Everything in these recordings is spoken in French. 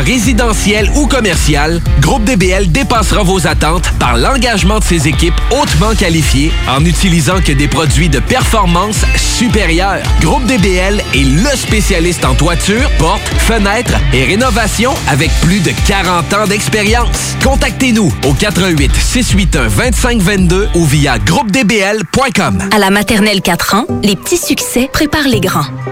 résidentiel ou commercial, Groupe DBL dépassera vos attentes par l'engagement de ses équipes hautement qualifiées en utilisant que des produits de performance supérieure. Groupe DBL est le spécialiste en toiture, portes, fenêtres et rénovation avec plus de 40 ans d'expérience. Contactez-nous au 88 681 2522 ou via groupedbl.com. À la maternelle 4 ans, les petits succès préparent les grands.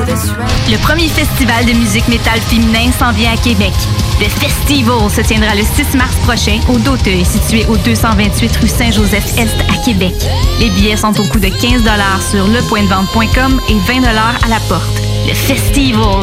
Le premier festival de musique métal féminin s'en vient à Québec. Le Festival se tiendra le 6 mars prochain au Doteuil, situé au 228 rue Saint-Joseph-Est à Québec. Les billets sont au coût de 15 sur lepointdevente.com et 20 à la porte. Le Festival.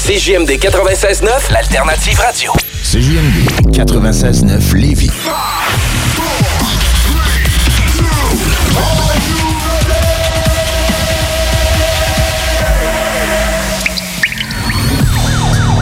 CJMD 96.9, l'alternative radio. CJMD 96.9 Lévis.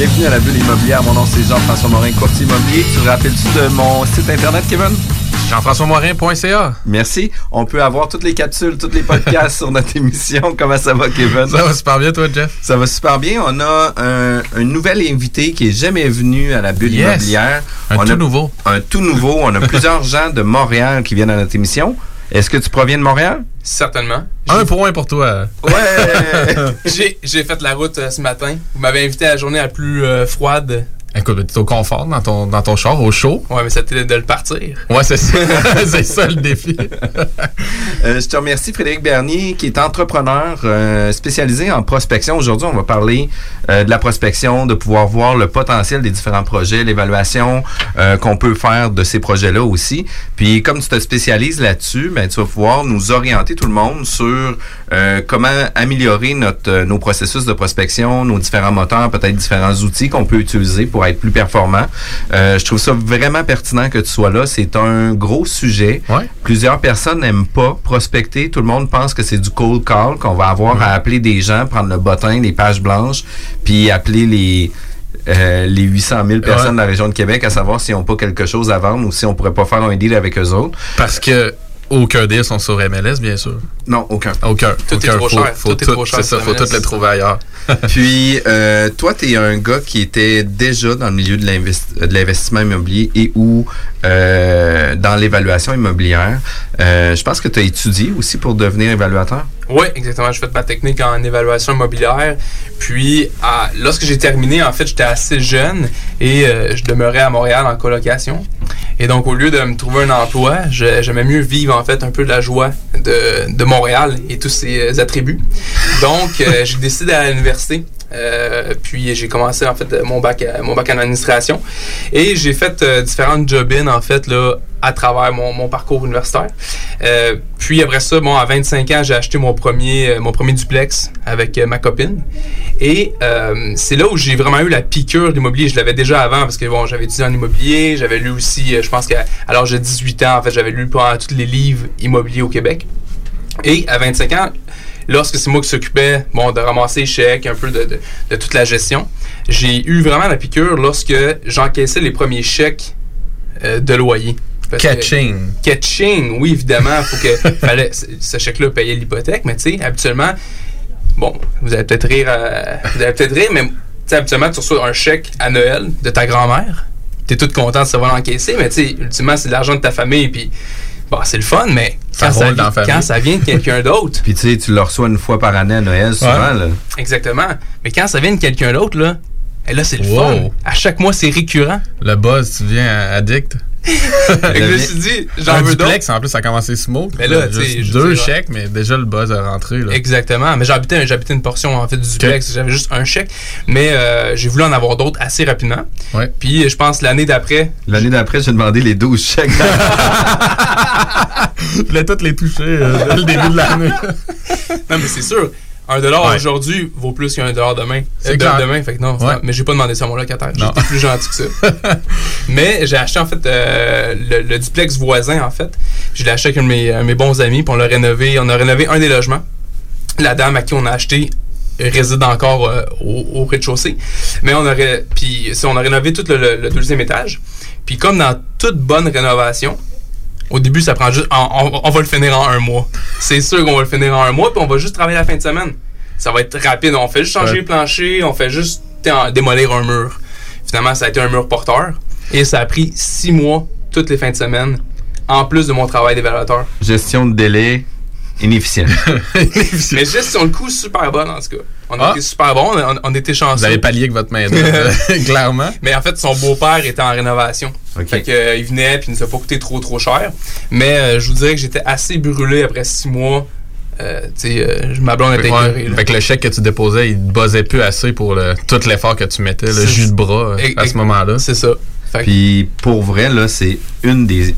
Bienvenue à la bulle immobilière. Mon nom c'est Jean-François Morin, courtier immobilier. Tu te rappelles-tu de mon site internet, Kevin? Jean-François-Morin.ca. Merci. On peut avoir toutes les capsules, tous les podcasts sur notre émission. Comment ça va, Kevin? Ça va super bien, toi, Jeff? Ça va super bien. On a un, un nouvel invité qui est jamais venu à la bulle Yes. immobilière. Un On tout a nouveau. Un tout nouveau. On a plusieurs gens de Montréal qui viennent à notre émission. Est-ce que tu proviens de Montréal? Certainement. Un point pour toi. Ouais! J'ai j'ai fait la route euh, ce matin. Vous m'avez invité à la journée la plus euh, froide. Écoute, tu es au confort dans ton, dans ton char, au chaud. Ouais, mais c'était de le partir. Ouais, c'est ça. c'est ça le défi. Euh, je te remercie, Frédéric Bernier, qui est entrepreneur euh, spécialisé en prospection. Aujourd'hui, on va parler euh, de la prospection, de pouvoir voir le potentiel des différents projets, l'évaluation euh, qu'on peut faire de ces projets-là aussi. Puis, comme tu te spécialises là-dessus, ben, tu vas pouvoir nous orienter tout le monde sur euh, comment améliorer notre, nos processus de prospection, nos différents moteurs, peut-être différents outils qu'on peut utiliser pour être plus performant. Euh, je trouve ça vraiment pertinent que tu sois là. C'est un gros sujet. Plusieurs personnes n'aiment pas prospecter. Tout le monde pense que c'est du cold call, qu'on va avoir à appeler des gens, prendre le bottin, les pages blanches, puis appeler les euh, les 800 000 personnes Ouais. de la région de Québec à savoir s'ils n'ont pas quelque chose à vendre ou si on pourrait pas faire un deal avec eux autres. Parce que aucun deal sont sur MLS, bien sûr. Non, aucun. Aucun. Tout est trop Faut- cher. faut Tout est trop cher C'est ça, faut MLS. tout les trouver ailleurs. Puis, euh, toi, tu es un gars qui était déjà dans le milieu de l'invest- de l'investissement immobilier et ou euh, dans l'évaluation immobilière. Euh, je pense que tu as étudié aussi pour devenir évaluateur. Oui, exactement. Je fais ma technique en évaluation immobilière. Puis, lorsque j'ai terminé, en fait, j'étais assez jeune et euh, je demeurais à Montréal en colocation. Et donc, au lieu de me trouver un emploi, j'aimais mieux vivre, en fait, un peu de la joie de, de Montréal et tous ses euh, attributs. Donc, euh, j'ai décidé d'aller à l'université. Euh, puis j'ai commencé en fait mon bac à- mon bac en administration et j'ai fait euh, différentes job-in en fait là à travers mon, parcours universitaire. Euh, puis après ça, bon, à 25 ans, j'ai acheté mon premier, euh, mon premier duplex avec euh, ma copine. Et euh, c'est là où j'ai vraiment eu la piqûre de l'immobilier. Je l'avais déjà avant parce que bon, j'avais étudié en immobilier, j'avais lu aussi, euh, je pense qu'à l'âge de 18 ans, en fait, j'avais lu pendant tous les livres immobiliers au Québec. Et à 25 ans, lorsque c'est moi qui s'occupais bon, de ramasser les chèques, un peu de, de- de toute la gestion, j'ai eu vraiment la piqûre lorsque j'encaissais les premiers chèques euh, de loyer. Parce que- Catching. Catching, oui, évidemment. Faut que, fallait, ce, chèque-là payait l'hypothèque, mais tu sais, habituellement, bon, vous allez peut-être rire, euh, vous allez peut-être rire, mais tu sais, habituellement, tu reçois un chèque à Noël de ta grand-mère. T'es tout content de savoir l'encaisser, mais tu sais, ultimement, c'est de l'argent de ta famille, puis bon, c'est le fun, mais Ça quand ça, vient, famille. quand ça vient de quelqu'un d'autre, Puis, tu sais, tu le reçois une fois par année à Noël, souvent. Là. exactement, mais quand ça vient de quelqu'un d'autre, là, et là, c'est le Wow. fun. À chaque mois, c'est récurrent. Le buzz, tu deviens addict? Je me suis dit, j'en un veux d'autres. duplex, en plus, ça a commencé smoke. Mais là, tu sais, Juste je deux dire, chèques, mais déjà le buzz a rentré. Là. Exactement. Mais j'habitais, j'habitais une portion en fait du duplex. J'avais juste un chèque. Mais euh, j'ai voulu en avoir d'autres assez rapidement. Ouais. Puis je pense l'année d'après. L'année d'après, j'ai demandé les 12 chèques. Je voulais toutes les toucher euh, dès le début de l'année. Non, mais c'est sûr. Un dollar Ouais. aujourd'hui vaut plus qu'un dollar demain. C'est Euh, de- demain. Fait que non, Ouais. mais j'ai pas demandé ça à mon locataire. Non. J'étais plus gentil que ça. mais j'ai acheté en fait euh, le, le duplex voisin en fait. Je l'ai acheté avec un de mes, un de mes bons amis. Puis on l'a rénové. On a rénové un des logements. La dame à qui on a acheté réside encore euh, au, au rez-de-chaussée. Mais on aurait. Puis on a rénové tout le, le- le deuxième étage. Puis comme dans toute bonne rénovation, au début, ça prend juste. On, on- on va le finir en un mois. C'est sûr qu'on va le finir en un mois, puis on va juste travailler la fin de semaine. Ça va être rapide. On fait juste changer Ouais. le plancher, on fait juste démolir un mur. Finalement, ça a été un mur porteur. Et ça a pris six mois, toutes les fins de semaine, en plus de mon travail d'évaluateur. Gestion de délai inefficiente. Mais gestion le coup, super bonne en tout cas. On a Ah. été super bon, on, on était chanceux. Vous avez pallié avec votre main d'œuvre, clairement. Mais en fait, son beau-père était en rénovation. Fait que, euh, il venait puis il nous a pas coûté trop trop cher. Mais euh, je vous dirais que j'étais assez brûlé après six mois. Euh, tu sais, euh, ma blonde était. Fait que le chèque que tu déposais, il te buzzait plus assez pour le, tout l'effort que tu mettais, le jus de bras Et- à et- ce moment-là. C'est ça. Puis pour vrai, là, c'est une des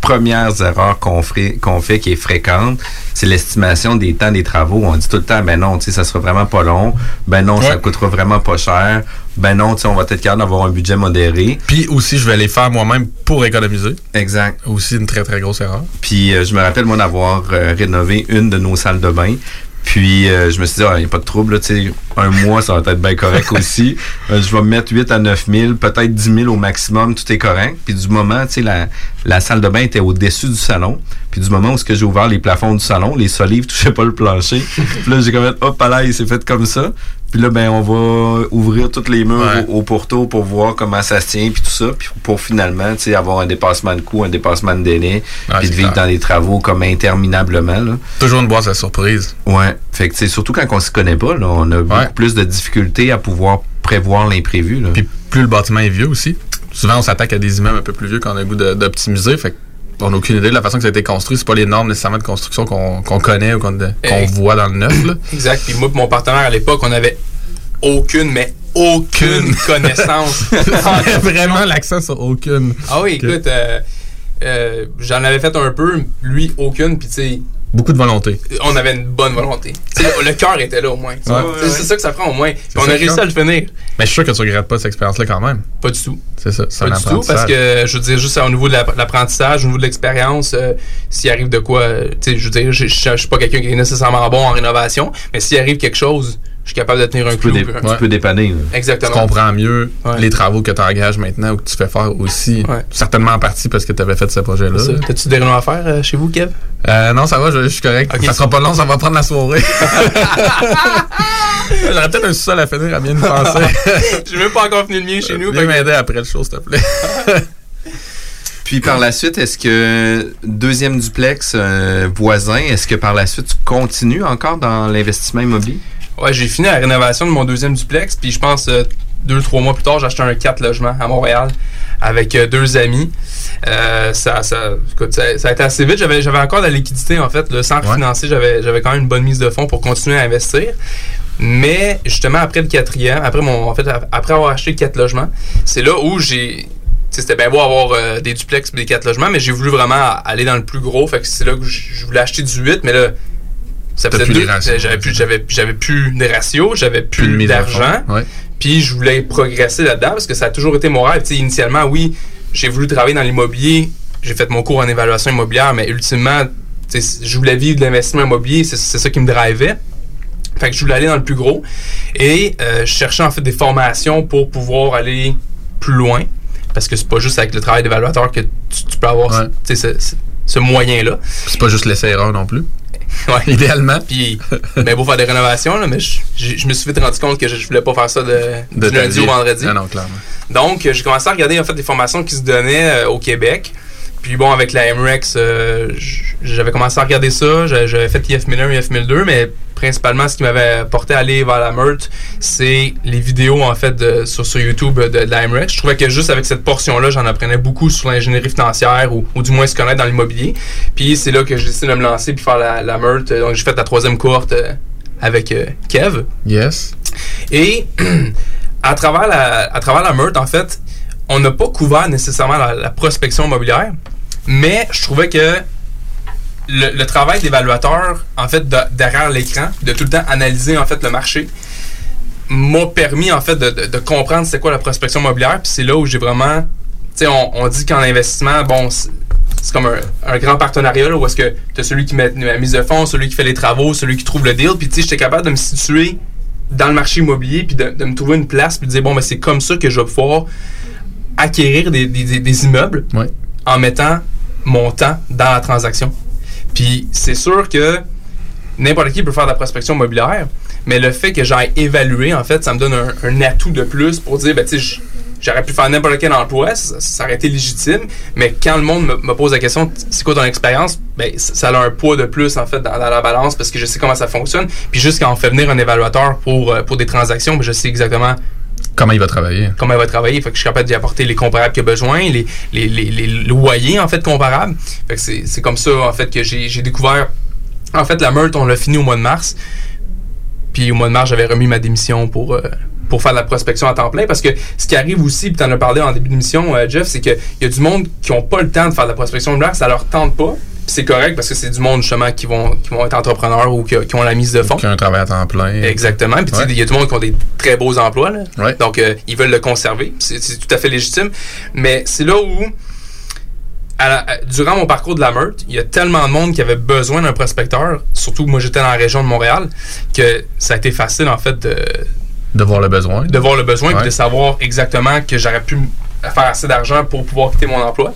premières erreurs qu'on fait, qu'on fait qui est fréquente, c'est l'estimation des temps des travaux. On dit tout le temps, ben non, tu sais, ça sera vraiment pas long. Ben non, ça coûtera vraiment pas cher. Ben non, tu sais, on va être capable d'avoir un budget modéré. Puis aussi, je vais les faire moi-même pour économiser. Exact. Aussi une très très grosse erreur. Puis euh, je me rappelle, moi, d'avoir euh, rénové une de nos salles de bain. Puis euh, je me suis dit, il n'y a pas de trouble, là, un mois, ça va être bien correct aussi. Euh, je vais me mettre 8 à 9 000, peut-être 10 000 au maximum, tout est correct. Puis du moment, tu sais, la, la salle de bain était au-dessus du salon. Puis du moment où ce que j'ai ouvert les plafonds du salon, les solives touchaient pas le plancher. Puis là, j'ai comme, hop, là, il s'est fait comme ça. Puis là, ben, on va ouvrir tous les murs Ouais. au, au pourtour pour voir comment ça se tient, puis tout ça. Puis pour finalement, tu sais, avoir un dépassement de coût, un dépassement de délai, puis de vivre clair. dans des travaux comme interminablement, là. Toujours une boîte à surprise. Ouais. Fait que, tu sais, surtout quand on s'y connaît pas, là, on a beaucoup plus de difficultés à pouvoir prévoir l'imprévu. Puis plus le bâtiment est vieux aussi. Souvent, on s'attaque à des immeubles un peu plus vieux qu'on a le goût d'optimiser. Fait on n'a aucune idée de la façon que ça a été construit. C'est pas les normes nécessairement de construction qu'on qu'on connaît ou qu'on qu'on voit dans le neuf. Là. Exact. Puis moi et mon partenaire à l'époque, on avait aucune, mais aucune connaissance. Vraiment l'accent sur aucune. ah oui, écoute, euh, euh, j'en avais fait un peu, lui aucune, puis tu sais, Beaucoup de volonté. on avait une bonne volonté. Le cœur était là au moins. Ouais. C'est ça que ça prend au moins. Puis on a réussi à le finir. Mais je suis sûr que tu regrettes pas cette expérience-là quand même. Pas du tout. C'est ça. C'est Pas un du tout, parce que je veux dire, juste au niveau de l'app- l'apprentissage, au niveau de l'expérience, euh, s'il arrive de quoi, euh, tu sais, je veux dire, je je- je suis pas quelqu'un qui est nécessairement bon en rénovation, mais s'il arrive quelque chose, je suis capable de tenir un Tu peux, clou. tu peux dépanner. là. Tu Exactement. comprends mieux Ouais. les travaux que tu engages maintenant ou que tu fais faire aussi. Ouais. Certainement en partie parce que tu avais fait ce projet-là. T'as-tu des réunions à faire euh, chez vous, Kev? Euh, non, ça va, je, je suis correct. Ok. Ça sera pas long, ça va prendre la soirée. J'aurais peut-être un sous-sol à finir à bien penser. J'ai même pas encore fini le mien chez nous. Viens que- m'aider après le show, s'il te plaît. Puis par la suite, est-ce que deuxième duplex euh, voisin, est-ce que par la suite tu continues encore dans l'investissement immobilier? Ouais, j'ai fini la rénovation de mon deuxième duplex, puis je pense euh, deux, trois mois plus tard, j'ai acheté un 4 logements à Montréal avec euh, deux amis. Euh, ça, ça, écoute, ça, ça a été assez vite. J'avais, j'avais encore de la liquidité, en fait. Le centre Ouais. financier, j'avais, j'avais quand même une bonne mise de fonds pour continuer à investir. Mais justement, après le quatrième, après mon, en fait, après avoir acheté quatre logements, c'est là où j'ai. C'était bien beau avoir euh, des duplex et des quatre logements, mais j'ai voulu vraiment aller dans le plus gros. Fait que c'est là que je voulais acheter du 8, mais là, ça faisait plus deux- ratios. J'avais plus, j'avais, j'avais plus de ratios, j'avais Plus d'argent. Ouais. Puis je voulais progresser là-dedans parce que ça a toujours été mon rêve. Initialement, oui, j'ai voulu travailler dans l'immobilier. J'ai fait mon cours en évaluation immobilière, mais ultimement, je voulais vivre de l'investissement immobilier. C'est c'est ça qui me drivait. Fait que je voulais aller dans le plus gros. Et euh, je cherchais en fait des formations pour pouvoir aller plus loin. Parce que c'est pas juste avec le travail d'évaluateur que tu, tu peux avoir Ouais. ce, ce- ce moyen-là. C'est pas juste laisser erreur non plus. Ouais. Idéalement. Puis, ben, beau faire des rénovations, là, mais je, je- je me suis vite rendu compte que je, je voulais pas faire ça de, De du lundi vie. au vendredi. Ah non, clairement. Donc, j'ai commencé à regarder en fait des formations qui se donnaient euh, au Québec. Puis bon, avec la MREX, euh, j'avais commencé à regarder ça. J'a- J'avais fait IF 1001, IF 1002, mais principalement, ce qui m'avait porté à aller vers la Meurthe, c'est les vidéos en fait de- sur, sur YouTube de, de la MREX. Je trouvais que juste avec cette portion-là, j'en apprenais beaucoup sur l'ingénierie financière ou, ou du moins se connaître dans l'immobilier. Puis c'est là que j'ai décidé de me lancer puis faire la, la. Donc j'ai fait la troisième cohorte euh, avec euh, Kev. Yes. Et à travers la, à travers la en fait, on n'a pas couvert nécessairement la, prospection immobilière, mais je trouvais que le, le travail d'évaluateur, en fait, de- derrière l'écran, de tout le temps analyser en fait le marché, m'a permis en fait de, comprendre c'est quoi la prospection immobilière. Puis c'est là où j'ai vraiment, tu sais, on, dit qu'en investissement, bon, c'est comme un, grand partenariat où est-ce que tu as celui qui met la mise de fonds, celui qui fait les travaux, celui qui trouve le deal. Puis tu sais, j'étais capable de me situer dans le marché immobilier puis de, me trouver une place puis de dire bon ben c'est comme ça que je vais pouvoir acquérir des, des- des- des immeubles en mettant mon temps dans la transaction. Puis c'est sûr que n'importe qui peut faire de la prospection immobilière, mais le fait que j'aille évaluer, en fait, ça me donne un, un atout de plus pour dire, ben, tu sais, j'aurais pu faire n'importe quel emploi, ça, ça aurait été légitime, mais quand le monde me, me pose la question, c'est quoi ton expérience, ben, ça, ça a un poids de plus, en fait, dans, dans la balance parce que je sais comment ça fonctionne. Puis juste quand on fait venir un évaluateur pour, euh, pour des transactions, ben, je sais exactement Comment il va travailler? comment elle va travailler. Fait que je suis capable d'y apporter les comparables qu'il a besoin, les, les, les, loyers, en fait, comparables. Fait que c'est comme ça, en fait, que j'ai découvert. En fait, la meurtre, on l'a fini au mois de mars. Puis au mois de mars, j'avais remis ma démission pour, euh, pour faire de la prospection à temps plein. Parce que ce qui arrive aussi, puis tu en as parlé en début d'émission, euh, Jeff, c'est qu'il y a du monde qui n'ont pas le temps de faire de la prospection immobilière, ça leur tente pas. C'est correct parce que c'est du monde, justement, qui vont, qui vont être entrepreneurs ou qui, qui ont la mise de fonds. Qui a un travail à temps plein. Exactement. Puis Ouais. il y a du monde qui ont des très beaux emplois. Là. Ouais. Donc, euh, ils veulent le conserver. C'est tout à fait légitime. Mais c'est là où, à la- à- durant mon parcours de la meute, il y a tellement de monde qui avait besoin d'un prospecteur, surtout moi j'étais dans la région de Montréal, que ça a été facile en fait de, De voir le besoin. de voir le besoin et Ouais. de savoir exactement que j'aurais pu faire assez d'argent pour pouvoir quitter mon emploi.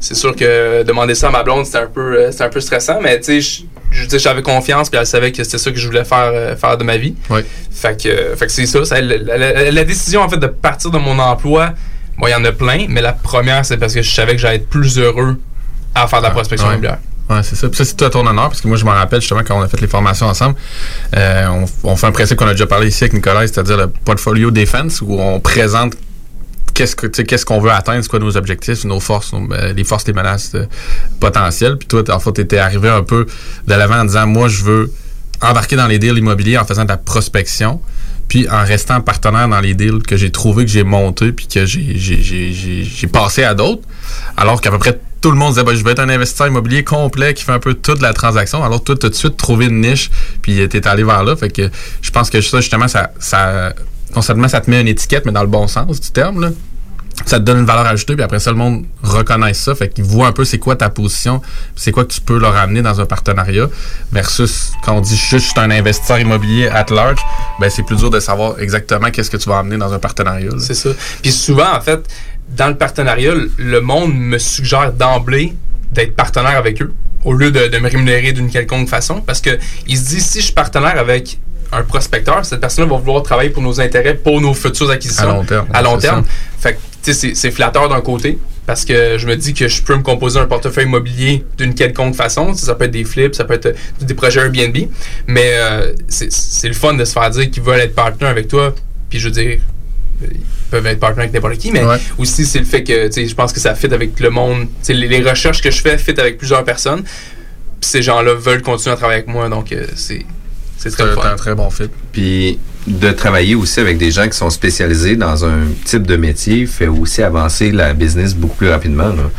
C'est sûr que demander ça à ma blonde, c'était un peu, euh, un peu stressant, mais tu sais, je- j'avais confiance puis elle savait que c'était ça que je voulais faire, euh, faire de ma vie. Fait que, euh, fait que c'est ça. ça la, la- la- la décision en fait de partir de mon emploi, bon, il y en a plein, mais la première, c'est parce que je savais que j'allais être plus heureux à faire de la prospection ouais. immobilière. Ouais, c'est ça. Puis ça, c'est tout à ton honneur, parce que moi, je me rappelle justement quand on a fait les formations ensemble, euh, on, on fait un principe qu'on a déjà parlé ici avec Nicolas, c'est-à-dire le portfolio defense, où on présente qu'est-ce que qu'est-ce qu'on veut atteindre, c'est quoi nos objectifs, nos forces, euh, les forces, les menaces euh, potentielles. Puis toi, en fait, t'étais arrivé un peu de l'avant en disant, moi, je veux embarquer dans les deals immobiliers en faisant de la prospection, puis en restant partenaire dans les deals que j'ai trouvé, que j'ai monté, puis que j'ai passé à d'autres, alors qu'à peu près tout le monde disait, ben, je vais être un investisseur immobilier complet qui fait un peu toute la transaction. Alors, toi, tout de suite trouvé une niche, puis t'es allé vers là. Fait que je pense que ça, justement, ça, ça, non seulement ça te met une étiquette, mais dans le bon sens du terme, là. Ça te donne une valeur ajoutée, puis après ça, le monde reconnaît ça, fait qu'ils voient un peu c'est quoi ta position, c'est quoi que tu peux leur amener dans un partenariat, versus quand on dit juste je suis un investisseur immobilier at large, ben c'est plus dur de savoir exactement qu'est-ce que tu vas amener dans un partenariat. C'est ça. Puis souvent, en fait, dans le partenariat, le monde me suggère d'emblée d'être partenaire avec eux au lieu de, de me rémunérer d'une quelconque façon parce que il se dit si je suis partenaire avec un prospecteur, cette personne va vouloir travailler pour nos intérêts, pour nos futures acquisitions À long terme, À long terme. ça. Fait que, tu sais, c'est- flatteur d'un côté parce que je me dis que je peux me composer un portefeuille immobilier d'une quelconque façon. Ça peut être des flips, ça peut être des projets Airbnb. Mais euh, c'est le fun de se faire dire qu'ils veulent être partenaire avec toi. Puis je veux dire, ils peuvent être partenaires avec n'importe qui, mais Ouais. aussi c'est le fait que je pense que ça fit avec le monde. Les, les recherches que je fais fit avec plusieurs personnes. Puis ces gens-là veulent continuer à travailler avec moi, donc euh, c'est c'est un, très bon fit. Puis de travailler aussi avec des gens qui sont spécialisés dans un type de métier fait aussi avancer la business beaucoup plus rapidement. là.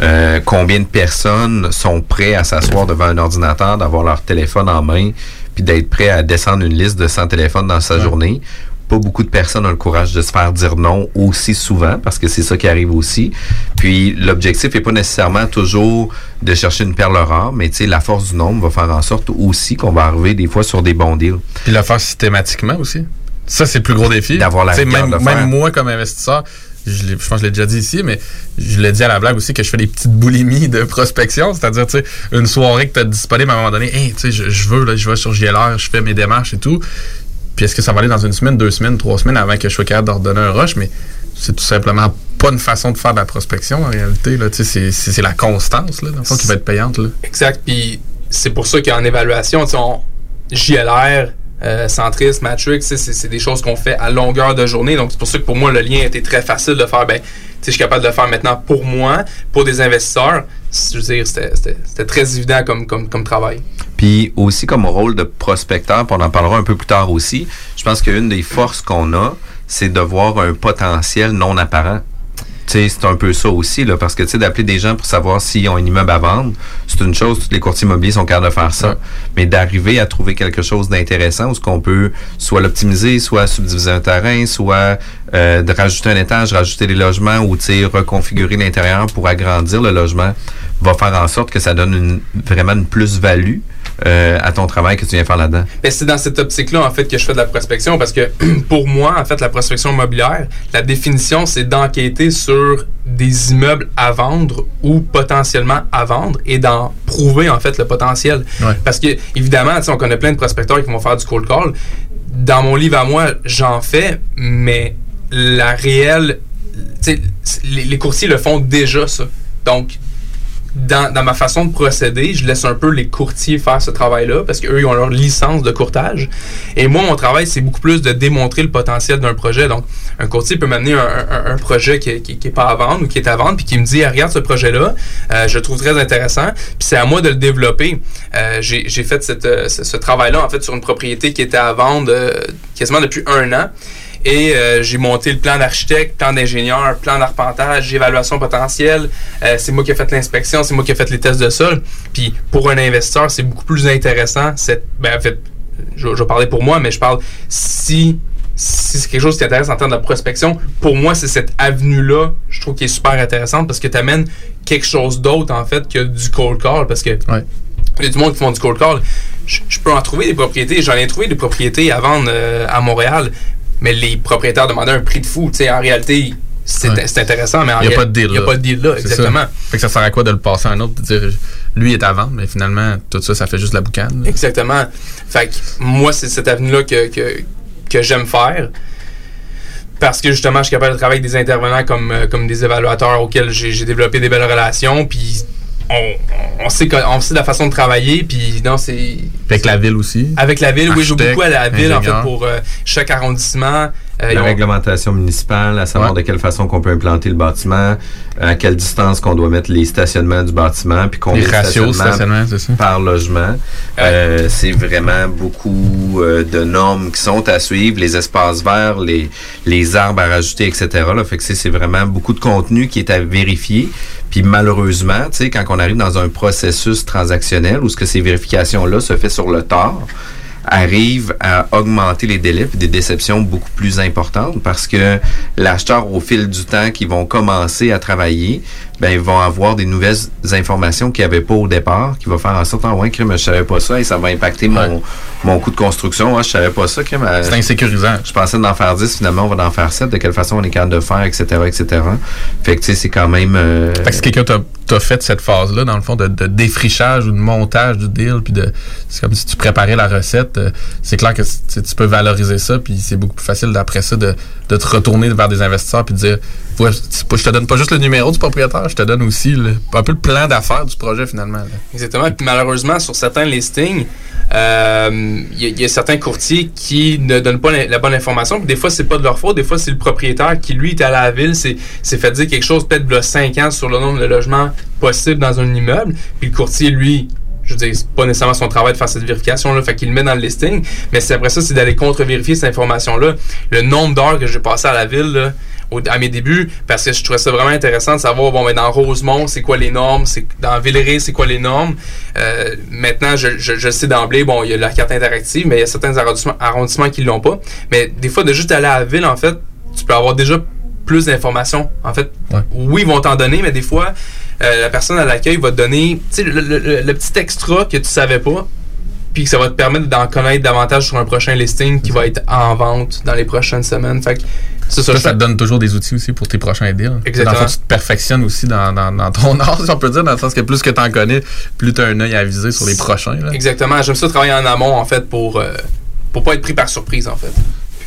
Euh, combien de personnes sont prêts à s'asseoir devant un ordinateur, d'avoir leur téléphone en main, puis d'être prêts à descendre une liste de 100 téléphones dans sa journée? Pas beaucoup de personnes ont le courage de se faire dire non aussi souvent, parce que c'est ça qui arrive aussi. Puis l'objectif est pas nécessairement toujours de chercher une perle rare, mais tu sais, la force du nombre va faire en sorte aussi qu'on va arriver des fois sur des bons deals. Puis le faire systématiquement aussi. Ça, c'est le plus gros défi. D'avoir la même, de même moi, comme investisseur, je, pense que je l'ai déjà dit ici, mais je l'ai dit à la blague aussi que je fais des petites boulimies de prospection. C'est-à-dire, tu sais, une soirée que tu as disponible à un moment donné, hey, tu sais, je, je veux, là, je vais sur JLR, je fais mes démarches et tout. Puis est-ce que ça va aller dans une semaine, deux semaines, trois semaines avant que je sois capable d'ordonner un rush? Mais c'est tout simplement pas une façon de faire de la prospection en réalité. Là. C'est, c'est, la constance là, dans le qui va être payante. Là. Exact. Puis c'est pour ça qu'en évaluation, on- JLR, euh, Centris, Matrix, c'est des choses qu'on fait à longueur de journée. Donc c'est pour ça que pour moi, le lien était très facile de faire. Ben, je suis capable de le faire maintenant pour moi, pour des investisseurs. Je veux dire, c'était- très évident comme, travail. Puis aussi comme rôle de prospecteur, on en parlera un peu plus tard aussi, je pense qu'une des forces qu'on a, c'est de voir un potentiel non apparent. C'est un peu ça aussi, là, parce que tu sais, d'appeler des gens pour savoir s'ils ont un immeuble à vendre, c'est une chose, tous les courtiers immobiliers sont capables de faire ça. Ouais. Mais d'arriver à trouver quelque chose d'intéressant où ce qu'on peut soit l'optimiser, soit subdiviser un terrain, soit euh, de rajouter un étage, rajouter des logements ou tu sais, reconfigurer l'intérieur pour agrandir le logement, va faire en sorte que ça donne une, vraiment une plus-value euh, à ton travail que tu viens faire là-dedans? Ben, c'est dans cette optique-là, en fait, que je fais de la prospection parce que pour moi, en fait, la prospection immobilière, la définition, c'est d'enquêter sur des immeubles à vendre ou potentiellement à vendre et d'en prouver, en fait, le potentiel. Ouais. Parce que, évidemment, on connaît plein de prospecteurs qui vont faire du cold call. Dans mon livre à moi, j'en fais, mais la réelle. Les, les courtiers le font déjà, ça. Donc, dans, ma façon de procéder, je laisse un peu les courtiers faire ce travail-là parce qu'eux, ils ont leur licence de courtage. Et moi, mon travail, c'est beaucoup plus de démontrer le potentiel d'un projet. Donc, un courtier peut m'amener un, projet qui, qui, qui est pas à vendre ou qui est à vendre, puis qui me dit, Ah, regarde ce projet-là, euh, je le trouve très intéressant, puis c'est à moi de le développer. Euh, J'ai fait euh, ce, travail-là, en fait, sur une propriété qui était à vendre quasiment depuis un an. Et euh, j'ai monté le plan d'architecte, plan d'ingénieur, plan d'arpentage, évaluation potentielle. Euh, c'est moi qui ai fait l'inspection, c'est moi qui ai fait les tests de sol. Puis pour un investisseur, c'est beaucoup plus intéressant. Cette, ben, en fait, je, je vais parler pour moi, mais je parle si, si c'est quelque chose qui t'intéresse en termes de prospection. Pour moi, c'est cette avenue-là, je trouve qui est super intéressante parce que tu amènes quelque chose d'autre en fait que du cold call. Parce que Ouais. il y a du monde qui font du cold call. Je, je peux en trouver des propriétés. J'en ai trouvé des propriétés à vendre euh, à Montréal, mais les propriétaires demandaient un prix de fou. Tu sais, en réalité, c'est Ouais. intéressant, mais en Il n'y a pas de deal. Il n'y a pas de deal là, exactement. ça. Fait que ça sert à quoi de le passer à un autre, de dire lui est à vendre, mais finalement, tout ça, ça fait juste la boucane. là? Exactement. Fait que moi, c'est cette avenue-là que, que, que j'aime faire. Parce que justement, je suis capable de travailler avec des intervenants comme, euh, comme des évaluateurs auxquels j'ai j'ai développé des belles relations. Puis on, on, sait, que- on sait la façon de travailler. Puis non, c'est. Avec la ville aussi. Avec la ville, oui, je joue beaucoup à la ville, en fait, pour euh, chaque arrondissement. Euh, la ont- réglementation municipale, à savoir Ouais. de quelle façon qu'on peut implanter le bâtiment, à quelle distance qu'on doit mettre les stationnements du bâtiment, puis combien Les de ratios, stationnements stationnement, c'est ça. par logement. Euh, c'est vraiment beaucoup euh, de normes qui sont à suivre, les espaces verts, les, les arbres à rajouter, etc. Là. Fait que c'est c'est vraiment beaucoup de contenu qui est à vérifier. Puis malheureusement, tu sais, quand on arrive dans un processus transactionnel où ce que ces vérifications-là se fait sur le tard, arrive à augmenter les délais des déceptions beaucoup plus importantes parce que l'acheteur, au fil du temps qu'ils vont commencer à travailler, ben ils vont avoir des nouvelles informations qu'il n'y avait pas au départ, qui va faire en sorte, ah ouais, crime, je savais pas ça et ça va impacter mon, mon coût de construction. Ah, je savais pas ça, crime. C'est insécurisant. Je pensais d'en faire 10, finalement, on va en faire 7. De quelle façon on est capable de faire, etc., etc. Fait que, tu sais, c'est quand même... Euh, fait que si quelqu'un t'a t'as fait cette phase-là, dans le fond, de, de, défrichage ou de montage du deal, puis de c'est comme si tu préparais la recette. Euh, c'est clair que tu peux valoriser ça, puis c'est beaucoup plus facile d'après ça de, de, te retourner vers des investisseurs puis de dire ouais, je te donne pas juste le numéro du propriétaire, je te donne aussi le, un peu le plan d'affaires du projet finalement. Exactement. Puis malheureusement, sur certains listings, il euh, y, a certains courtiers qui ne donnent pas la, bonne information. Puis des fois, c'est pas de leur faute. Des fois, c'est le propriétaire qui, lui, est à la ville, s'est fait dire quelque chose peut-être de 5 ans sur le nombre de logements possibles dans un immeuble. Puis le courtier, lui, je veux dire, c'est pas nécessairement son travail de faire cette vérification-là, fait qu'il le met dans le listing, mais c'est après ça, c'est d'aller contre-vérifier cette information-là. Le nombre d'heures que j'ai passé à la ville, là, à mes débuts parce que je trouvais ça vraiment intéressant de savoir bon ben dans Rosemont c'est quoi les normes? C'est dans Villeray c'est quoi les normes? Euh, maintenant je, je, sais d'emblée bon il y a la carte interactive mais il y a certains arrondissements, arrondissements qui l'ont pas. Mais des fois de juste aller à la ville en fait tu peux avoir déjà plus d'informations. En fait oui ils vont t'en donner mais des fois euh, la personne à l'accueil va te donner le, le, le, petit extra que tu savais pas puis que ça va te permettre d'en connaître davantage sur un prochain listing qui va être en vente dans les prochaines semaines. Fait que ça, ça, te donne toujours des outils aussi pour tes prochains deals. Exactement. Dans le tu te perfectionnes aussi dans, dans, ton art, si on peut dire, dans le sens que plus que tu en connais, plus tu as un œil à viser sur les prochains. Exactement. J'aime ça travailler en amont, en fait, pour, euh, pour pas être pris par surprise, en fait.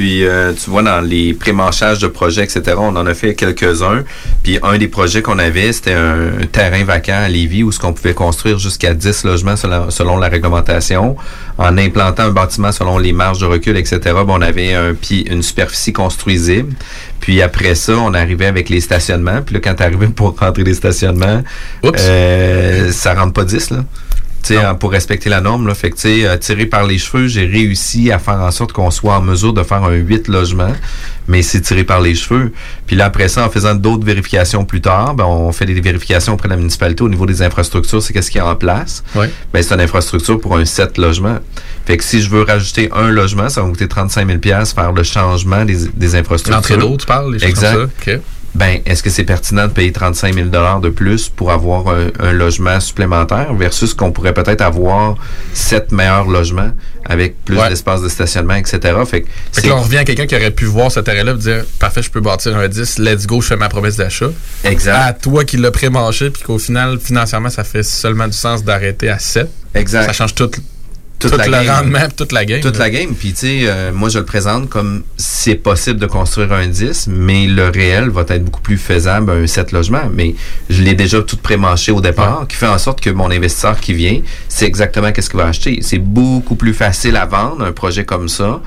Puis, euh, tu vois, dans les pré-manchages de projets, etc., on en a fait quelques-uns. Puis, un des projets qu'on avait, c'était un, terrain vacant à Lévis où ce qu'on pouvait construire jusqu'à 10 logements selon, la réglementation. En implantant un bâtiment selon les marges de recul, etc., on avait un, une superficie construisible. Puis après ça, on arrivait avec les stationnements. Puis là, quand tu arrivais pour rentrer les stationnements, euh, ça rentre pas 10, là pour respecter la norme. Là. Fait que, euh, tiré par les cheveux, j'ai réussi à faire en sorte qu'on soit en mesure de faire un 8 logements, mais c'est tiré par les cheveux. Puis là, après ça, en faisant d'autres vérifications plus tard, ben, on fait des vérifications auprès de la municipalité au niveau des infrastructures, c'est qu'est-ce qu'il y a en place. Oui. Ben, c'est une infrastructure pour un 7 logements. Fait que si je veux rajouter un logement, ça va me coûter 35 000 faire le changement des, des infrastructures. L'entrée d'eau, tu parles, les choses exact. comme ça ben, est-ce que c'est pertinent de payer 35 000 de plus pour avoir un, logement supplémentaire versus qu'on pourrait peut-être avoir sept meilleurs logements avec plus d'espace de stationnement, etc. Fait que, là, on revient à quelqu'un qui aurait pu voir ce terrain-là et dire Parfait, je peux bâtir un 10, let's go, je fais ma promesse d'achat. Exact. À toi qui l'as pré-manché, puis qu'au final, financièrement, ça fait seulement du sens d'arrêter à 7. Exact. Ça change tout, toute la le rendement, toute la game. Toute la game. Puis, tu sais, euh, moi, je le présente comme c'est possible de construire un 10, mais le réel va être beaucoup plus faisable, un 7 logements. Mais je l'ai déjà tout pré-manché au départ, qui fait en sorte que mon investisseur qui vient, c'est exactement qu'est-ce qu'il va acheter. C'est beaucoup plus facile à vendre, un projet comme ça,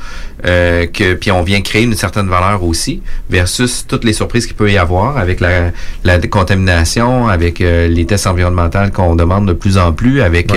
euh, que puis on vient créer une certaine valeur aussi, versus toutes les surprises qu'il peut y avoir avec la, la contamination, avec euh, les tests environnementaux qu'on demande de plus en plus, avec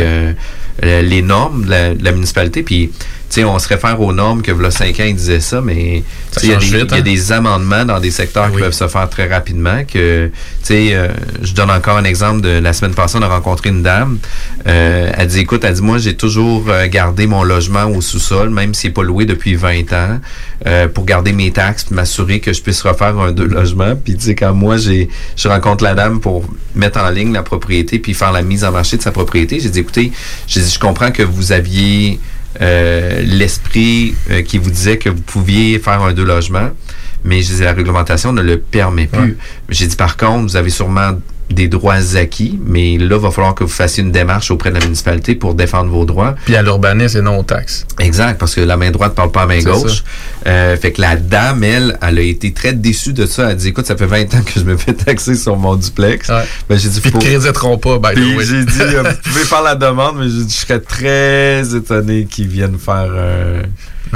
les normes de la, municipalité. Puis sais, on se réfère aux normes que le 5 ans, ils disaient ça, mais il y, a hein? des amendements dans des secteurs qui peuvent se faire très rapidement. Que, euh, je donne encore un exemple de la semaine passée, on a rencontré une dame. Euh, elle dit, écoute, elle dit, moi, j'ai toujours euh, gardé mon logement au sous-sol, même s'il n'est pas loué depuis 20 ans, euh, pour garder mes taxes, m'assurer que je puisse refaire un deux logements. Puis, tu sais, quand moi, j'ai, je rencontre la dame pour mettre en ligne la propriété, puis faire la mise en marché de sa propriété, j'ai dit, écoutez, j'ai dit, je comprends que vous aviez euh, l'esprit euh, qui vous disait que vous pouviez faire un deux logements, mais je disais, la réglementation ne le permet plus. J'ai dit, par contre, vous avez sûrement des droits acquis, mais là, il va falloir que vous fassiez une démarche auprès de la municipalité pour défendre vos droits. Puis à l'urbanisme et non aux taxes. Exact, parce que la main droite ne parle pas à la main gauche. Euh, fait que la dame, elle, elle a été très déçue de ça. Elle a dit, écoute, ça fait 20 ans que je me fais taxer sur mon duplex. Ben, j'ai dit, Puis faut... créditeront pas, Puis j'ai dit, euh, vous pouvez faire la demande, mais j'ai dit, je serais très étonné qu'ils viennent faire euh,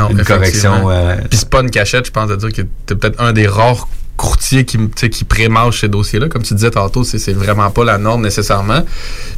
une correction. Puis c'est pas une cachette, je pense, de dire que t'es peut-être un des rares courtier qui, qui prémarche ces dossiers-là. Comme tu disais tantôt, c'est vraiment pas la norme nécessairement.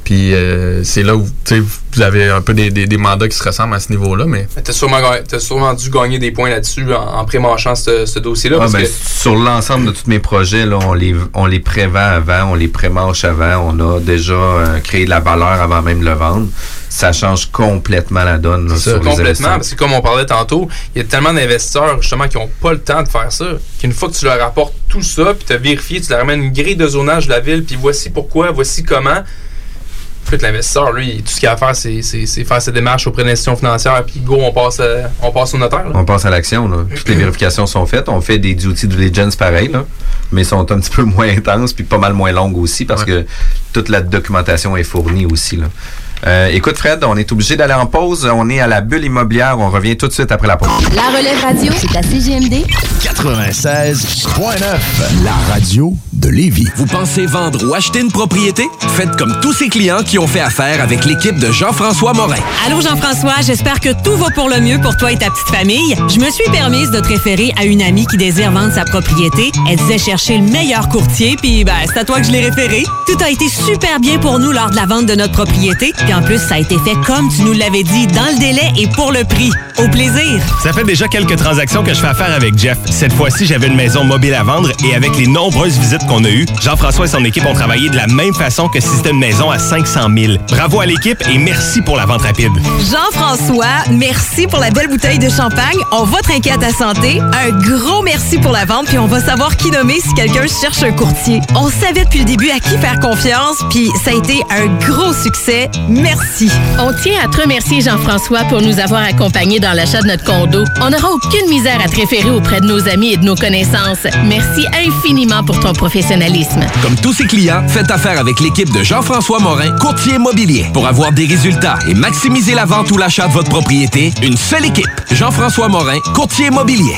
Puis euh, c'est là où vous avez un peu des, des, mandats qui se ressemblent à ce niveau-là. Mais, tu as sûrement, sûrement dû gagner des points là-dessus en, en prémarchant ce, dossier-là. Ah, ben, Sur l'ensemble de tous mes projets, là, on les, on les prévend avant, on les prémarche avant. On a déjà euh, créé de la valeur avant même de le vendre. Ça change complètement la donne là, Ça, sur complètement, parce que comme on parlait tantôt, il y a tellement d'investisseurs justement qui n'ont pas le temps de faire ça, qu'une fois que tu leur apportes tout ça, puis tu as vérifié, tu leur amènes une grille de zonage de la ville, puis voici pourquoi, voici comment. Puis que l'investisseur, lui, tout ce qu'il a à faire, c'est faire ses démarches auprès d'institutions financières, puis go, on passe, à- on passe au notaire. là. On passe à l'action. Toutes les vérifications sont faites. On fait des outils de diligence pareil, là, mais sont un petit peu moins intenses puis pas mal moins longues aussi parce que toute la documentation est fournie aussi. Là. Euh, écoute, Fred, on est obligé d'aller en pause. On est à la bulle immobilière. On revient tout de suite après la pause. La relève radio, c'est à CGMD 96.9, la radio de Lévis. Vous pensez vendre ou acheter une propriété? Faites comme tous ces clients qui ont fait affaire avec l'équipe de Jean-François Morin. Allô Jean-François, j'espère que tout va pour le mieux pour toi et ta petite famille. Je me suis permise de te référer à une amie qui désire vendre sa propriété. Elle disait chercher le meilleur courtier, puis ben, c'est à toi que je l'ai référé. Tout a été super bien pour nous lors de la vente de notre propriété, puis en plus, ça a été fait comme tu nous l'avais dit, dans le délai et pour le prix. Au plaisir! Ça fait déjà quelques transactions que je fais affaire avec Jeff. Cette fois-ci, j'avais une maison mobile à vendre et avec les nombreuses visites qu'on a eues, Jean-François et son équipe ont travaillé de la même façon que si c'était une maison à 500 000. Bravo à l'équipe et merci pour la vente rapide. Jean-François, merci pour la belle bouteille de champagne. On va trinquer à ta santé. Un gros merci pour la vente, puis on va savoir qui nommer si quelqu'un cherche un courtier. On savait depuis le début à qui faire confiance, puis ça a été un gros succès. Merci. On tient à te remercier, Jean-François, pour nous avoir accompagnés dans l'achat de notre condo. On n'aura aucune misère à te référer auprès de nos amis et de nos connaissances. Merci infiniment pour ton professionnalisme. Comme tous ses clients, faites affaire avec l'équipe de Jean-François Morin, courtier immobilier. Pour avoir des résultats et maximiser la vente ou l'achat de votre propriété, une seule équipe. Jean-François Morin, courtier immobilier.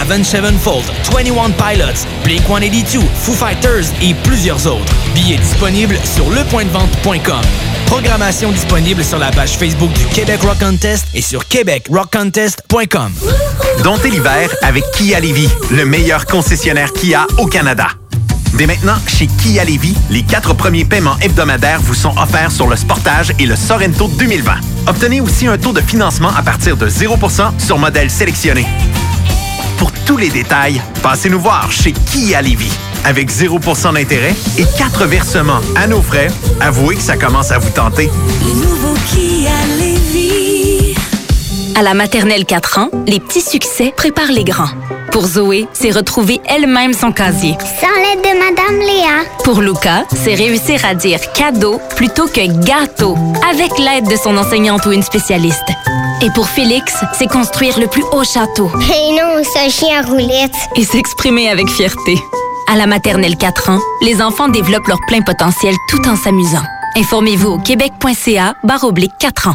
Avenged Sevenfold, 21 Pilots, Blink-182, Foo Fighters et plusieurs autres. Billets disponibles sur lepointdevente.com. Programmation disponible sur la page Facebook du Québec Rock Contest et sur québecrockcontest.com. Domptez l'hiver avec Kia Lévis, le meilleur concessionnaire Kia au Canada. Dès maintenant, chez Kia Lévis, les quatre premiers paiements hebdomadaires vous sont offerts sur le Sportage et le Sorento 2020. Obtenez aussi un taux de financement à partir de 0% sur modèle sélectionné. Pour tous les détails, passez nous voir chez Kia Lévis. Avec 0% d'intérêt et 4 versements à nos frais, avouez que ça commence à vous tenter. nouveau Kia Lévis. À la maternelle 4 ans, les petits succès préparent les grands. Pour Zoé, c'est retrouver elle-même son casier. Sans l'aide de Madame Léa. Pour Luca, c'est réussir à dire cadeau plutôt que gâteau, avec l'aide de son enseignante ou une spécialiste. Et pour Félix, c'est construire le plus haut château. Et non, ce chien à roulette. Et s'exprimer avec fierté. À la maternelle 4 ans, les enfants développent leur plein potentiel tout en s'amusant. Informez-vous au québec.ca barre oblique 4 ans.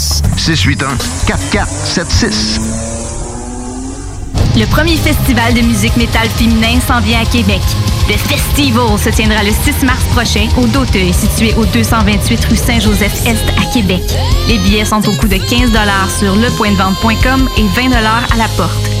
4476. 681-4476. Le premier festival de musique métal féminin s'en vient à Québec. Le Festival se tiendra le 6 mars prochain au Doteuil, situé au 228 rue Saint-Joseph-Est à Québec. Les billets sont au coût de 15 sur lepointdevente.com et 20 à la porte.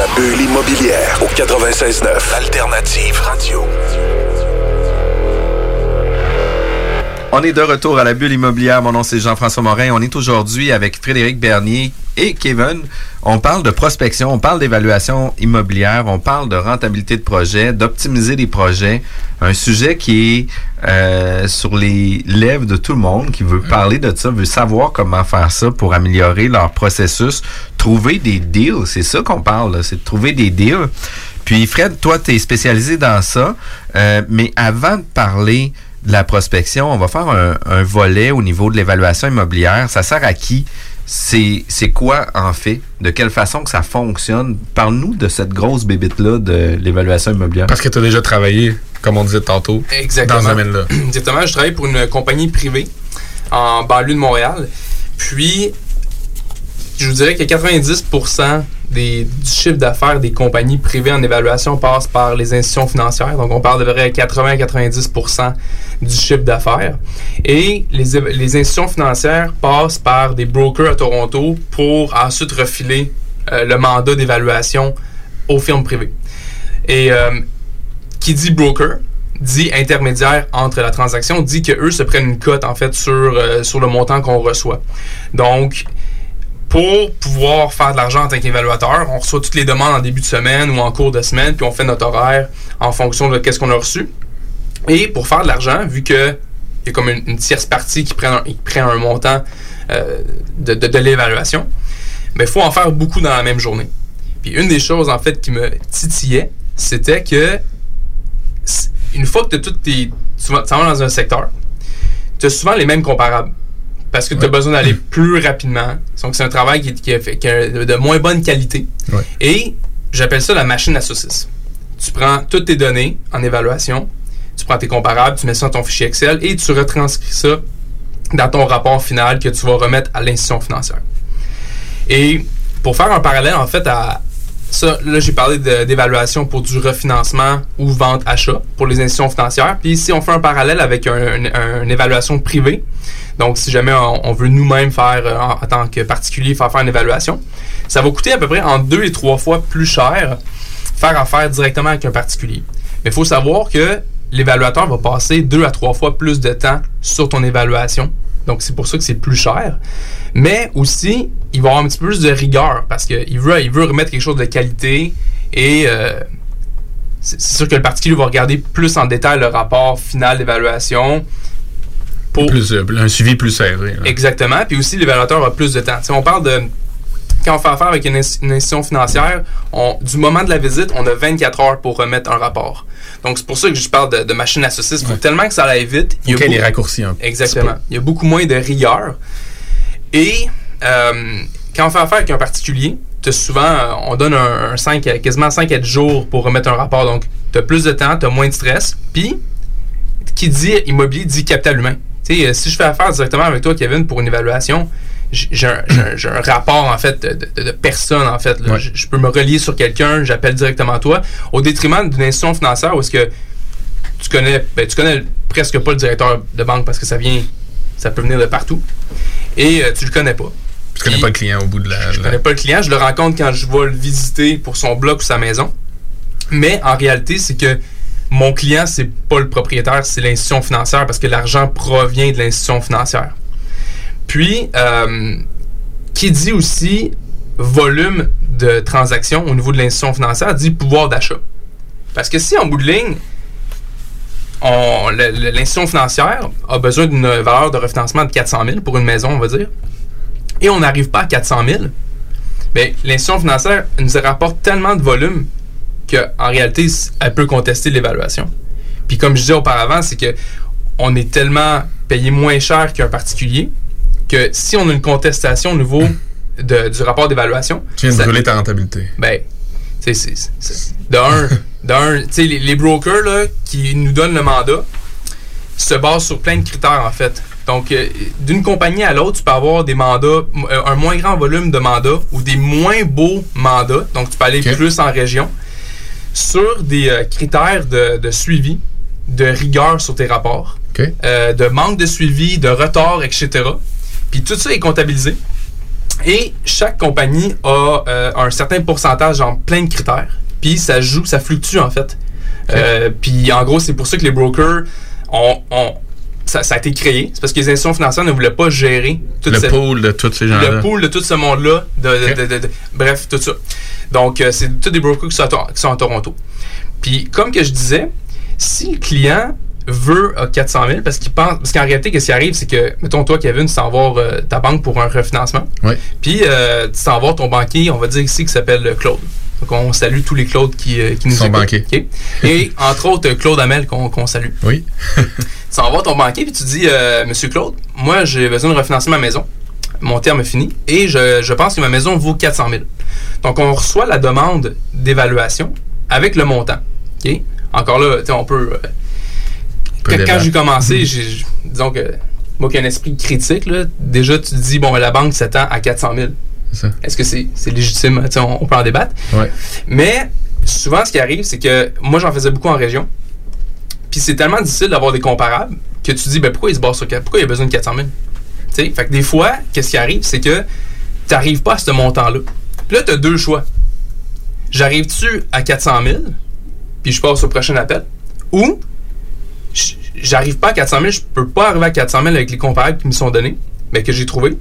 La bulle immobilière au 96.9 Alternative Radio. On est de retour à la bulle immobilière. Mon nom, c'est Jean-François Morin. On est aujourd'hui avec Frédéric Bernier et Kevin. On parle de prospection, on parle d'évaluation immobilière, on parle de rentabilité de projet, d'optimiser les projets. Un sujet qui est euh, sur les lèvres de tout le monde, qui veut parler de ça, veut savoir comment faire ça pour améliorer leur processus, trouver des deals. C'est ça qu'on parle, c'est de trouver des deals. Puis Fred, toi, tu es spécialisé dans ça. Euh, mais avant de parler de la prospection, on va faire un, un volet au niveau de l'évaluation immobilière. Ça sert à qui? C'est, c'est quoi en fait? De quelle façon que ça fonctionne? Parle-nous de cette grosse bébite-là de l'évaluation immobilière. Parce que tu as déjà travaillé, comme on disait tantôt, Exactement. dans ce domaine-là. Exactement. Je travaille pour une compagnie privée en banlieue de Montréal. Puis, je vous dirais que 90% du chiffre d'affaires des compagnies privées en évaluation passe par les institutions financières. Donc, on parle de vrai 80-90% du chiffre d'affaires. Et les, les institutions financières passent par des brokers à Toronto pour ensuite refiler euh, le mandat d'évaluation aux firmes privées. Et euh, qui dit broker dit intermédiaire entre la transaction, dit que eux se prennent une cote en fait sur, euh, sur le montant qu'on reçoit. Donc, pour pouvoir faire de l'argent en tant qu'évaluateur, on reçoit toutes les demandes en début de semaine ou en cours de semaine, puis on fait notre horaire en fonction de qu'est-ce qu'on a reçu. Et pour faire de l'argent, vu que il y a comme une, tierce partie qui prend un, montant euh, de, l'évaluation, il faut en faire beaucoup dans la même journée. Puis une des choses en fait qui me titillait, c'était que une fois que tu as toutes tes. Tu dans un secteur, tu as souvent les mêmes comparables. Parce que tu as besoin d'aller plus rapidement. Donc, c'est un travail qui, qui est fait- qui est de, moins bonne qualité. Et j'appelle ça la machine à saucisses. Tu prends toutes tes données en évaluation, tu prends tes comparables, tu mets ça dans ton fichier Excel et tu retranscris ça dans ton rapport final que tu vas remettre à l'institution financière. Et pour faire un parallèle, en fait, à ça, là, j'ai parlé d'évaluation pour du refinancement ou vente-achat pour les institutions financières. Puis ici, on fait un parallèle avec un- un- une évaluation privée. Donc, si jamais on, veut nous-mêmes faire, euh, en, en tant que particulier, faire faire une évaluation, ça va coûter à peu près en deux et trois fois plus cher faire affaire directement avec un particulier. Mais il faut savoir que l'évaluateur va passer deux à trois fois plus de temps sur ton évaluation. Donc, c'est pour ça que c'est plus cher. Mais aussi, il va avoir un petit peu plus de rigueur parce qu'il veut, il veut remettre quelque chose de qualité et euh, c'est sûr que le particulier va regarder plus en détail le rapport final d'évaluation. Pour Plus, euh, un suivi plus serré. là. Exactement. Puis aussi, l'évaluateur a plus de temps. Sais, on parle de. Quand on fait affaire avec une, une institution financière, on- du moment de la visite, on a 24 heures pour remettre un rapport. Donc, c'est pour ça que je parle de, de machine à saucisse. Il faut tellement que ça aille vite. Qu'il y beaucoup- les raccourcis un petit Exactement. peu. Il y a beaucoup moins de rigueur. Et euh, quand on fait affaire avec un particulier, souvent, euh, on donne un, un 5, à- quasiment 5 à 10 jours pour remettre un rapport. Donc, tu as plus de temps, tu as moins de stress. Puis, qui dit immobilier dit capital humain. Euh, si je fais affaire directement avec toi, Kevin, pour une évaluation, j'ai un, rapport, en fait, de, de- de personne, en fait. là. Ouais. Je, je peux me relier sur quelqu'un, j'appelle directement toi, au détriment d'une institution financière où est-ce que tu connais, ben, tu connais presque pas le directeur de banque parce que ça vient, ça peut venir de partout. Et euh, tu le connais pas. Tu connais pas le client au bout de la. Je la- connais pas le client, je le rencontre quand je vais le visiter pour son bloc ou sa maison. Mais en réalité, c'est que mon client, c'est pas le propriétaire, c'est l'institution financière parce que l'argent provient de l'institution financière. Puis, euh, qui dit aussi volume de transactions au niveau de l'institution financière, dit pouvoir d'achat. Parce que si en bout de ligne, l'institution financière a besoin d'une valeur de refinancement de 400 000 pour une maison, on va dire, et on n'arrive pas à 400 000, ben, l'institution financière nous rapporte tellement de volume qu'en réalité, elle peut contester l'évaluation. Puis comme je disais auparavant, c'est que on est tellement payé moins cher qu'un particulier que si on a une contestation au niveau de- du rapport d'évaluation, Tu viens de brûler ta rentabilité. ben, c'est- c'est- de un, de un, tu sais, les, les brokers là, qui nous donnent le mandat se basent sur plein de critères en fait. Donc, euh, d'une compagnie à l'autre, tu peux avoir des mandats, euh, un moins grand volume de mandats ou des moins beaux mandats. Donc, tu peux aller plus en région sur des euh, critères de, de suivi, de rigueur sur tes rapports, euh, de manque de suivi, de retard, etc. Puis tout ça est comptabilisé. Et chaque compagnie a euh, un certain pourcentage en plein de critères. Puis ça joue, ça fluctue en fait. Euh, puis en gros, c'est pour ça que les brokers ont. ont- ça, ça a été créé. C'est parce que les institutions financières ne voulaient pas gérer toute Le cette- pool de tous ces gens-là. le pool de tout ce monde-là. de- de- de- de- de- bref, tout ça. Donc, euh, c'est tous des brokers qui sont, à, Tor- qui sont à Toronto. Puis, comme que je disais, si le client veut euh, 400 000, parce qu'il pense, parce qu'en réalité, qu'est-ce qui arrive, c'est que, mettons, toi, Kevin, tu t'en vas voir euh, ta banque pour un refinancement. Oui. Puis, euh, tu t'en vas ton banquier, on va dire ici, qui s'appelle euh, Claude. Donc, on salue tous les Claudes qui, euh, qui nous Son écoutent. banquier. OK? Et, entre autres, euh, Claude Hamel, qu'on salue. Oui. tu vas voir ton banquier, puis tu dis, euh, Monsieur Claude, moi, j'ai besoin de refinancer ma maison. Mon terme est fini. Et je, je pense que ma maison vaut 400 000. Donc, on reçoit la demande d'évaluation avec le montant. OK? Encore là, tu sais, on peut. Quand- j'ai commencé, j'ai- j'- disons que moi qui ai un esprit critique, là, déjà tu te dis, bon, la banque s'attend à 400 000. C'est ça. Est-ce que c'est légitime? On, on peut en débattre. Ouais. Mais souvent, ce qui arrive, c'est que moi, j'en faisais beaucoup en région. Puis c'est tellement difficile d'avoir des comparables que tu te dis, ben, pourquoi il se base sur 4 Pourquoi il a besoin de 400 000? Tu sais, fait que des fois, qu'est-ce qui arrive, c'est que tu n'arrives pas à ce montant-là. Puis là, tu as deux choix. J'arrive-tu à 400 000, puis je passe au prochain appel, ou j'arrive pas à 400 000, je peux pas arriver à 400 000 avec les comparables qui me sont donnés, mais que j'ai trouvés.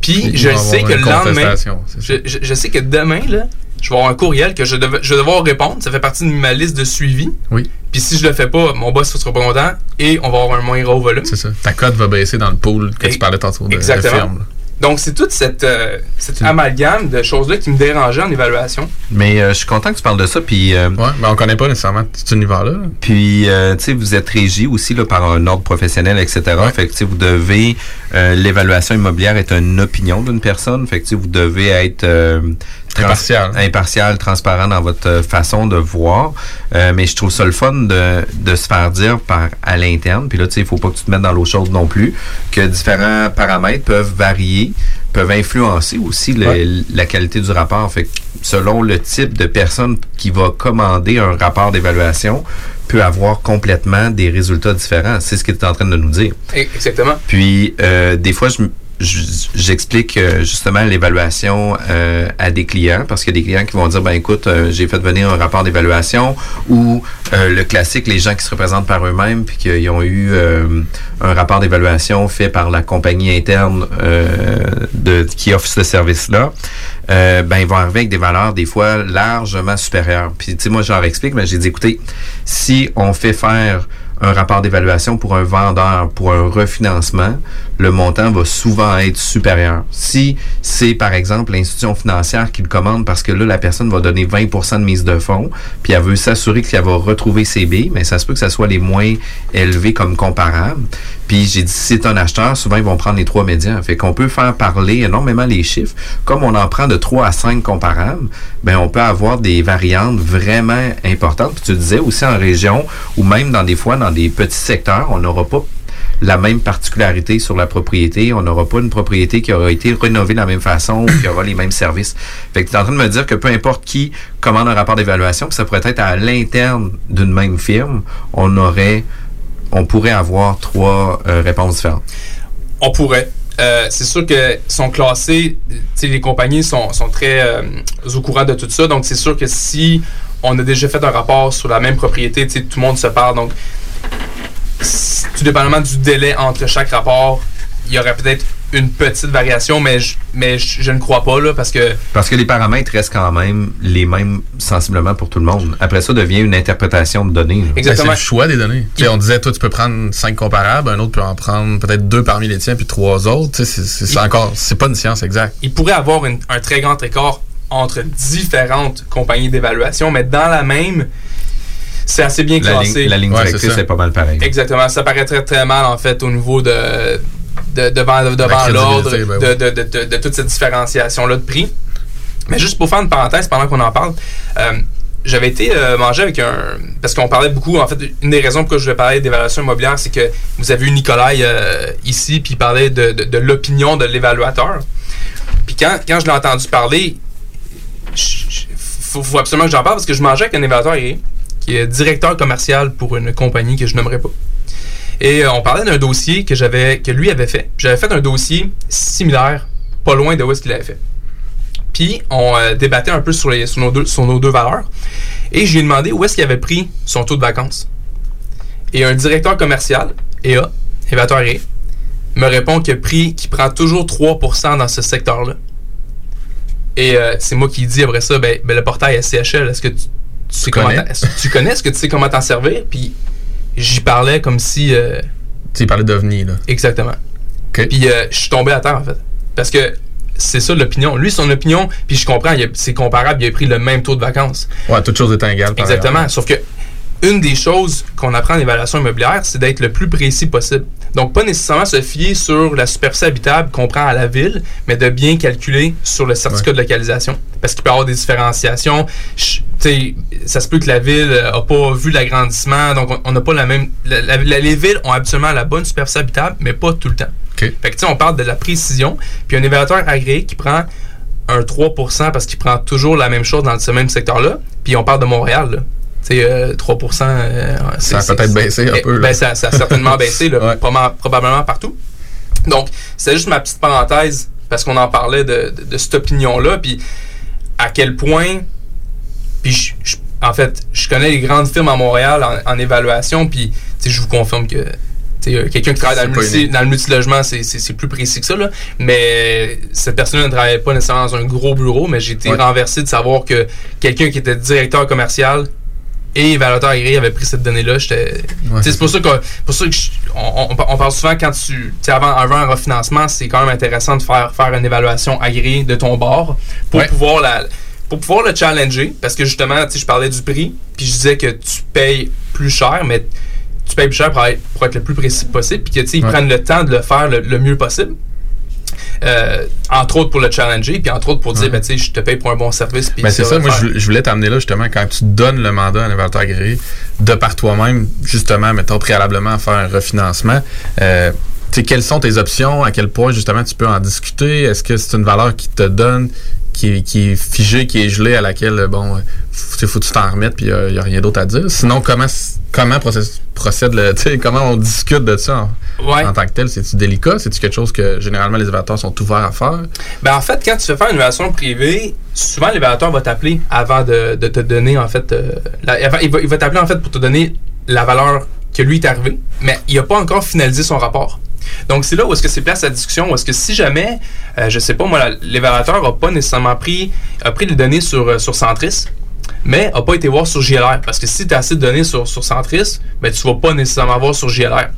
Puis je sais que le lendemain, je, je- je sais que demain, là, je vais avoir un courriel que je, dev- je vais devoir répondre. Ça fait partie de ma liste de suivi. Oui. Puis si je le fais pas, mon boss ne sera pas content et on va avoir un moins gros volume. C'est ça. Ta cote va baisser dans le pool que tu parlais tantôt de, de Exactement. firme. Donc, c'est toute cette, euh, cette amalgame de choses-là qui me dérangeait en évaluation. Mais euh, je suis content que tu parles de ça. Puis, euh, ouais, mais on connaît pas nécessairement cet univers-là. Puis, euh, tu sais, vous êtes régi aussi là, par un ordre professionnel, etc. Fait que, tu sais, vous devez... euh, L'évaluation immobilière est une opinion d'une personne. Fait que, tu sais, vous devez être... trans- Impartial. impartial, transparent dans votre euh, façon de voir. Euh, mais je trouve ça le fun de, de se faire dire par à l'interne. Puis là, tu sais, il faut pas que tu te mettes dans l'eau chaude non plus, que différents paramètres peuvent varier, peuvent influencer aussi le- Ouais. la qualité du rapport. Fait que selon le type de personne qui va commander un rapport d'évaluation, peut avoir complètement des résultats différents. C'est ce que tu es en train de nous dire. Exactement. Puis, euh, des fois, je- j'explique euh, justement l'évaluation euh, à des clients parce qu'il y a des clients qui vont dire ben écoute euh, j'ai fait venir un rapport d'évaluation ou euh, le classique les gens qui se représentent par eux-mêmes puis qu'ils ont eu euh, un rapport d'évaluation fait par la compagnie interne de qui offre ce service là ben ils vont arriver avec des valeurs des fois largement supérieures. Puis tu sais moi je leur explique mais j'ai dit écoutez si on fait faire un rapport d'évaluation pour un vendeur, pour un refinancement, le montant va souvent être supérieur. Si c'est, par exemple, l'institution financière qui le commande parce que là, la personne va donner 20% de mise de fonds, puis elle veut s'assurer qu'elle va retrouver ses billes, mais ça se peut que ça soit les moins élevés comme comparables. Puis j'ai dit, si c'est un acheteur, souvent ils vont prendre les trois médias. Fait qu'on peut faire parler énormément les chiffres. Comme on en prend de 3 à 5 comparables, ben on peut avoir des variantes vraiment importantes. Puis tu disais aussi en région, ou même dans des fois dans des petits secteurs, on n'aura pas la même particularité sur la propriété. On n'aura pas une propriété qui aura été rénovée de la même façon ou qui aura les mêmes services. Fait que tu es en train de me dire que peu importe qui commande un rapport d'évaluation, ça pourrait être à l'interne d'une même firme, on aurait on pourrait avoir trois euh, réponses différentes. On pourrait. Euh, c'est sûr que sont classés, les compagnies sont, très euh, au courant de tout ça. Donc, c'est sûr que si on a déjà fait un rapport sur la même propriété, tout le monde se parle. Donc, tout dépendamment du délai entre chaque rapport, il y aurait peut-être une petite variation, mais je, mais je, je ne crois pas, là, parce que Parce que les paramètres restent quand même les mêmes sensiblement pour tout le monde. Après ça, devient une interprétation de données. là. Ben, c'est le choix des données. Sais, on disait, toi, tu peux prendre cinq comparables, un autre peut en prendre peut-être deux parmi les tiens, puis trois autres. C'est encore, c'est pas une science exacte. il pourrait avoir une- un très grand écart entre différentes compagnies d'évaluation, mais dans la même, c'est assez bien La classé. ligne, la ligne Ouais, directrice est pas mal pareille. Exactement. Ça paraîtrait très mal, en fait, au niveau de, de- devant, devant l'ordre, ben de, oui. de, de, de- de toute cette différenciation-là de prix. Mais juste pour faire une parenthèse pendant qu'on en parle, euh, j'avais été euh, manger avec un. Parce qu'on parlait beaucoup, en fait, une des raisons pourquoi je voulais parler d'évaluation immobilière, c'est que vous avez eu Nicolas euh, ici, puis il parlait de, de- de l'opinion de l'évaluateur. Puis quand, quand je l'ai entendu parler, il faut, faut absolument que j'en parle parce que je mangeais avec un évaluateur qui est directeur commercial pour une compagnie que je nommerai pas. Et euh, on parlait d'un dossier que j'avais que lui avait fait. J'avais fait un dossier similaire, pas loin de où est-ce qu'il avait fait. Puis on euh, débattait un peu sur, nos deux, sur nos deux valeurs. Et je lui ai demandé où est-ce qu'il avait pris son taux de vacances. Et un directeur commercial, EA, évaluateur agréé, me répond qu'il a pris, qu'il prend toujours 3% dans ce secteur-là. Et euh, c'est moi qui dis après ça, ben, ben, le portail SCHL, est-ce que tu, tu sais connais? tu connais, est-ce que tu sais comment t'en servir? Puis j'y parlais comme si... euh, Tu parlait d'OVNI, là. Exactement. Puis euh, je suis tombé à terre, en fait. Parce que c'est ça l'opinion. Lui, son opinion, puis je comprends, c'est comparable, il a pris le même taux de vacances. Ouais, toutes choses étant égales. Exactement. Sauf que une des choses qu'on apprend en évaluation immobilière, c'est d'être le plus précis possible. Donc, pas nécessairement se fier sur la superficie habitable qu'on prend à la ville, mais de bien calculer sur le certificat de localisation. Parce qu'il peut y avoir des différenciations. Ch- tu sais, ça se peut que la ville n'a pas vu l'agrandissement, donc on- n'a pas la même. la- la- la- les villes ont absolument la bonne superficie habitable, mais pas tout le temps. Fait que, tu sais, on parle de la précision, puis un évaluateur agréé qui prend un 3% parce qu'il prend toujours la même chose dans ce même secteur-là, puis on parle de Montréal, là. Tu sais, euh, 3%. euh, Ça a peut-être baissé un peu, là. Ben, ça, ça a certainement baissé, là, probablement partout. Donc, c'est juste ma petite parenthèse, parce qu'on en parlait de, de- de cette opinion-là, puis à quel point. Puis, je- je- en fait, je connais les grandes firmes à Montréal en, en évaluation, puis je vous confirme que. Quelqu'un qui travaille dans le, multi, dans le multilogement, c'est- plus précis que ça. Là. Mais cette personne ne travaillait pas nécessairement dans un gros bureau, mais j'ai été Ouais. renversé de savoir que quelqu'un qui était directeur commercial et évaluateur agréé avait pris cette donnée-là. C'est pour ça que, pour ça que je- on, on- on parle souvent quand tu. avant, avant un refinancement, c'est quand même intéressant de faire, faire une évaluation agréée de ton bord pour Ouais. pouvoir la. Pour pouvoir le challenger, parce que justement, je parlais du prix, puis je disais que tu payes plus cher, mais tu payes plus cher pour être, pour être le plus précis possible, puis que tu ils prennent le temps de le faire le, le mieux possible. Euh, entre autres pour le challenger, puis entre autres pour dire, ben, tu sais, je te paye pour un bon service. puis Ben, c'est ça, moi je, je voulais t'amener là justement quand tu donnes le mandat à un évaluateur agréé de par toi-même, justement, mettons préalablement à faire un refinancement. Euh, sais, quelles sont tes options, à quel point justement tu peux en discuter, est-ce que c'est une valeur qui te donne, qui, qui est figée, qui est gelée, à laquelle, bon, euh, faut, tu sais, faut que tu t'en remettes, puis il n'y a, rien d'autre à dire? Sinon, comment, comment procède, le, tu sais, comment on discute de ça en, Ouais. en tant que tel? C'est-tu délicat? C'est-tu quelque chose que généralement les évaluateurs sont ouverts à faire? Ben, en fait, quand tu fais faire une évaluation privée, souvent l'évaluateur va t'appeler avant de, de te donner, en fait, euh, la- il va, il va t'appeler, en fait, pour te donner la valeur que lui est arrivé, mais il n'a pas encore finalisé son rapport. Donc, c'est là où est-ce que c'est place à la discussion, où est-ce que si jamais, euh, je sais pas, moi, l'évaluateur n'a pas nécessairement pris, a pris les données sur, euh, sur Centris, mais n'a pas été voir sur JLR. Parce que si tu as assez de données sur, sur Centris, ben, tu vas pas nécessairement voir sur JLR.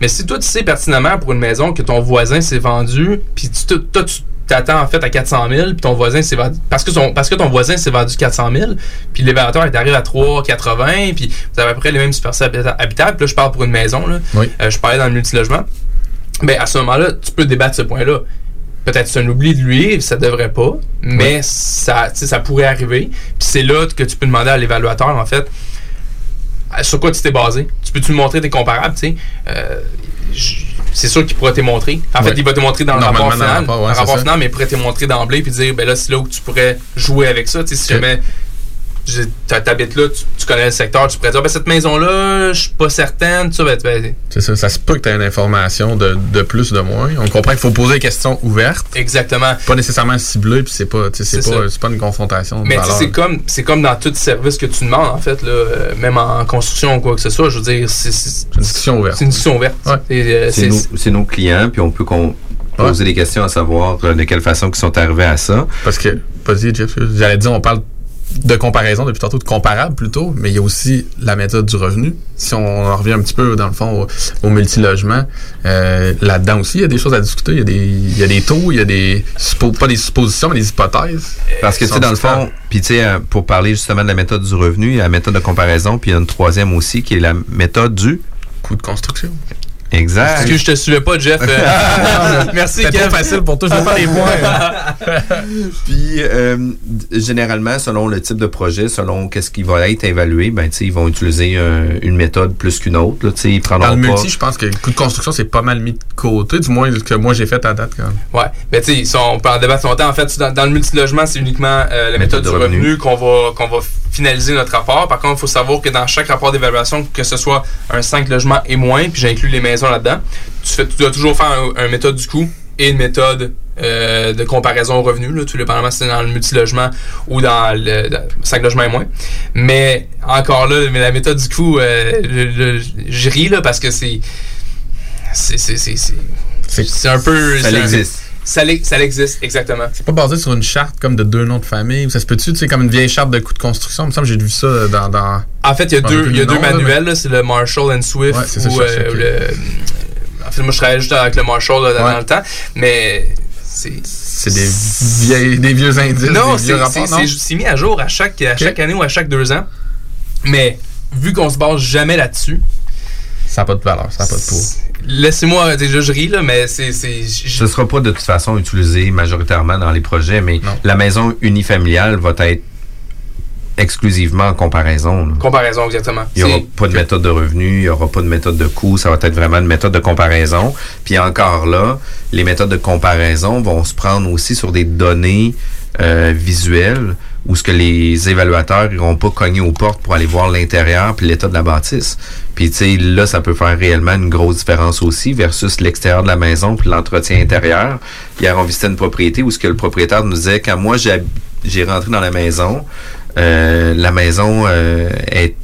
Mais si toi, tu sais pertinemment pour une maison que ton voisin s'est vendu, puis tu, toi, tu t'attends en fait à 400 000, puis ton voisin s'est vendu, parce que, son- parce que ton voisin s'est vendu 400 000, puis l'évaluateur est arrivé à 3,80, puis vous avez à peu près les mêmes superficies habita- habitables. Puis là, je parle pour une maison, là. Oui. Euh, je parlais dans le multilogement. Ben, à ce moment-là, tu peux débattre ce point-là. Peut-être c'est un oubli de lui, ça devrait pas, mais ça, ça pourrait arriver. Puis c'est là que tu peux demander à l'évaluateur, en fait, sur quoi tu t'es basé. Tu peux-tu me montrer tes comparables, tu sais? Euh, c'est sûr qu'il pourra te montrer. En fait, il va te montrer dans le rapport dans le final. rapport, ouais, Dans le c'est rapport ça. final, mais il pourrait te montrer d'emblée puis dire, ben là, c'est là où tu pourrais jouer avec ça. Tu sais, si jamais tu habites là, tu, tu connais le secteur, tu pourrais dire, ben cette maison-là, je suis pas certaine. Tu ben, ben, C'est ça, ça se peut que tu aies une information de, de plus ou de moins. On comprend qu'il faut poser des questions ouvertes. Exactement. Pas nécessairement ciblées, puis c'est pas, c'est C'est pas, pas une confrontation. de Mais c'est comme, c'est comme dans tout service que tu demandes, en fait, là, euh, même en construction ou quoi que ce soit. Je veux dire, c'est c'est- une discussion ouverte. C'est une discussion ouverte. Euh, C'est nos, c'est nos clients, puis on peut qu'on poser des questions à savoir euh, de quelle façon ils sont arrivés à ça. Parce que, vas-y, Jeff, j'allais dire, on parle de comparaison depuis tantôt, de comparable plutôt, mais il y a aussi la méthode du revenu. Si on en revient un petit peu, dans le fond, au, au multilogement, euh, là-dedans aussi, il y a des choses à discuter. Il y a des, il y a des taux, il y a des, pas des suppositions, mais des hypothèses. Parce que, tu sais, dans le fond, puis tu sais, euh, pour parler justement de la méthode du revenu, il y a la méthode de comparaison, puis il y a une troisième aussi qui est la méthode du coût de construction. Exact. Parce que je te suivais pas, Jeff. Euh, merci, Kev. facile pour toi, je vais faire les points. Puis, euh, généralement, selon le type de projet, selon qu'est-ce qui va être évalué, ben, tu sais, ils vont utiliser euh, une méthode plus qu'une autre. Là, tu sais, ils prendront Dans le pas... multi, je pense que le coût de construction, c'est pas mal mis de côté, du moins ce que moi j'ai fait à date quand même. Ouais, ben tu sais, ils sont- on peut en débattre longtemps. En fait, dans, dans le multilogement, c'est uniquement euh, la méthode, Méthode de du revenu. revenu qu'on va, qu'on va finaliser notre rapport. Par contre, il faut savoir que dans chaque rapport d'évaluation, que ce soit un 5 logements et moins, puis j'inclus les maisons là-dedans, tu, fais, tu dois toujours faire un, un méthode du coût et une méthode euh, de comparaison au revenu, là, tout dépendamment si c'est dans le multilogement ou dans le dans 5 logements et moins. Mais encore là, mais la méthode du coût, euh, le- le- je ris là, parce que c'est. C'est. C'est. C'est. c'est- C'est un peu. Ça existe. Ça, ça existe, exactement. C'est pas basé sur une charte comme de deux noms de famille. Ça se peut-tu, tu sais, comme une vieille charte de coût de construction? Il me semble que j'ai vu ça dans. dans... En fait, il y a deux, y a deux manuels, c'est le Marshall and Swift Ouais, ça, ou euh, le. En fait, moi, je travaillais juste avec le Marshall là, dans Ouais. le temps, mais c'est. C'est des, vieilles, des vieux indices, Non, c'est mis à jour à chaque, à chaque année ou à chaque deux ans. Mais vu qu'on se base jamais là-dessus, Ça n'a pas de valeur, ça n'a pas de poids. laissez-moi, déjà je ris là, mais c'est. Ce sera pas de toute façon utilisé majoritairement dans les projets, mais la maison unifamiliale va être exclusivement en comparaison. là. Comparaison, exactement. Il n'y aura pas de méthode de revenu, il n'y aura pas de méthode de coût, ça va être vraiment une méthode de comparaison. Puis encore là, les méthodes de comparaison vont se prendre aussi sur des données euh, visuelles où ce que les évaluateurs iront pas cogner aux portes pour aller voir l'intérieur puis l'état de la bâtisse. Puis tu sais là ça peut faire réellement une grosse différence aussi versus l'extérieur de la maison puis l'entretien intérieur. Hier on visitait une propriété où ce que le propriétaire nous disait quand moi j'ai rentré dans la maison, euh, la maison euh, est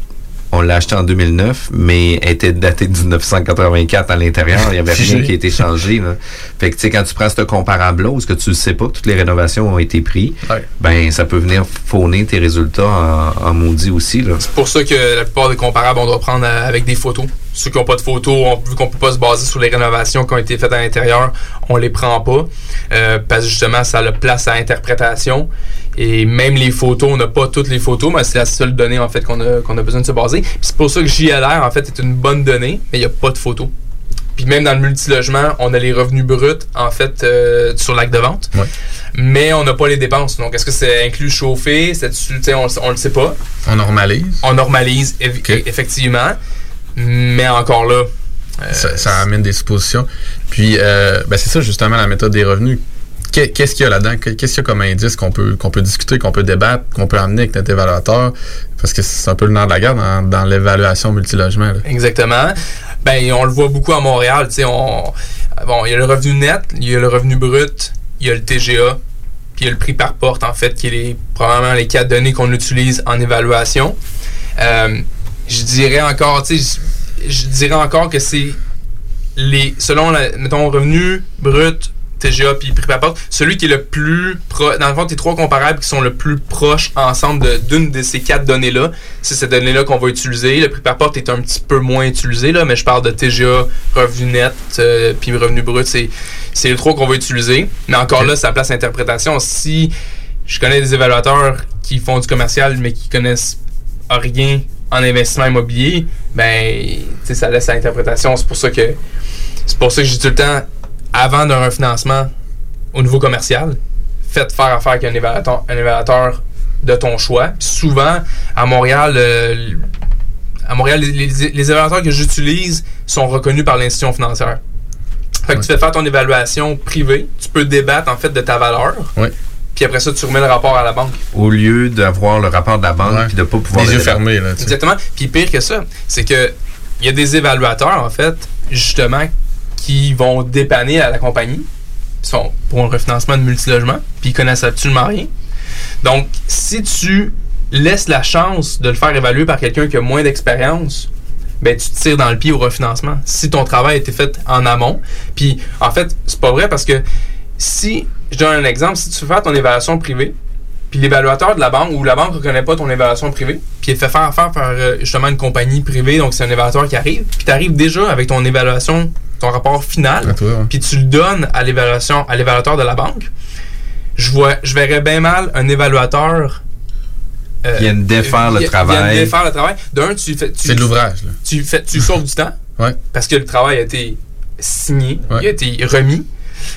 on l'a acheté en 2009, mais elle était datée de 1984 à l'intérieur. Il n'y avait rien qui a été changé. Là. Fait que, tu sais, quand tu prends ce comparable-là, où ce que tu ne sais pas que toutes les rénovations ont été prises, ben, ça peut venir fauner tes résultats en, en maudit aussi. C'est pour ça que la plupart des comparables, on doit prendre avec des photos. Ceux qui n'ont pas de photos, on- vu qu'on peut pas se baser sur les rénovations qui ont été faites à l'intérieur, on les prend pas. euh, parce que justement, ça a la place à interprétation. Et même les photos, on n'a pas toutes les photos, mais c'est la seule donnée en fait qu'on a, qu'on a besoin de se baser. Puis c'est pour ça que JLR, en fait, est une bonne donnée, mais il n'y a pas de photos. Puis même dans le multilogement, on a les revenus bruts, en fait, euh, sur l'acte de vente. Mais on n'a pas les dépenses. Donc, est-ce que c'est inclus? C'est dessus, sais, on, on le sait pas. On normalise. On normalise, eff- effectivement. Mais encore là. euh, ça, ça amène des suppositions. Puis, euh, ben c'est ça justement la méthode des revenus. Qu'est- Qu'est-ce qu'il y a là-dedans? Qu'est- Qu'est-ce qu'il y a comme indice qu'on peut, qu'on peut discuter, qu'on peut débattre, qu'on peut amener avec notre évaluateur? Parce que c'est un peu le nerf de la guerre dans, l'évaluation multilogement. Exactement. Ben, on le voit beaucoup à Montréal. On, bon, il y a le revenu net, il y a le revenu brut, il y a le TGA, puis il y a le prix par porte, en fait, qui est probablement les quatre données qu'on utilise en évaluation. Euh, je dirais encore, tu je, dirais encore que c'est les, selon, la, mettons, revenu brut, TGA puis prix par porte, celui qui est le plus pro, dans le fond, tes trois comparables qui sont le plus proches ensemble d'une de, ces quatre données-là, c'est cette donnée-là qu'on va utiliser. Le prix par porte est un petit peu moins utilisé, là, mais je parle de TGA, revenu net, euh, puis revenu brut, c'est, c'est les trois qu'on va utiliser. Mais encore là, ça place l'interprétation. Si je connais des évaluateurs qui font du commercial, mais qui connaissent rien en investissement immobilier, ben, ça laisse à l'interprétation. C'est pour ça que c'est pour ça que je dis tout le temps, avant d'un refinancement au niveau commercial, faites faire affaire avec un évaluateur, un évaluateur de ton choix. Puis souvent, à Montréal, euh, à Montréal, les, les- les évaluateurs que j'utilise sont reconnus par l'institution financière. Fait que tu fais faire ton évaluation privée, tu peux débattre en fait de ta valeur. Oui. Puis après ça, tu remets le rapport à la banque. Au lieu d'avoir le rapport de la banque et de ne pas pouvoir... Les le yeux fermés, là. Exactement. Puis pire que ça, c'est que il y a des évaluateurs, en fait, justement, qui vont dépanner à la compagnie. Sont pour un refinancement de multilogement, puis ils connaissent absolument rien. Donc, si tu laisses la chance de le faire évaluer par quelqu'un qui a moins d'expérience, ben tu te tires dans le pied au refinancement. Si ton travail a été fait en amont, puis en fait, c'est pas vrai parce que si, je donne un exemple, si tu fais ton évaluation privée, puis l'évaluateur de la banque ou la banque ne reconnaît pas ton évaluation privée, puis elle fait faire affaire par euh, justement une compagnie privée, donc c'est un évaluateur qui arrive, puis tu arrives déjà avec ton évaluation, ton rapport final, puis tu le donnes à l'évaluation, à l'évaluateur de la banque. Je vois, je verrais bien mal un évaluateur euh, Qui viennent défaire le travail. viennent défaire le travail. D'un, tu fais. tu- C'est de l'ouvrage, là. Tu fais, tu sauves du temps. Parce que le travail a été signé, il a été remis.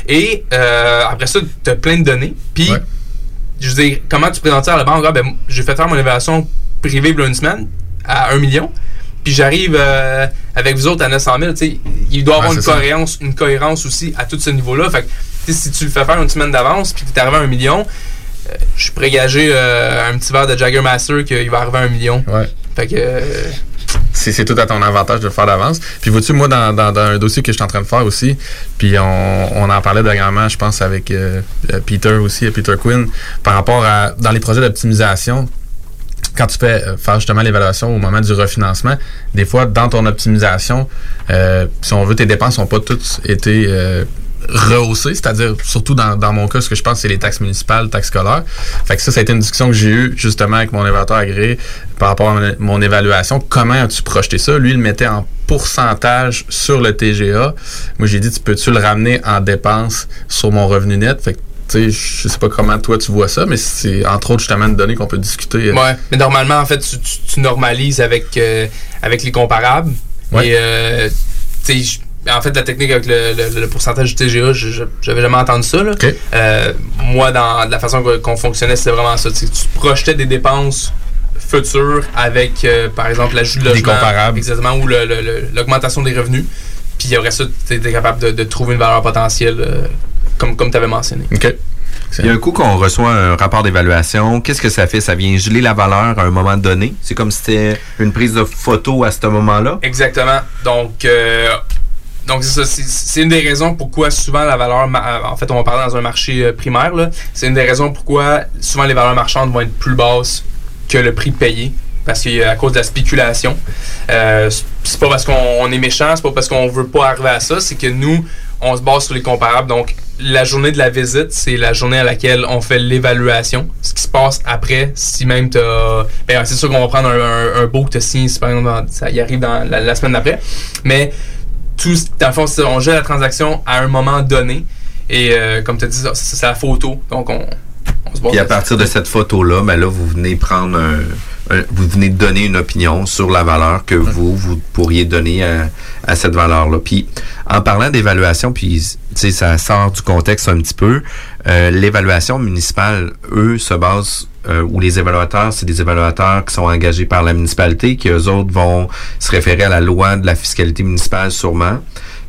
Et euh, après ça, tu as plein de données. Puis, je veux dire, comment tu présentes ça à la banque? Ah, ben, j'ai fait faire mon évaluation privée il y a une semaine à 1 million. Puis j'arrive euh, avec vous autres à 900 000. tu sais, Il doit y avoir Ouais, une, ça. cohérence, une cohérence aussi à tout ce niveau-là. Fait que, si tu le fais faire une semaine d'avance, puis tu es arrivé à 1 million, euh, je suis prégager un petit verre de Jagger Master qu'il va arriver à 1 million. Fait que. euh, c'est tout à ton avantage de le faire d'avance. Puis vois-tu, moi, dans, dans- dans un dossier que je suis en train de faire aussi, puis on, on en parlait dernièrement, je pense, avec euh, euh, Peter aussi, euh, Peter Quinn, par rapport à, dans les projets d'optimisation, quand tu fais euh, faire justement l'évaluation au moment du refinancement, des fois, dans ton optimisation, euh, si on veut, tes dépenses n'ont pas toutes été euh, rehaussées, c'est-à-dire, surtout dans, mon cas, ce que je pense, c'est les taxes municipales, taxes scolaires. Fait que ça, ça a été une discussion que j'ai eue justement avec mon évaluateur agréé par rapport à mon, mon évaluation. Comment as-tu projeté ça? Lui, il le mettait en pourcentage sur le TGA. Moi, j'ai dit, tu peux-tu le ramener en dépenses sur mon revenu net? Fait que, tu sais, je sais pas comment toi tu vois ça, mais c'est entre autres justement une donnée qu'on peut discuter. euh, Ouais, mais normalement, en fait, tu, tu- tu normalises avec, euh, avec les comparables. Ouais. Et, euh, tu sais, je- en fait, la technique avec le, le- le pourcentage du TGA, j'avais jamais entendu ça. là. Euh, moi, dans la façon qu'on fonctionnait, c'était vraiment ça. Tu projetais des dépenses futures avec, euh, par exemple, l'ajout de Des logement. comparables. Exactement, ou l'augmentation des revenus. Puis après ça, tu étais capable de, de trouver une valeur potentielle, euh, comme, comme tu avais mentionné. OK. Il y a un coup qu'on reçoit un rapport d'évaluation. Qu'est-ce que ça fait? Ça vient geler la valeur à un moment donné? C'est comme si c'était une prise de photo à ce moment-là? Exactement. Donc, euh, donc c'est ça. C'est- C'est une des raisons pourquoi souvent la valeur. En fait, on va parler dans un marché euh, primaire. là. C'est une des raisons pourquoi souvent les valeurs marchandes vont être plus basses que le prix payé. Parce qu'à cause de la spéculation. Euh, c'est- pas parce qu'on on est méchant, c'est pas parce qu'on veut pas arriver à ça, c'est que nous, on se base sur les comparables. Donc, la journée de la visite, c'est la journée à laquelle on fait l'évaluation. Ce qui se passe après, si même tu Ben, c'est sûr qu'on va prendre un, un, un beau que tu signé, si par exemple, dans- ça y arrive dans la, la semaine d'après. Mais, tout, dans le fond, c'est- on gère la transaction à un moment donné. Et euh, comme tu as dit, c'est la photo. Donc, on, on se Puis à partir de cette photo-là, ben là, vous venez prendre un, un- vous venez de donner une opinion sur la valeur que vous, vous pourriez donner à, à cette valeur-là. Puis en parlant d'évaluation, puis ça sort du contexte un petit peu, euh, l'évaluation municipale, eux, se basent euh, ou les évaluateurs, c'est des évaluateurs qui sont engagés par la municipalité, qui eux autres vont se référer à la loi de la fiscalité municipale sûrement.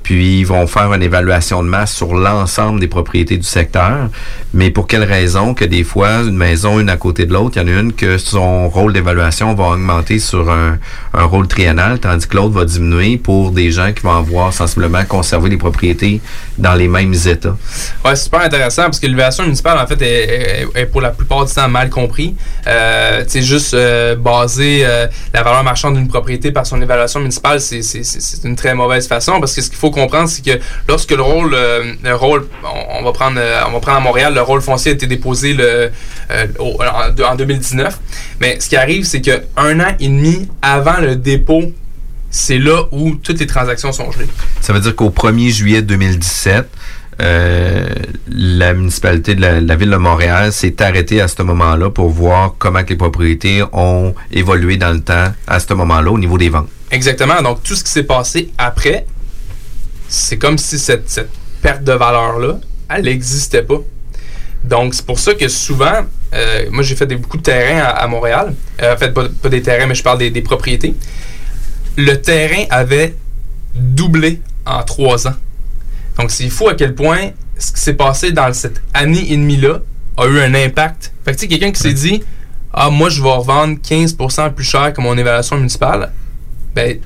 Puis ils vont faire une évaluation de masse sur l'ensemble des propriétés du secteur. Mais pour quelle raison que des fois, une maison, une à côté de l'autre, il y en a une que son rôle d'évaluation va augmenter sur un, un rôle triennal, tandis que l'autre va diminuer pour des gens qui vont avoir sensiblement conservé les propriétés dans les mêmes états. Ouais, c'est super intéressant parce que l'évaluation municipale, en fait, est, pour la plupart du temps mal compris. Euh, tu sais, juste euh, baser euh, la valeur marchande d'une propriété par son évaluation municipale, c'est c'est- c'est- c'est une très mauvaise façon parce que ce qu'il faut comprendre, c'est que lorsque le rôle, euh, le rôle, on, on va prendre, euh, on va prendre à Montréal, le rôle foncier a été déposé le, euh, au- en, en 2019. Mais ce qui arrive, c'est que un an et demi avant le dépôt, c'est là où toutes les transactions sont gelées. Ça veut dire qu'au 1er juillet 2017, euh, la municipalité de la, la ville de Montréal s'est arrêtée à ce moment-là pour voir comment que les propriétés ont évolué dans le temps à ce moment-là au niveau des ventes. Exactement. Donc, tout ce qui s'est passé après, c'est comme si cette, cette perte de valeur-là, elle n'existait pas. Donc, c'est pour ça que souvent, euh, moi, j'ai fait des, beaucoup de terrains à, à Montréal. Euh, en fait, pas, pas des terrains, mais je parle des, des propriétés. Le terrain avait doublé en trois ans. Donc, c'est fou à quel point ce qui s'est passé dans cette année et demie-là a eu un impact. Fait que, tu sais, quelqu'un qui s'est dit Ah, moi, je vais revendre 15% plus cher que mon évaluation municipale, ben,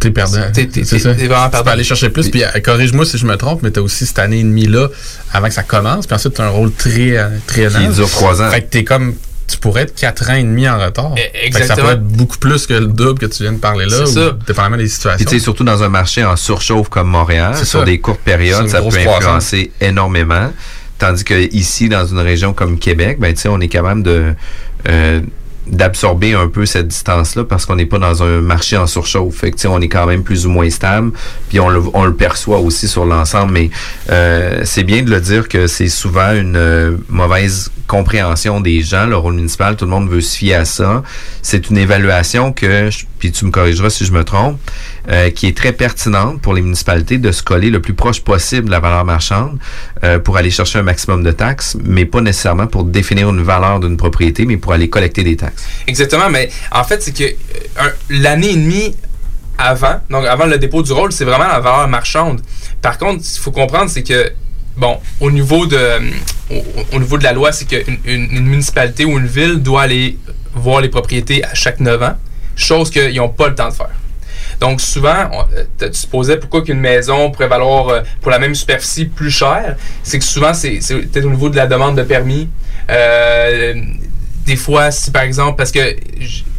T'es perdant. T'es- vraiment Tu peux perdant. aller chercher plus. Puis euh, corrige-moi si je me trompe, mais t'as aussi cette année et demie-là avant que ça commence. Puis ensuite, t'as un rôle très, euh, très Qui dure trois ans. Fait que t'es comme tu pourrais être 4 ans et demi en retard. Fait que Ça exactement. pourrait être beaucoup plus que le double que tu viens de parler là, C'est ça. dépendamment des situations. Puis tu sais, surtout dans un marché en surchauffe comme Montréal, C'est sur ça. des courtes périodes, ça peut croissance. influencer énormément. Tandis que ici, dans une région comme Québec, ben tu sais, on est capable de euh, d'absorber un peu cette distance-là parce qu'on n'est pas dans un marché en surchauffe. Fait que, on est quand même plus ou moins stable, puis on le, on le perçoit aussi sur l'ensemble. Mais euh, c'est bien de le dire que c'est souvent une euh, mauvaise compréhension des gens, le rôle municipal. Tout le monde veut se fier à ça. C'est une évaluation que, puis tu me corrigeras si je me trompe, euh, qui est très pertinente pour les municipalités de se coller le plus proche possible de la valeur marchande euh, pour aller chercher un maximum de taxes, mais pas nécessairement pour définir une valeur d'une propriété, mais pour aller collecter des taxes. Exactement, mais en fait, c'est que euh, l'année et demie avant, donc avant le dépôt du rôle, c'est vraiment la valeur marchande. Par contre, ce qu'il faut comprendre, c'est que, bon, au niveau de, euh, au, au niveau de la loi, c'est qu'une une, municipalité ou une ville doit aller voir les propriétés à chaque 9 ans, chose qu'ils n'ont pas le temps de faire. Donc souvent, on- euh, tu te posais pourquoi qu'une maison pourrait valoir euh, pour la même superficie plus cher. C'est que souvent, c'est peut-être au niveau de la demande de permis. Des fois, si par exemple, parce que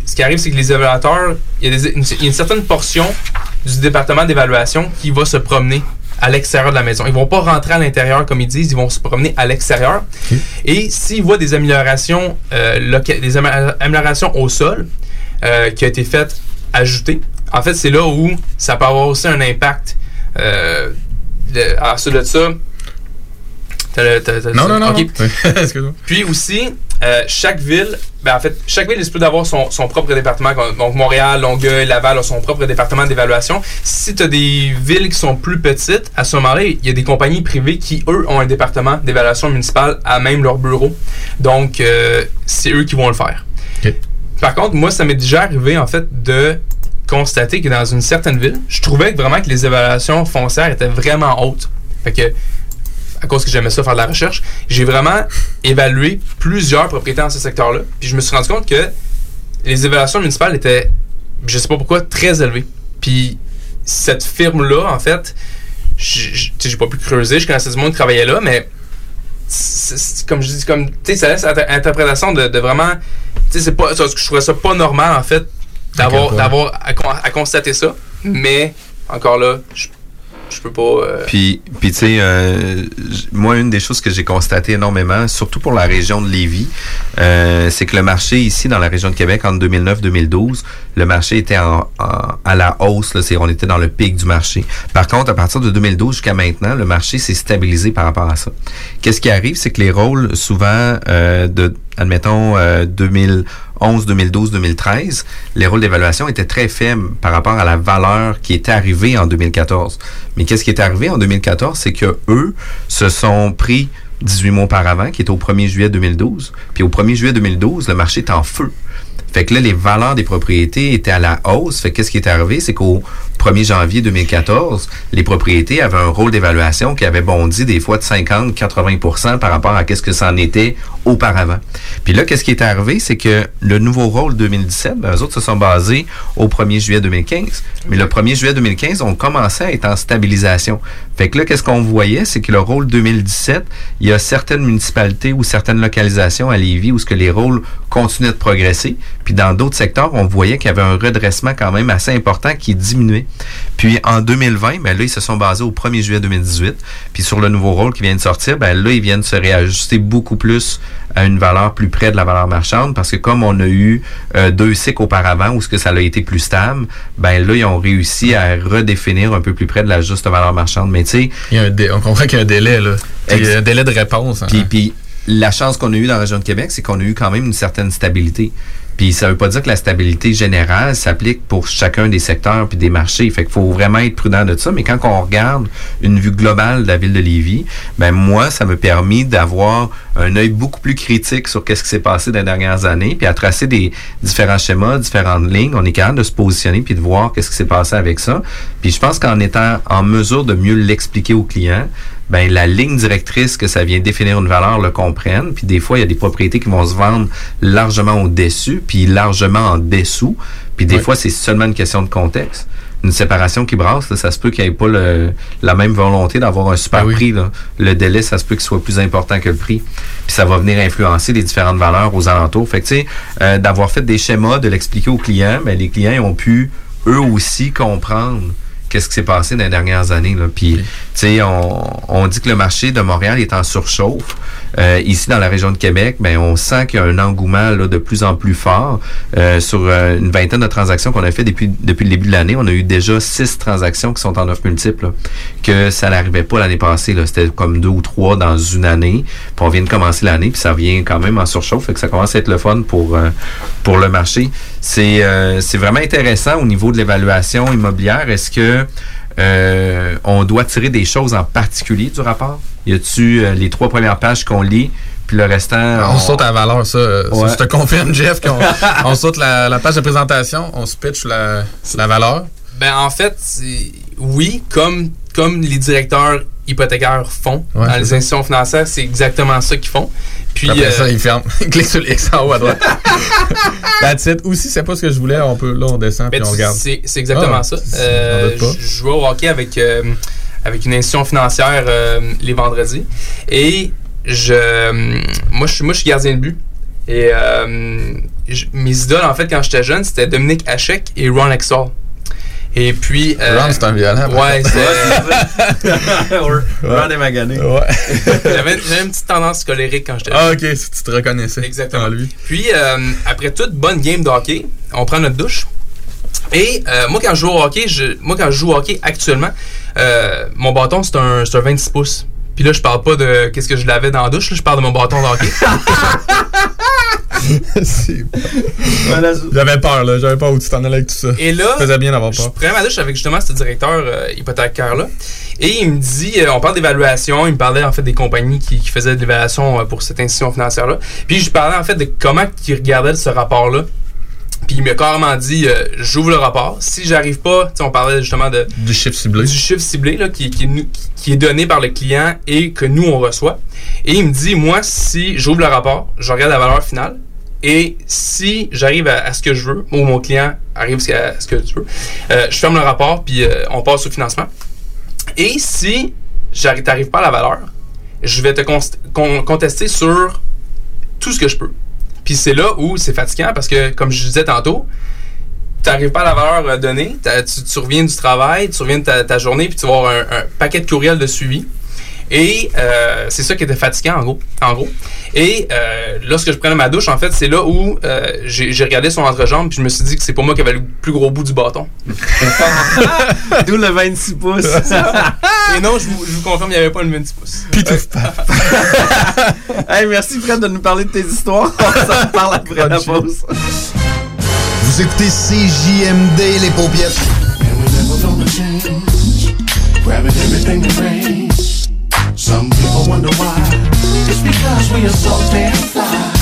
ce qui arrive, c'est que les évaluateurs, il y, il y a une certaine portion du département d'évaluation qui va se promener à l'extérieur de la maison. Ils vont pas rentrer à l'intérieur comme ils disent, ils vont se promener à l'extérieur. Et s'ils voient des améliorations, euh, des amé- améliorations au sol euh, qui a été faites, ajoutées, en fait, c'est là où ça peut avoir aussi un impact. Euh, de, ensuite de ça, t'as le- t'as- t'as- Non, non, non. Puis aussi, euh, chaque ville, ben en fait, chaque ville est supposée d'avoir son, son propre département. Donc Montréal, Longueuil, Laval ont son propre département d'évaluation. Si tu as des villes qui sont plus petites, à ce moment-là, il y a des compagnies privées qui, eux, ont un département d'évaluation municipale à même leur bureau. Donc, euh, c'est eux qui vont le faire. Par contre, moi, ça m'est déjà arrivé, en fait, de constater que dans une certaine ville, je trouvais vraiment que les évaluations foncières étaient vraiment hautes. Fait que, à cause que j'aimais ça faire de la recherche, j'ai vraiment évalué plusieurs propriétés dans ce secteur-là. Puis je me suis rendu compte que les évaluations municipales étaient, je sais pas pourquoi, très élevées. Puis cette firme-là, en fait, j'ai pas pu creuser, je connaissais du monde qui travaillait là, mais comme je dis, comme, tu sais, ça laisse l'interprétation de, de vraiment, tu sais, c'est pas, je trouvais ça pas normal, en fait, d'avoir, d'avoir à constater ça, mais encore là, je, je peux pas. euh, Puis, puis tu sais, euh, moi, une des choses que j'ai constaté énormément, surtout pour la région de Lévis, euh, c'est que le marché ici, dans la région de Québec, en 2009-2012, le marché était en, en- à la hausse. Là, on était dans le pic du marché. Par contre, à partir de 2012 jusqu'à maintenant, le marché s'est stabilisé par rapport à ça. Qu'est-ce qui arrive, c'est que les rôles, souvent, euh, de, admettons, euh, 2011, 2012, 2013, les rôles d'évaluation étaient très faibles par rapport à la valeur qui était arrivée en 2014. Mais qu'est-ce qui est arrivé en 2014, c'est que eux se sont pris 18 mois auparavant, qui était au 1er juillet 2012. Puis au 1er juillet 2012, le marché est en feu. Fait que là, les valeurs des propriétés étaient à la hausse. Fait que qu'est-ce qui est arrivé, c'est qu'au 1er janvier 2014, les propriétés avaient un rôle d'évaluation qui avait bondi des fois de 50-80% par rapport à qu'est-ce que ça en était auparavant. Puis là, qu'est-ce qui est arrivé, c'est que le nouveau rôle 2017, ben, eux autres se sont basés au 1er juillet 2015. Mais le 1er juillet 2015, on commençait à être en stabilisation. Fait que là, qu'est-ce qu'on voyait, c'est que le rôle 2017, il y a certaines municipalités ou certaines localisations à Lévis où ce que les rôles continuaient de progresser. Puis dans d'autres secteurs, on voyait qu'il y avait un redressement quand même assez important qui diminuait. Puis en 2020, ben là, ils se sont basés au 1er juillet 2018. Puis sur le nouveau rôle qui vient de sortir, ben là, ils viennent se réajuster beaucoup plus à une valeur plus près de la valeur marchande parce que comme on a eu euh, deux cycles auparavant où ce que ça a été plus stable, ben là, ils ont réussi à redéfinir un peu plus près de la juste valeur marchande. Mais tu sais, Il y a un dé- on comprend qu'il y a un délai, là. Il y a un délai de réponse. hein. puis, puis la chance qu'on a eue dans la région de Québec, c'est qu'on a eu quand même une certaine stabilité. Puis ça veut pas dire que la stabilité générale s'applique pour chacun des secteurs puis des marchés. Fait qu'il faut vraiment être prudent de ça. Mais quand on regarde une vue globale de la ville de Lévis, ben moi, ça m'a permis d'avoir un œil beaucoup plus critique sur qu'est-ce qui s'est passé dans les dernières années, puis à tracer des différents schémas, différentes lignes. On est capable de se positionner puis de voir qu'est-ce qui s'est passé avec ça. Puis je pense qu'en étant en mesure de mieux l'expliquer aux clients, ben la ligne directrice que ça vient définir une valeur le comprenne. Puis des fois, il y a des propriétés qui vont se vendre largement au-dessus, puis largement en dessous. Puis des fois, c'est seulement une question de contexte. une séparation qui brasse, là, ça se peut qu'il n'y ait pas le- la même volonté d'avoir un super prix. là. Le délai, ça se peut qu'il soit plus important que le prix. Puis ça va venir influencer les différentes valeurs aux alentours. Fait que, tu sais, euh, d'avoir fait des schémas, de l'expliquer aux clients, mais les clients ont pu, eux aussi, comprendre qu'est-ce qui s'est passé dans les dernières années. Là? Puis, tu sais, on, on dit que le marché de Montréal est en surchauffe. Euh, ici, dans la région de Québec, ben, on sent qu'il y a un engouement là, de plus en plus fort. Euh, sur euh, une vingtaine de transactions qu'on a fait depuis, depuis le début de l'année, on a eu déjà six transactions qui sont en offre multiple. que ça n'arrivait pas l'année passée. C'était comme deux ou trois dans une année. Puis on vient de commencer l'année, puis ça vient quand même en surchauffe. Fait que ça commence à être le fun pour, euh, pour le marché. C'est euh, c'est vraiment intéressant au niveau de l'évaluation immobilière. Est-ce que euh, on doit tirer des choses en particulier du rapport? Y a-tu euh, les trois premières pages qu'on lit, puis le restant... On, saute à la valeur, ça. Ouais. ça, Je te confirme, Jeff, qu'on on saute la, la page de présentation, on se pitch la, la valeur. Ben, en fait, oui, comme, comme les directeurs hypothécaires font Ouais, dans les ça. institutions financières, c'est exactement ça qu'ils font. Puis, Après euh, ça, il ferme. Clique sur l'X en haut à droite. That's it. Ou si c'est pas ce que je voulais, on peut, là, on descend puis on regarde. C'est c'est exactement Ah, ça. Euh, je jouais au hockey avec, euh, avec une institution financière les vendredis. Et je, moi, je, suis- moi, je suis gardien de but. Et je- mes idoles, en fait, quand j'étais jeune, c'était Dominique Hachek et Ron Exall. Et puis. euh, Ron, c'est un violent. Ouais, c'est. Ron est magané. Ouais. J'avais j'avais une petite tendance colérique quand j'étais Ah, ok, si tu te reconnaissais. Exactement. en lui. Puis, euh, après toute bonne game de hockey, on prend notre douche. Et euh, moi, quand je joue au hockey, je, moi, quand je joue au hockey actuellement, euh, mon bâton, c'est un, c'est un 26 pouces. Puis là, je parle pas de qu'est-ce que je l'avais dans la douche, là, je parle de mon bâton de hockey. J'avais peur, là. J'avais peur où tu t'en allais avec tout ça. Et là, Ça faisait bien d'avoir je peur. prenais ma douche avec justement ce directeur euh, hypothécaire-là. Et il me dit, euh, on parle d'évaluation, il me parlait en fait des compagnies qui, qui faisaient de l'évaluation euh, pour cette institution financière-là. Puis je parlais en fait de comment il regardait ce rapport-là. Puis il m'a carrément dit, euh, j'ouvre le rapport. Si j'arrive pas, on parlait justement de, du chiffre ciblé, du chiffre ciblé là, qui, qui, est qui- donné par le client et que nous on reçoit. Et il me dit, moi, si j'ouvre le rapport, je regarde la valeur finale. Et si j'arrive à, à ce que je veux, ou mon client arrive à ce que tu veux, euh, je ferme le rapport puis euh, on passe au financement. Et si j'arrive t'arrives pas à la valeur, je vais te con- contester sur tout ce que je peux. Puis c'est là où c'est fatigant parce que, comme je disais tantôt, tu n'arrives pas à la valeur euh, donnée, tu, reviens du travail, tu reviens de ta, ta journée, puis tu vas avoir un, un paquet de courriels de suivi. Et euh, c'est ça qui était fatigant en gros. En gros. Et euh, lorsque je prenais ma douche, en fait, c'est là où euh, j'ai j'ai regardé son entrejambe, puis je me suis dit que c'est pas moi qui avait le plus gros bout du bâton. D'où le 26 pouces. Et non, je vous, je vous confirme, il n'y avait pas le 26 pouces. hey, merci Fred de nous parler de tes histoires. On s'en parle après la pause. Vous écoutez CJMD, les paupiètes. Some people wonder why. It's because we are so damn fly.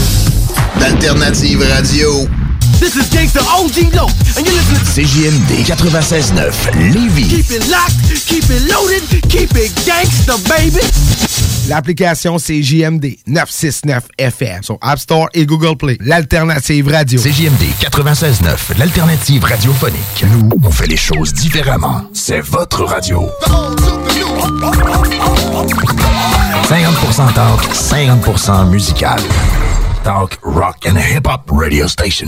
D'Alternative Radio. This is Gangsta OG Low, and you're listening to CJMD 96.9 Lévis. Keep it locked, keep it loaded, keep it gangsta, baby. L'application c'est JMD 969 FM sur App Store et Google Play. L'alternative radio. CJMD 96.9, l'alternative radiophonique. Nous, on fait les choses différemment. C'est votre radio. 50% talk, 50% musical. Talk, rock and hip-hop radio station.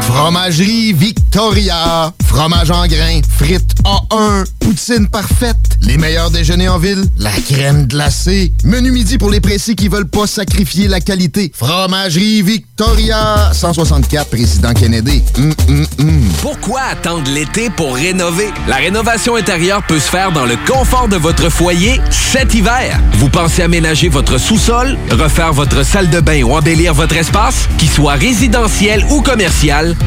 Fromagerie Victoria. Fromage en grains. Frites A1. Poutine parfaite. Les meilleurs déjeuners en ville. La crème glacée. Menu midi pour les pressés qui veulent pas sacrifier la qualité. Fromagerie Victoria. 164 Président Kennedy. Hum, hum, hum. Pourquoi attendre l'été pour rénover? La rénovation intérieure peut se faire dans le confort de votre foyer cet hiver. Vous pensez aménager votre sous-sol, refaire votre salle de bain ou embellir votre espace? Qu'il soit résidentiel ou commercial,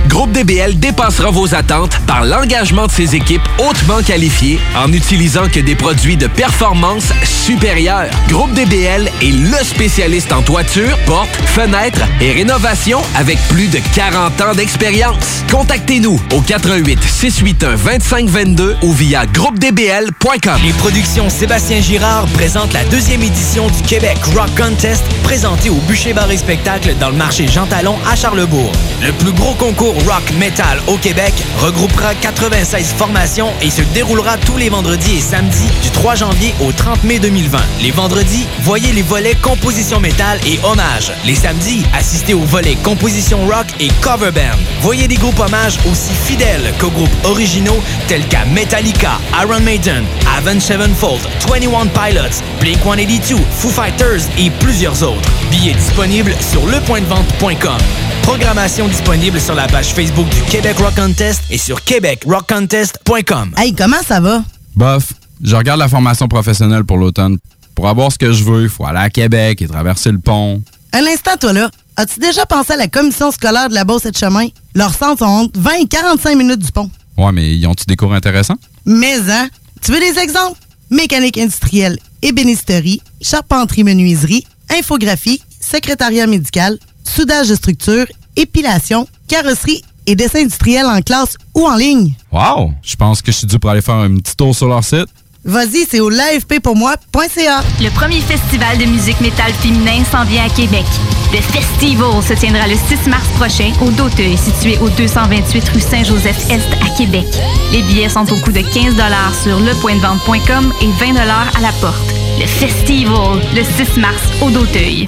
Groupe DBL dépassera vos attentes par l'engagement de ses équipes hautement qualifiées en n'utilisant que des produits de performance supérieure. Groupe DBL est le spécialiste en toiture, portes, fenêtres et rénovation avec plus de 40 ans d'expérience. Contactez-nous au 88 681 2522 ou via groupedbl.com. Les productions Sébastien Girard présentent la deuxième édition du Québec Rock Contest présenté au Bûcher Bar et Spectacle dans le marché Jean Talon à Charlebourg. Le plus gros concours rock metal au Québec regroupera 96 formations et se déroulera tous les vendredis et samedis du 3 janvier au 30 mai 2020. Les vendredis, voyez les volets composition métal et hommage. Les samedis, assistez aux volets composition rock et cover band. Voyez des groupes hommages aussi fidèles qu'aux groupes originaux tels qu'à Metallica, Iron Maiden, Avenged Sevenfold, 21 Pilots, Blink-182, Foo Fighters et plusieurs autres. Billets disponibles sur lepointdevente.com. Programmation disponible sur la page Facebook du Québec Rock Contest et sur québecrockcontest.com. Hey, comment ça va? Bof, je regarde la formation professionnelle pour l'automne. Pour avoir ce que je veux, il faut aller à Québec et traverser le pont. Un instant, toi là. As-tu déjà pensé à la commission scolaire de la Beauce et de chemin? Leurs centres sont entre 20 et 45 minutes du pont. Ouais, mais ils ont-tu des cours intéressants? Mais, hein? Tu veux des exemples? Mécanique industrielle, ébénisterie, charpenterie-menuiserie, infographie, secrétariat médical, soudage de structure, épilation, carrosserie et dessin industriel en classe ou en ligne. Wow! Je pense que je suis dû pour aller faire un petit tour sur leur site. Vas-y, c'est au livepaypourmoi.ca. Le premier festival de musique métal féminin s'en vient à Québec. Le Festival se tiendra le 6 mars prochain au Doteuil, situé au 228 rue Saint-Joseph-Est à Québec. Les billets sont au coût de 15 sur lepointdevente.com et 20 à la porte. Le Festival, le 6 mars au Doteuil.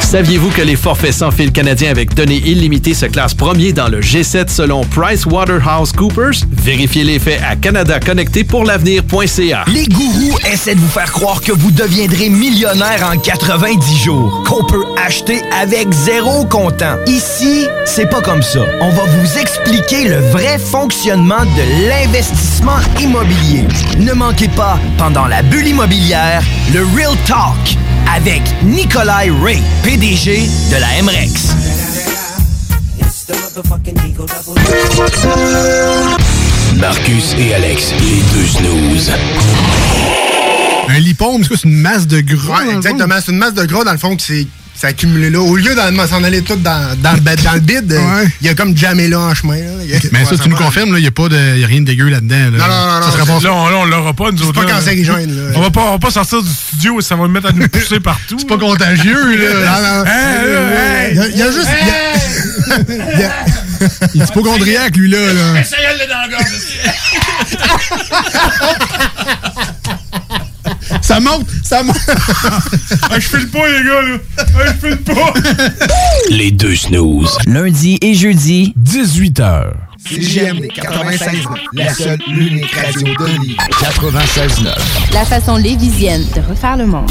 Saviez-vous que les forfaits sans fil canadiens avec données illimitées se classent premier dans le G7 selon PricewaterhouseCoopers? Vérifiez les faits à canadaconnecté-pour-l'avenir.ca. Les gourous essaient de vous faire croire que vous deviendrez millionnaire en 90 jours, qu'on peut acheter avec zéro comptant. Ici, c'est pas comme ça. On va vous expliquer le vrai fonctionnement de l'investissement immobilier. Ne manquez pas, pendant la bulle immobilière, le Real Talk avec Nikolai Ray, PDG de la MREX. Marcus et Alex, les deux snooze. Un lipome, c'est quoi, c'est une masse de gras. Ouais, exactement. C'est une masse de gras, dans le fond, que c'est c'est accumulé là. Au lieu d'en s'en aller tout dans, dans, le, bed- dans le bide, euh, il y a comme jamais là en chemin. là. A- Mais ça, tu nous confirmes, il n'y a, pas de y a rien de dégueu là-dedans. Non, non, non, non, Ça là, on, là, on l'aura pas, nous C'est autres. pas là. cancérigène, là. On va pas, on va pas sortir du studio et ça va me mettre à nous pousser partout. C'est pas contagieux, là. Non, non. Hey, là, hey. Il y a- il y a juste- il y a- il y a- Il est hypochondriaque, lui, là. là. Ça monte, ça monte. Ah, je file pas, les gars, là. Ah, Je file pas. Les deux snooze. Lundi et jeudi, 18h. CJMD 96.9, la seule, l'unique radio de Lévis. 96.9. La façon lévisienne de refaire le monde.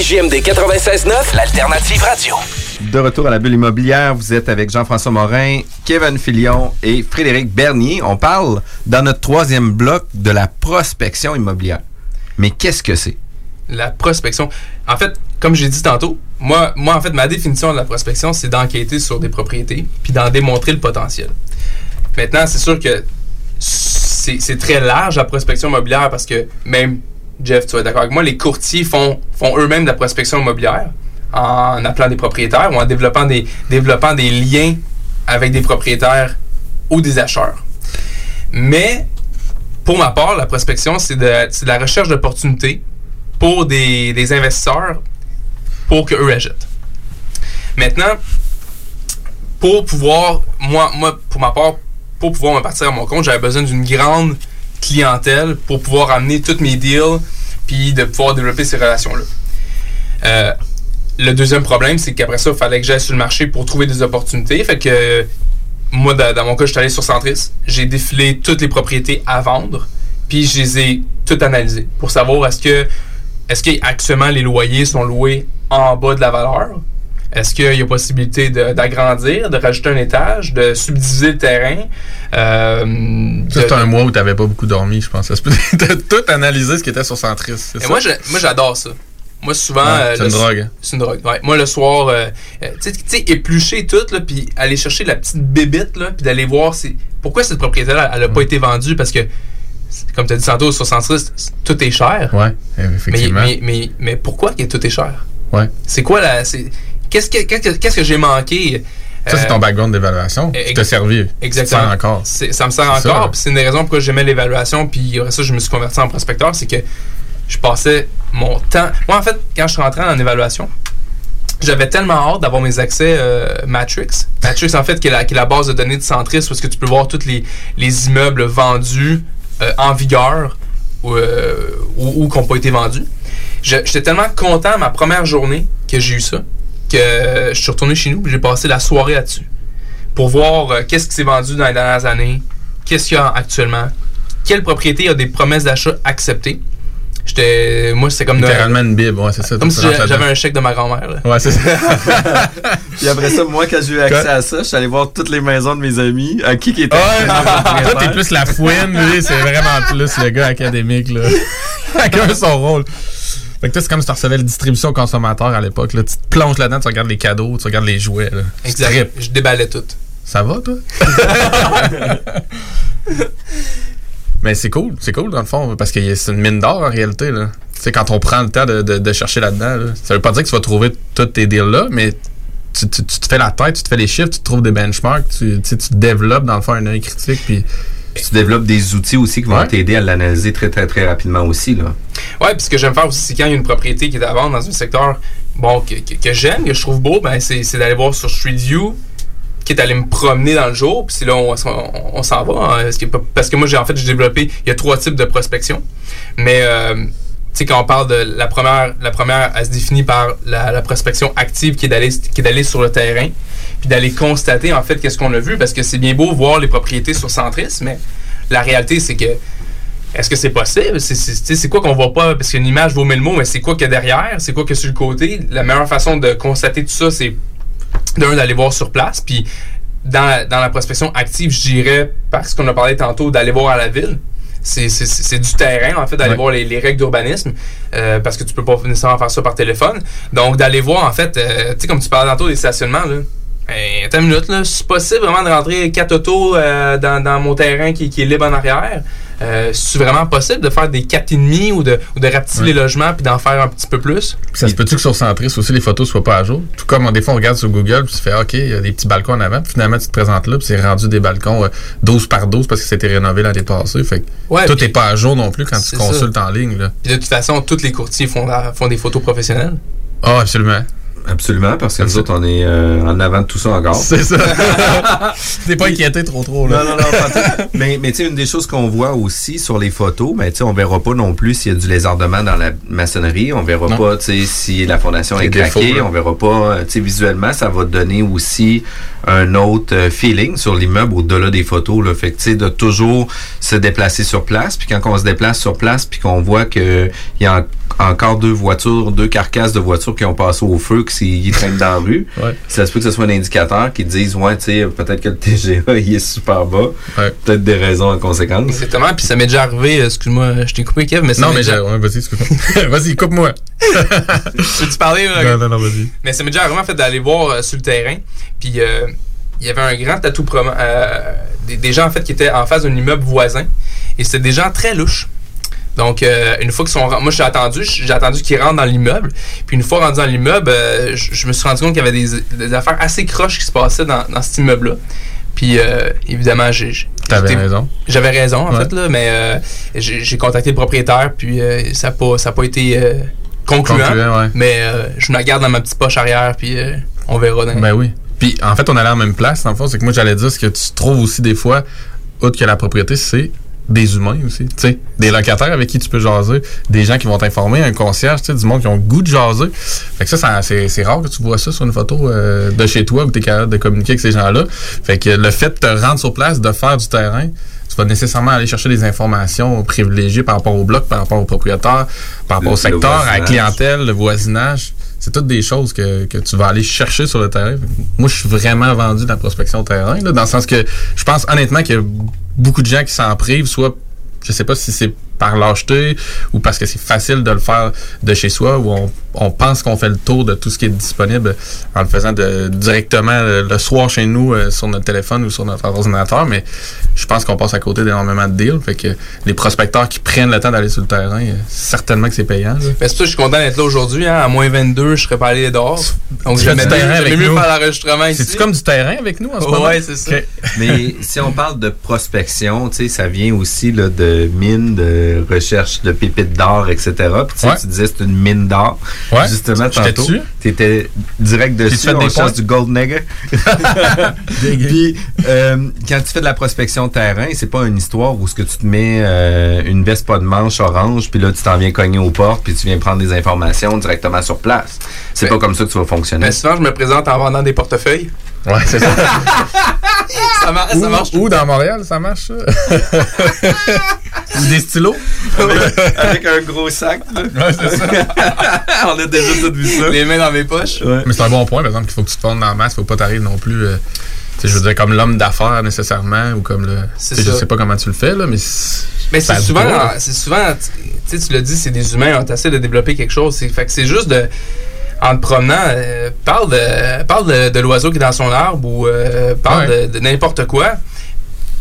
CJMD 96.9, l'alternative radio. De retour à la bulle immobilière, vous êtes avec Jean-François Morin, Kevin Filion et Frédéric Bernier. On parle dans notre troisième bloc de la prospection immobilière. Mais qu'est-ce que c'est? La prospection. En fait, comme j'ai dit tantôt, moi, moi, en fait, ma définition de la prospection, c'est d'enquêter sur des propriétés puis d'en démontrer le potentiel. Maintenant, c'est sûr que c'est c'est très large la prospection immobilière parce que même, Jeff, tu être d'accord avec moi, les courtiers font, font eux-mêmes de la prospection immobilière en appelant des propriétaires ou en développant des, liens avec des propriétaires ou des acheteurs. Mais pour ma part, la prospection, c'est de, c'est de la recherche d'opportunités pour des, des investisseurs pour qu'eux achètent. Maintenant, pour pouvoir, moi, moi, pour ma part, pour pouvoir me partir à mon compte, j'avais besoin d'une grande clientèle pour pouvoir amener tous mes deals puis de pouvoir développer ces relations-là. Euh, le deuxième problème, c'est qu'après ça, il fallait que j'aille sur le marché pour trouver des opportunités. Fait que moi, dans, mon cas, je suis allé sur Centris. J'ai défilé toutes les propriétés à vendre, puis je les ai toutes analysées pour savoir est-ce que est-ce les loyers sont loués en bas de la valeur? Est-ce qu'il y a possibilité d'agrandir, de, rajouter un étage, de subdiviser le terrain? Euh, c'était un mois où t'avais pas beaucoup dormi, je pense. Peut- T'as tout analysé ce qui était sur Centris. c'est Et ça? moi, j'adore ça. Moi, souvent. Ouais, euh, c'est le- une drogue. C'est une drogue. ouais. Moi, le soir, euh, euh, tu sais- tu éplucher tout, puis aller chercher la petite bébite, puis d'aller voir si, pourquoi cette propriété-là, elle a pas été vendue, parce que, c'est- comme tu as dit tantôt, sur Centris, tout est cher. Mais, effectivement. mais, mais, mais pourquoi que tout est cher? Ouais. C'est quoi la. Qu'est-ce que, qu'est-ce que, j'ai manqué? Ça, c'est Euh, ton background d'évaluation. ex- Tu t'as servi. Exactement. Tu te sers encore. Ça me sert encore. ça. C'est une des raisons pourquoi j'aimais l'évaluation. Puis après ça, je me suis converti en prospecteur. C'est que je passais mon temps. Moi, en fait, quand je suis rentré en évaluation, j'avais tellement hâte d'avoir mes accès euh, Matrix. Matrix, en fait, qui est, la, qui est la base de données de Centris, parce que tu peux voir tous les, les immeubles vendus euh, en vigueur ou, euh, ou, ou qui n'ont pas été vendus. J'étais tellement content ma première journée que j'ai eu ça, que je suis retourné chez nous, j'ai passé la soirée là-dessus pour voir euh, qu'est-ce qui s'est vendu dans les dernières années, qu'est-ce qu'il y a actuellement, quelle propriété a des promesses d'achat acceptées. J'étais, moi, c'était comme de- Littéralement une bible, ouais, c'est ça. comme si j'avais un chèque de ma grand-mère. Ouais, c'est ça. Puis après ça, moi, quand j'ai eu accès à ça, je suis allé voir toutes les maisons de mes amis. À qui qui était. Toi, t'es plus la fouine, lui, c'est vraiment plus le gars académique, là. Chacun son rôle. Fait que toi, c'est comme si tu recevais la distribution aux consommateurs à l'époque, là. Tu te plonges là-dedans, tu regardes les cadeaux, tu regardes les jouets, là. Exact. Je déballais tout. Ça va, toi? Mais c'est cool, c'est cool dans le fond, parce que c'est une mine d'or en réalité. Là. Tu sais, quand on prend le temps de, de- de chercher là-dedans, là, ça veut pas dire que tu vas trouver tous tes deals-là, mais tu, tu- tu te fais la tête, tu te fais les chiffres, tu te trouves des benchmarks, tu, tu développes dans le fond un œil critique. Puis Tu développes des outils aussi qui vont Ouais. t'aider à l'analyser très, très, très rapidement aussi. Là. Ouais, puis ce que j'aime faire aussi, c'est quand il y a une propriété qui est à vendre dans un secteur bon, que, que- que j'aime, que je trouve beau, ben c'est c'est d'aller voir sur Street View, qui est allé me promener dans le jour, puis c'est là on, on, on s'en va. hein, parce, que, parce que moi, j'ai en fait, j'ai développé, il y a trois types de prospection. Mais, euh, sais, quand on parle de la première, la première, elle se définit par la, prospection active qui est d'aller qui est d'aller sur le terrain, puis d'aller constater, en fait, qu'est-ce qu'on a vu, parce que c'est bien beau voir les propriétés sur Centris, mais la réalité, c'est que est-ce que c'est possible? C'est- quoi qu'on voit pas? Parce qu'une image vaut mille mots, mais c'est quoi qu'il y a derrière? C'est quoi a sur le côté? La meilleure façon de constater tout ça, c'est d'un, d'aller voir sur place. Puis dans dans la prospection active, je dirais, parce qu'on a parlé tantôt, d'aller voir à la ville. C'est du terrain, en fait, d'aller Ouais. voir les, les règles d'urbanisme, euh, parce que tu peux pas nécessairement faire ça par téléphone. Donc, d'aller voir, en fait, euh, tu sais, comme tu parlais tantôt des stationnements, là. Hey, attends une minute, là. C'est possible vraiment de rentrer quatre autos euh, dans, dans mon terrain qui, qui est libre en arrière. Euh, c'est vraiment possible de faire des 4,5 ou de, ou de rapetisser les logements puis d'en faire un petit peu plus? Ça se peut-tu que sur Centris aussi les photos soient pas à jour? Tout comme des fois on regarde sur Google puis tu fais OK, il y a des petits balcons en avant, puis finalement tu te présentes là, puis c'est rendu des balcons euh, 12 par 12 parce que c'était rénové l'année passée. Fait que Ouais, tout n'est pas à jour non plus quand tu consultes ça. en ligne. Là. Puis de toute façon, tous les courtiers font, la- font des photos professionnelles. Ah, absolument. Absolument, parce que nous autres, on est euh, en avant de tout ça encore. C'est ça. T'es pas inquiété trop trop là. Non, non, non. mais mais tu sais, une des choses qu'on voit aussi sur les photos, ben, tu sais, on verra pas non plus s'il y a du lézardement dans la maçonnerie. On verra Non. pas tu sais, si la fondation est craquée. on verra pas. euh, tu sais, visuellement, ça va donner aussi un autre euh, feeling sur l'immeuble au-delà des photos. Là. Fait que, tu sais, de toujours se déplacer sur place. Puis quand on se déplace sur place, puis qu'on voit que il y a en- encore deux voitures, deux carcasses de voitures qui ont passé au feu, qui s'y- traînent dans la rue, Ouais. ça se peut que ce soit un indicateur qui dise, ouais, tu sais, peut-être que le TGA, il est super bas. Peut-être des raisons en conséquence. Exactement. Puis ça m'est déjà arrivé, euh, excuse-moi, je t'ai coupé, Kev, mais ça Non, mais déjà- ouais, vas-y, excuse-moi. vas-y, coupe-moi. Peux-tu parler? là? Non, non, non, vas-y. Mais ça m'est déjà arrivé en fait d'aller voir euh, sur le terrain. Puis euh, il y avait un grand tatou promo- euh, des, des gens en fait qui étaient en face d'un immeuble voisin. Et c'était des gens très louches. Donc, euh, une fois qu'ils sont Moi, j'ai attendu, j'ai attendu qu'ils rentrent dans l'immeuble. Puis, une fois rendu dans l'immeuble, euh, je me suis rendu compte qu'il y avait des, des affaires assez croches qui se passaient dans, dans cet immeuble-là. Puis, euh, évidemment, j'ai. T'avais raison. J'avais raison, en Ouais. fait, là, mais j'ai contacté le propriétaire, puis ça n'a pas, ça a pas été concluant. Concluant, ouais. Mais je me la garde dans ma petite poche arrière, puis on verra. Dans Ben oui. Puis en fait, on allait en même place, dans le fond. C'est que moi, j'allais dire ce que tu trouves aussi des fois, outre que la propriété, c'est des humains aussi. Tu sais, des locataires avec qui tu peux jaser, des gens qui vont t'informer, un concierge, tu sais, du monde qui ont le goût de jaser. Fait que ça, ça- c'est, rare que tu vois ça sur une photo euh, de chez toi où tu es capable de communiquer avec ces gens-là. Fait que le fait de te rendre sur place, de faire du terrain, tu vas nécessairement aller chercher des informations privilégiées par rapport au bloc, par rapport au propriétaire, par rapport Le- au secteur, à la clientèle, le voisinage. C'est toutes des choses que, que tu vas aller chercher sur le terrain. Moi, je suis vraiment vendu dans la prospection terrain, là, dans le sens que je pense honnêtement qu'il y a beaucoup de gens qui s'en privent, soit, je sais pas si c'est par lâcheté ou parce que c'est facile de le faire de chez soi, où on, on pense qu'on fait le tour de tout ce qui est disponible en le faisant de, directement euh, le soir chez nous euh, sur notre téléphone ou sur notre ordinateur, mais je pense qu'on passe à côté d'énormément de deals. Fait que les prospecteurs qui prennent le temps d'aller sur le terrain, euh, certainement que c'est payant. Ben, c'est je suis content d'être là aujourd'hui. Hein. À moins 22, je serais pas allé dehors. Donc, j'aimais du terrain avec mieux nous. faire l'enregistrement ici. C'est-tu comme du terrain avec nous en ce moment? Ouais, c'est ça. Mais si on parle de prospection, tu sais, ça vient aussi là, de mines, de recherche de pépites d'or, etc. Puis tu sais, Ouais. tu disais c'est une mine d'or. Ouais. Justement, tantôt. dessus? Tu étais direct dessus. On des cherche du gold nugget. Puis, euh, quand tu fais de la prospection terrain, c'est pas une histoire où ce que tu te mets euh, une veste pas de manche orange, puis là, tu t'en viens cogner aux portes, puis tu viens prendre des informations directement sur place. C'est Ben- pas comme ça que tu vas fonctionner. Mais souvent, je me présente en vendant des portefeuilles. Ouais, c'est ça. ça, mar- ça Où- marche. Où dans Montréal, ça marche, ça? Ou des stylos? Avec un gros sac. là. Ouais, c'est ça. On a déjà tout vu ça. Les mains dans mes poches. Mais c'est un bon point, par exemple, qu'il faut que tu te fondes dans la masse, faut pas t'arriver non plus. euh, je veux dire, comme l'homme d'affaires nécessairement, ou comme le. Je sais pas comment tu le fais, là, mais. c'est- Mais ça c'est souvent, c'est souvent, tu sais, tu l'as dit, c'est des humains, on essaie de développer quelque chose. C'est, fait que c'est juste de, en te promenant, euh, parle de, parle de, de l'oiseau qui est dans son arbre ou euh, parle Ouais. de, de n'importe quoi.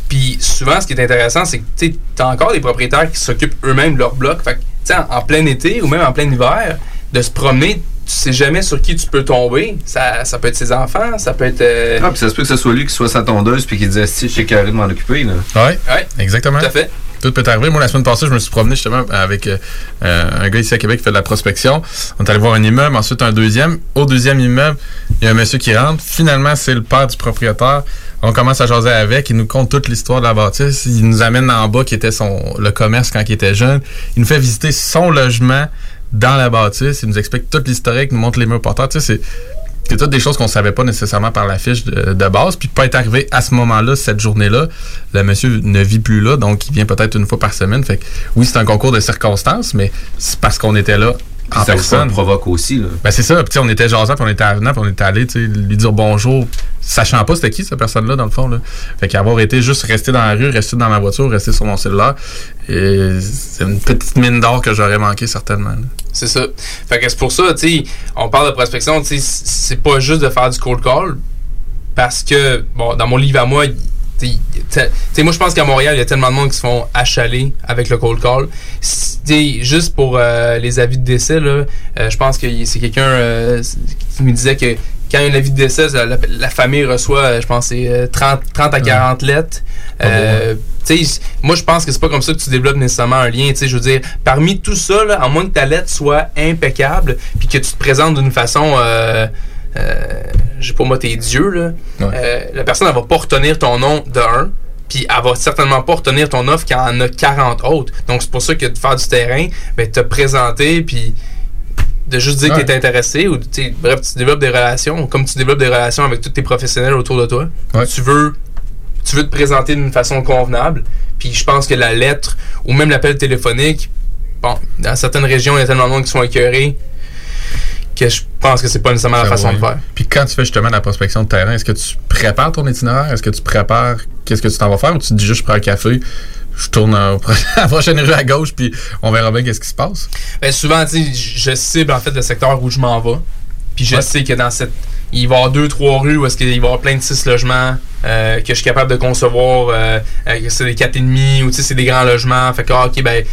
Puis souvent, ce qui est intéressant, c'est que tu as encore des propriétaires qui s'occupent eux-mêmes de leur bloc. Fait que, tu sais, en, en plein été ou même en plein hiver, de se promener, tu sais jamais sur qui tu peux tomber. Ça, ça peut être ses enfants, ça peut être. euh, Ah, puis ça se peut que ce soit lui qui soit sa tondeuse puis qui disait si je suis carré de m'en occuper. Là. Ouais, Ouais. exactement. Tout à fait. Tout peut arriver. Moi, la semaine passée, je me suis promené justement avec euh, euh, un gars ici à Québec qui fait de la prospection. On est allé voir un immeuble, ensuite un deuxième. Au deuxième immeuble, il y a un monsieur qui rentre. Finalement, c'est le père du propriétaire. On commence à jaser avec. Il nous conte toute l'histoire de la bâtisse. Il nous amène en bas, qui était son le commerce quand il était jeune. Il nous fait visiter son logement dans la bâtisse. Il nous explique toute l'historique, nous montre les murs porteurs. Tu sais, c'est c'est toutes des choses qu'on savait pas nécessairement par la fiche de, de base. Puis pas être arrivé à ce moment-là, cette journée-là, le monsieur ne vit plus là, donc il vient peut-être une fois par semaine. Fait oui, c'est un concours de circonstances, mais c'est parce qu'on était là en ça, personne. provoque aussi. Là. Ben c'est ça. Puis on était jasant, puis on était avenant, puis on était allé tu sais, lui dire bonjour, sachant pas c'était qui cette personne-là dans le fond. Là. Fait qu'avoir été juste resté dans la rue, resté dans ma voiture, resté sur mon cellulaire, c'est une petite mine d'or que j'aurais manqué certainement. C'est ça. Fait que c'est pour ça, tu on parle de prospection, tu c'est pas juste de faire du cold call. parce que, bon, dans mon livre à moi, t'sais, t'sais, t'sais, moi, je pense qu'à Montréal, il y a tellement de monde qui se font achaler avec le cold call. T'sais, juste pour euh, les avis de décès, là, euh, je pense que c'est quelqu'un euh, qui me disait que quand il y a un avis de décès, la, famille reçoit, je pense, c'est euh, 30, 30 à 40 lettres. Sais, moi, je pense que c'est pas comme ça que tu développes nécessairement un lien. Je veux dire, parmi tout ça, là, à moins que ta lettre soit impeccable, puis que tu te présentes d'une façon, euh, pas moi, t'es Dieu, là, euh, la personne, elle va pas retenir ton nom de un, puis elle va certainement pas retenir ton offre quand elle en a 40 autres. Donc, c'est pour ça que de faire du terrain, ben, te présenter, puis de juste dire Ouais. que tu es intéressé, ou bref, tu développes des relations, comme tu développes des relations avec tous tes professionnels autour de toi. Tu veux tu veux te présenter d'une façon convenable. Puis je pense que la lettre ou même l'appel téléphonique, bon, dans certaines régions, il y a tellement de monde qui sont écœurés que je pense que c'est pas nécessairement la façon de faire. Puis quand tu fais justement la prospection de terrain, est-ce que tu prépares ton itinéraire? Est-ce que tu prépares qu'est-ce que tu t'en vas faire? Ou tu te dis juste je prends un café, je tourne à la prochaine rue à gauche puis on verra bien qu'est-ce qui se passe? Ben, souvent, tu sais, je cible en fait le secteur où je m'en vais. Puis je Ouais. sais que dans cette. Il va y avoir deux, trois rues où est-ce qu'il va y avoir plein de six logements euh, que je suis capable de concevoir. euh, euh, que c'est des quatre et demi ou tu sais, c'est des grands logements. Fait que, ah, ok, ben,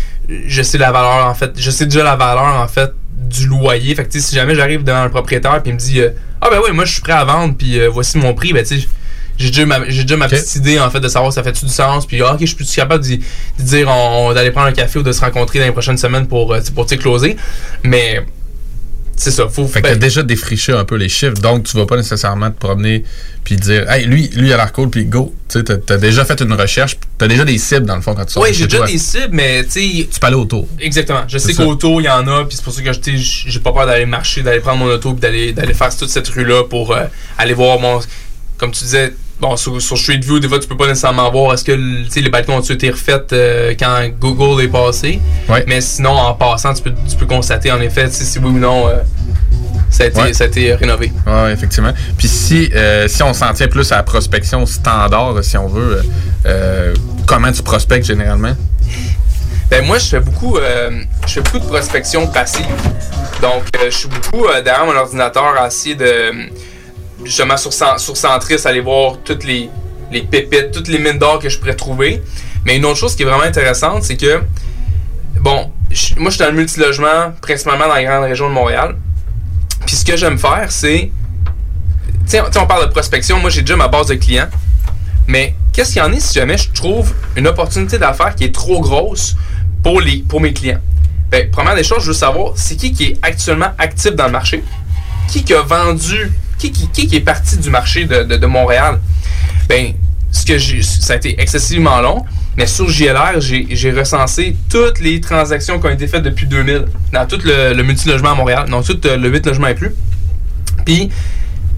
je sais la valeur en fait. Je sais déjà la valeur en fait du loyer. Fait que, si jamais j'arrive devant un propriétaire puis il me dit, euh, ah, ben oui, moi je suis prêt à vendre puis euh, voici mon prix, ben, tu sais, j'ai déjà ma, j'ai déjà ma petite idée en fait de savoir si ça fait du sens puis ah, ok je suis plus capable de dire on, on- d'aller prendre un café ou de se rencontrer dans les prochaines semaines pour euh, pour closer. Mais c'est ça faut Fait que ben, t'as déjà défriché un peu les chiffres, donc tu vas pas nécessairement te promener puis dire Hey, lui, lui il a l'air cool, puis go. Tu sais, t'as- t'as déjà fait une recherche, t'as déjà des cibles dans le fond quand tu sors oui j'ai déjà toi. des cibles mais tu sais Tu peux aller autour. Exactement. Je sais qu'autour, il y en a, puis c'est pour ça que j'ai pas peur d'aller marcher, d'aller prendre mon auto, puis d'aller, d'aller faire toute cette rue-là pour euh, aller voir mon. Comme tu disais, bon, sur, sur Street View, des fois, tu peux pas nécessairement voir est-ce que les balcons ont été refaits euh, quand Google est passé? Mais sinon, en passant, tu peux, tu peux constater en effet si oui ou non euh, ça, a été, Ouais. ça a été rénové. Oui, effectivement. Puis si, euh, si on s'en tient plus à la prospection standard, si on veut, euh, euh, comment tu prospectes généralement? Ben moi, je fais beaucoup, euh, je fais beaucoup de prospection passive. Donc, euh, je suis beaucoup euh, derrière mon ordinateur à essayer de justement sur, sur aller voir toutes les, les pépites, toutes les mines d'or que je pourrais trouver. Mais une autre chose qui est vraiment intéressante, c'est que bon, moi, je suis dans le multilogement, principalement dans la grande région de Montréal. Puis ce que j'aime faire, c'est sais, on parle de prospection. Moi, j'ai déjà ma base de clients. Mais qu'est-ce qu'il y en est si jamais je trouve une opportunité d'affaires qui est trop grosse pour, les, pour mes clients? Ben, première des choses, je veux savoir, c'est qui qui est actuellement actif dans le marché? Qui qui a vendu? Qui qui, qui, est parti du marché de, de- Montréal? Ben, ce que j'ai, ça a été excessivement long, mais sur JLR, j'ai, j'ai recensé toutes les transactions qui ont été faites depuis 2000 dans tout le, le multilogement à Montréal, non, tout euh, le 8 logements inclus. Puis,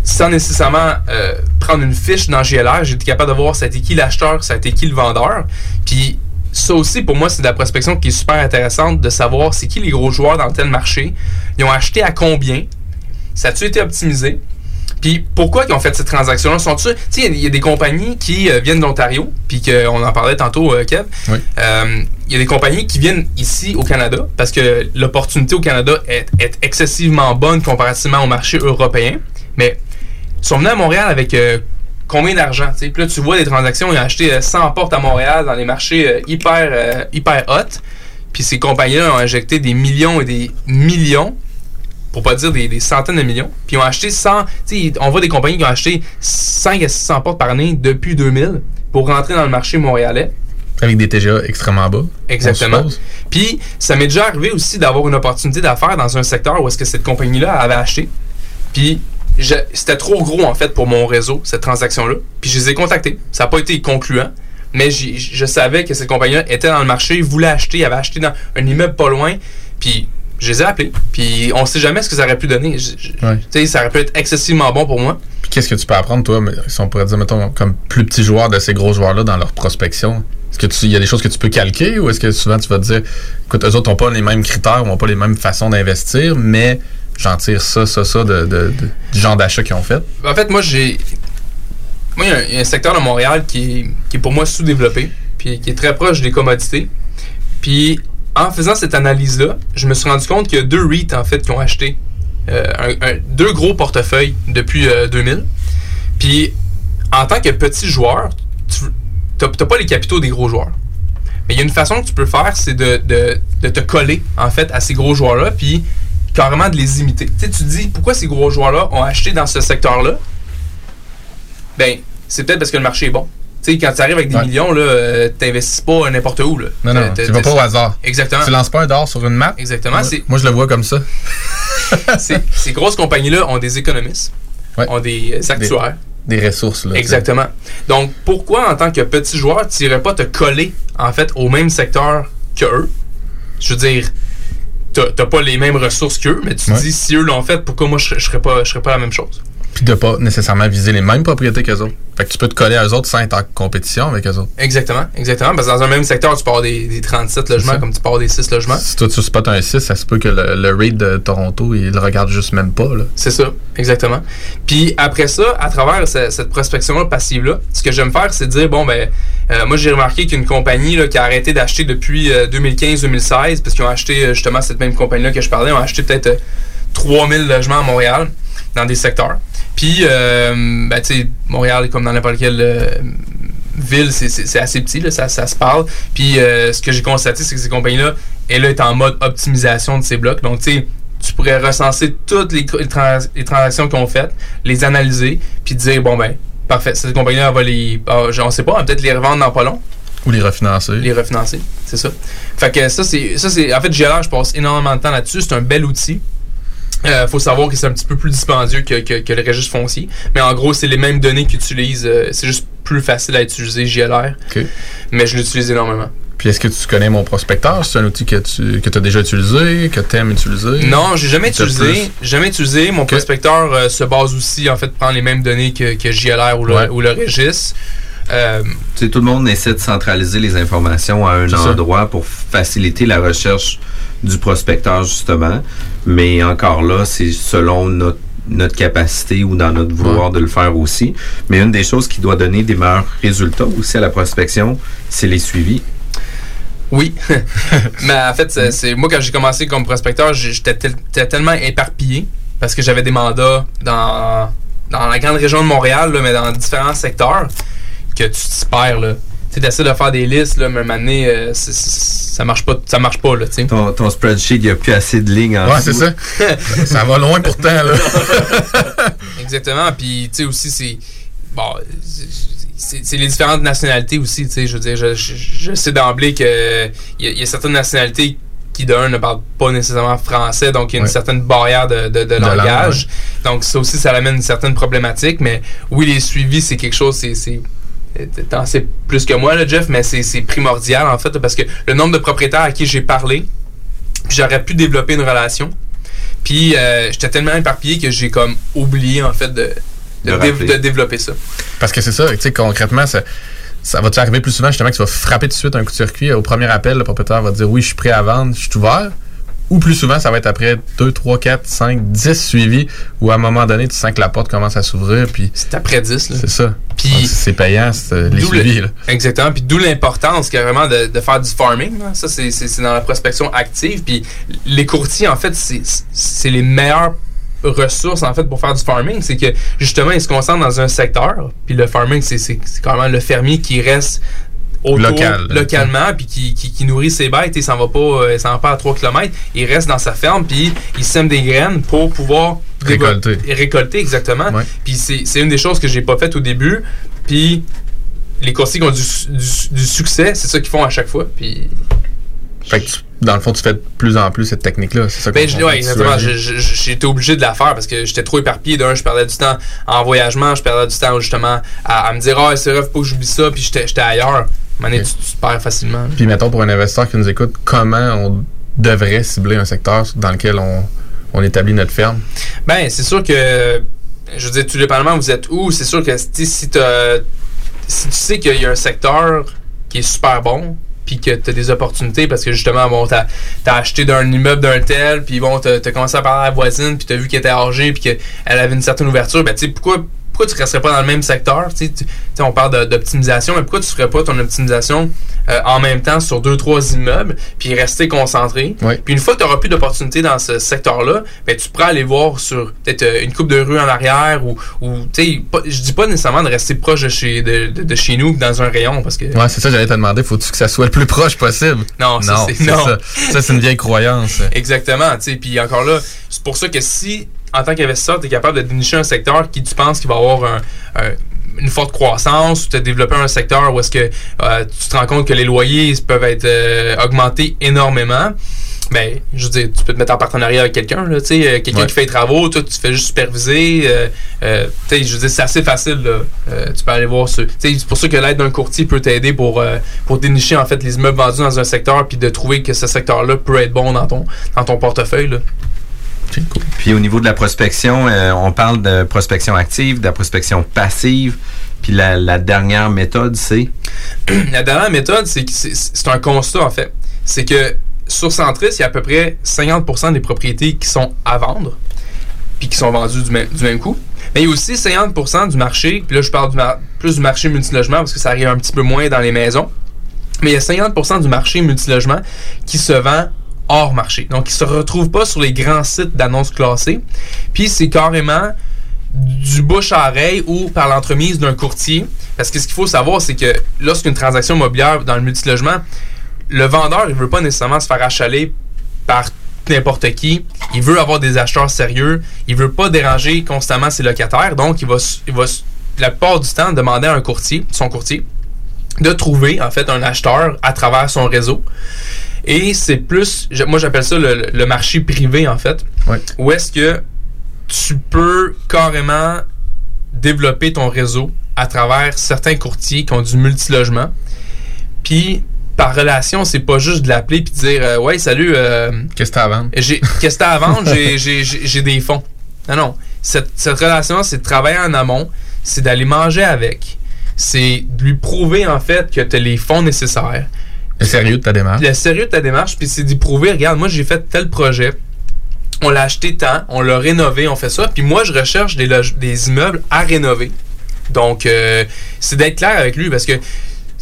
sans nécessairement euh, prendre une fiche dans GLR, j'ai été capable de voir ça a été qui l'acheteur, ça a été qui le vendeur. Puis ça aussi, pour moi, c'est de la prospection qui est super intéressante de savoir c'est qui les gros joueurs dans tel marché. Ils ont acheté à combien? Ça a-tu été optimisé? Puis pourquoi ils ont fait cette transaction-là? Sont-tu- Tu sais, il y a- il y, a des compagnies qui euh, viennent d'Ontario, puis qu'on en parlait tantôt, euh, Kev. Euh, Il y a des compagnies qui viennent ici au Canada parce que l'opportunité au Canada est, est excessivement bonne comparativement au marché européen. Mais ils sont venus à Montréal avec combien d'argent? tu sais? Puis là, tu vois des transactions, ils ont acheté euh, 100 portes à Montréal dans des marchés hyper, hyper hot. Puis ces compagnies-là ont injecté des millions et des millions pour pas dire des, des centaines de millions. Puis ils ont acheté 100, tu sais, on voit des compagnies qui ont acheté 5 à 600 portes par année depuis 2000 pour rentrer dans le marché montréalais. Avec des TGA extrêmement bas. Exactement. Puis ça m'est déjà arrivé aussi d'avoir une opportunité d'affaires dans un secteur où est-ce que cette compagnie-là avait acheté. Puis c'était trop gros en fait pour mon réseau, cette transaction-là. Puis je les ai contactés. Ça n'a pas été concluant. Mais je savais que cette compagnie-là était dans le marché, voulait acheter, avait acheté dans un immeuble pas loin. Puis je les ai appelés. Puis on sait jamais ce que ça aurait pu donner. Je- je- Ouais. Tu sais, ça aurait pu être excessivement bon pour moi. Puis qu'est-ce que tu peux apprendre, toi, mais si on pourrait dire, mettons, comme plus petit joueur de ces gros joueurs-là dans leur prospection? Est-ce que tu- il y a des choses que tu peux calquer ou est-ce que souvent tu vas te dire, écoute, eux autres n'ont pas les mêmes critères, n'ont pas les mêmes façons d'investir, mais j'en tire ça, ça, ça de, de- de- du genre d'achat qu'ils ont fait? En fait, moi, j'ai. Moi, il y a un- il y, a un secteur de Montréal qui est, qui est pour moi sous-développé, puis qui est très proche des commodités. Puis, en faisant cette analyse-là, je me suis rendu compte qu'il y a deux REIT, en fait, qui ont acheté euh, deux gros portefeuilles depuis euh, 2000. Puis, en tant que petit joueur, tu n'as pas les capitaux des gros joueurs. Mais il y a une façon que tu peux faire, c'est de, te coller, en fait, à ces gros joueurs-là, puis carrément de les imiter. Tu tu te dis, pourquoi ces gros joueurs-là ont acheté dans ce secteur-là? Ben, c'est peut-être parce que le marché est bon. Tu sais, quand tu arrives avec des millions, là, euh, t'investis pas n'importe où, là. Non, non, tu vas pas au hasard. Exactement. Tu lances pas un d'or sur une map? Exactement. Moi, moi, je le vois comme ça. ces, grosses compagnies-là ont des économistes, ont des euh, actuaires. Des ressources, là. Exactement. Donc, pourquoi, en tant que petit joueur, tu n'irais pas te coller, en fait, au même secteur que eux? Je veux dire, t'as pas les mêmes ressources qu'eux, mais tu te Ouais. dis, si eux l'ont fait, pourquoi moi, je ne serais pas, je serais pas la même chose? Puis de pas nécessairement viser les mêmes propriétés qu'eux autres. Fait que tu peux te coller à eux autres sans être en compétition avec eux autres. Exactement, exactement. Parce que dans un même secteur, tu avoir des, des 37 logements comme tu avoir des 6 logements. Si toi tu spots un 6, ça se peut que le, le de Toronto, il le regarde juste même pas. C'est ça, exactement. Puis après ça, à travers ce- cette prospection-là passive-là, ce que j'aime faire, c'est dire, bon, ben, euh, moi j'ai remarqué qu'une compagnie là, qui a arrêté d'acheter depuis euh, 2015-2016, parce qu'ils ont acheté euh, justement cette même compagnie-là que je parlais, ont acheté peut-être euh, 3000 logements à Montréal, dans des secteurs. Puis, euh, ben, tu sais, Montréal, comme dans n'importe quelle euh, ville, c'est- assez petit, là, ça, ça se parle. Puis, euh, ce que j'ai constaté, c'est que ces compagnies-là, elles est en mode optimisation de ces blocs. Donc, tu sais, tu pourrais recenser toutes les, trans- les transactions qu'on fait, les analyser, puis dire, bon, ben, parfait, cette compagnie-là, elle va les. ah, on sait pas, elle va peut-être les revendre dans pas long. Ou les refinancer. Les refinancer, c'est ça. Fait que ça, c'est. ça c'est En fait, GLR, je passe énormément de temps là-dessus. C'est un bel outil. Euh, faut savoir que c'est un petit peu plus dispendieux que, que- que le registre foncier. Mais en gros, c'est les mêmes données qu'ils utilisent. euh, c'est juste plus facile à utiliser. OK. Mais je l'utilise énormément. Puis est-ce que tu connais mon prospecteur? C'est un outil que tu que as déjà utilisé, que tu aimes utiliser? Non, j'ai jamais utilisé. Jamais utilisé. Mon prospecteur euh, se base aussi, en fait, prend les mêmes données que, que JLR ou le, Ouais. ou le registre. Euh, Tu sais, tout le monde essaie de centraliser les informations à un ça. endroit pour faciliter la recherche du prospecteur, justement. Mais encore là, c'est selon notre, notre capacité ou dans notre vouloir de le faire aussi. Mais une des choses qui doit donner des meilleurs résultats aussi à la prospection, c'est les suivis. Oui. Mais en fait, c'est- moi quand j'ai commencé comme prospecteur, j'étais tel- j'étais tellement éparpillé parce que j'avais des mandats dans, dans la grande région de Montréal, là, mais dans différents secteurs, que tu te perds. Tu essaies de faire des listes, là, mais à un moment donné, euh, c'est- c'est- ça marche pas, ça marche pas, là, tu sais. Ton, ton spreadsheet, il n'y a plus assez de lignes en Ouais, dessous. c'est ça. ça va loin pourtant, là. Exactement. Puis, tu sais, aussi, c'est. Bon, c'est c'est les différentes nationalités aussi, tu sais. Je veux dire, je, je, je sais d'emblée que il y, a- y a certaines nationalités qui, d'un, ne parlent pas nécessairement français, donc il y a une Ouais. certaine barrière de, de- de langue, langage. Donc, ça aussi, ça amène une certaine problématique. Mais oui, les suivis, c'est quelque chose, c'est. C'est- T'en sais plus que moi, là, Jeff, mais c'est primordial, en fait, parce que le nombre de propriétaires à qui j'ai parlé, puis j'aurais pu développer une relation. Puis euh, j'étais tellement éparpillé que j'ai comme oublié en fait de, de, De dé- rappeler. de développer ça. Parce que c'est ça, tu sais, concrètement, ça, ça va-tu arriver plus souvent justement que tu vas frapper tout de suite un coup de circuit au premier appel, le propriétaire va te dire oui, je suis prêt à vendre, je suis ouvert? Ou plus souvent, ça va être après 2, 3, 4, 5, 10 suivis où à un moment donné, tu sens que la porte commence à s'ouvrir. Puis c'est après 10. C'est ça. Puis- Ah, c'est payant, c'est, euh, les suivis. là. Exactement. Puis d'où l'importance carrément de, de faire du farming. là. Ça, c'est- c'est c'est dans la prospection active. Puis les courtiers, en fait, c'est c'est les meilleures ressources en fait pour faire du farming. C'est que justement, ils se concentrent dans un secteur. Puis le farming, c'est c'est- c'est carrément le fermier qui reste autour, Local. localement puis qui, qui, qui nourrit ses bêtes il s'en va pas euh, il s'en va pas à 3 km il reste dans sa ferme puis il sème des graines pour pouvoir Récolter. récolter exactement puis c'est c'est une des choses que j'ai pas faites au début puis les courtiers qui ont du, du- du succès c'est ça qu'ils font à chaque fois puis Fait que tu- dans le fond, tu fais de plus en plus cette technique-là. C'est ça qu'on ben, exactement. été obligé de la faire parce que j'étais trop éparpillé. D'un, je perdais du temps en voyagement, je perdais du temps justement à, à me dire Ah, c'est vrai, faut pas que j'oublie ça, puis j'étais j'étais ailleurs. Donné, tu, tu te perds facilement. Puis mettons pour un investisseur qui nous écoute, comment on devrait cibler un secteur dans lequel on, on établit notre ferme? Ben, c'est sûr que, je veux dire, tout dépendamment vous êtes où, c'est sûr que si, si, t'as- si tu sais qu'il y a un secteur qui est super bon, puis que tu as des opportunités parce que justement, bon, tu as, acheté d'un immeuble d'un tel, puis bon, tu as, commencé à parler à la voisine, puis tu as vu qu'elle était âgée, puis qu'elle avait une certaine ouverture, ben, tu sais, pourquoi, pourquoi tu ne resterais pas dans le même secteur? Tu- on parle d'optimisation, mais pourquoi tu ne ferais pas ton optimisation euh, en même temps sur deux, trois immeubles, puis rester concentré? Puis une fois que tu n'auras plus d'opportunités dans ce secteur-là, ben, tu pourras aller voir sur peut-être euh, une coupe de rue en arrière ou, ou tu sais, pas- je dis pas nécessairement de rester proche de chez, de, de- de chez nous dans un rayon parce que. Ouais, c'est ça, j'allais te demander, faut-tu que ça soit le plus proche possible? Non, ça, c'est- non. ça. Ça, c'est une vieille croyance. Exactement, tu sais. Puis encore là, c'est pour ça que si, en tant qu'investisseur, tu es capable de dénicher un secteur qui tu penses qu'il va avoir un- un- une forte croissance ou tu as développé un secteur où est-ce que euh, tu te rends compte que les loyers peuvent être euh, augmentés énormément, ben, je veux dire, tu peux te mettre en partenariat avec quelqu'un, là, tu sais, euh, quelqu'un Ouais. qui fait les travaux, toi, tu fais juste superviser, je veux dire, c'est assez facile, là. Tu peux aller voir ce, c'est pour ça que l'aide d'un courtier peut t'aider pour, pour dénicher, en fait, les immeubles vendus dans un secteur puis de trouver que ce secteur-là peut être bon dans ton, dans ton portefeuille, là. Puis au niveau de la prospection, euh, on parle de prospection active, de la prospection passive. Puis la, la dernière méthode, c'est? La dernière méthode, c'est c'est- un constat, en fait. C'est que sur Centris, il y a à peu près 50% des propriétés qui sont à vendre, puis qui sont vendues du même, du même coup. Mais il y a aussi 50 du marché, puis là, je parle du plus du marché multilogement parce que ça arrive un petit peu moins dans les maisons. Mais il y a 50 du marché multilogement qui se vend hors marché. Donc, il se retrouve pas sur les grands sites d'annonces classées. Puis, c'est carrément du bouche à oreille ou par l'entremise d'un courtier. Parce que ce qu'il faut savoir, c'est que lorsqu'une transaction immobilière dans le multilogement, le vendeur, il veut pas nécessairement se faire achaler par n'importe qui. Il veut avoir des acheteurs sérieux. Il veut pas déranger constamment ses locataires. Donc, il va, il va la plupart du temps demander à un courtier, son courtier, de trouver en fait un acheteur à travers son réseau. Et c'est plus, moi j'appelle ça le, le marché privé en fait, où est-ce que tu peux carrément développer ton réseau à travers certains courtiers qui ont du multilogement. Puis par relation, c'est pas juste de l'appeler puis de dire euh, ouais salut. Qu'est-ce que t'as à vendre? qu'est-ce que t'as à vendre? J'ai des fonds. Non non, cette, cette relation, c'est de travailler en amont, c'est d'aller manger avec, c'est de lui prouver en fait que tu as les fonds nécessaires. Le sérieux de ta démarche? Le sérieux de ta démarche, puis c'est d'y prouver, regarde, moi j'ai fait tel projet, on l'a acheté tant, on l'a rénové, on fait ça, puis moi je recherche des, des immeubles à rénover. Donc, euh, c'est d'être clair avec lui, parce que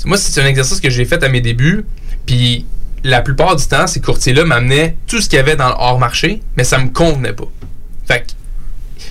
moi, c'est un exercice que j'ai fait à mes débuts, puis la plupart du temps, ces courtiers-là m'amenaient tout ce qu'il y avait dans le hors-marché, mais ça me convenait pas. Fait que,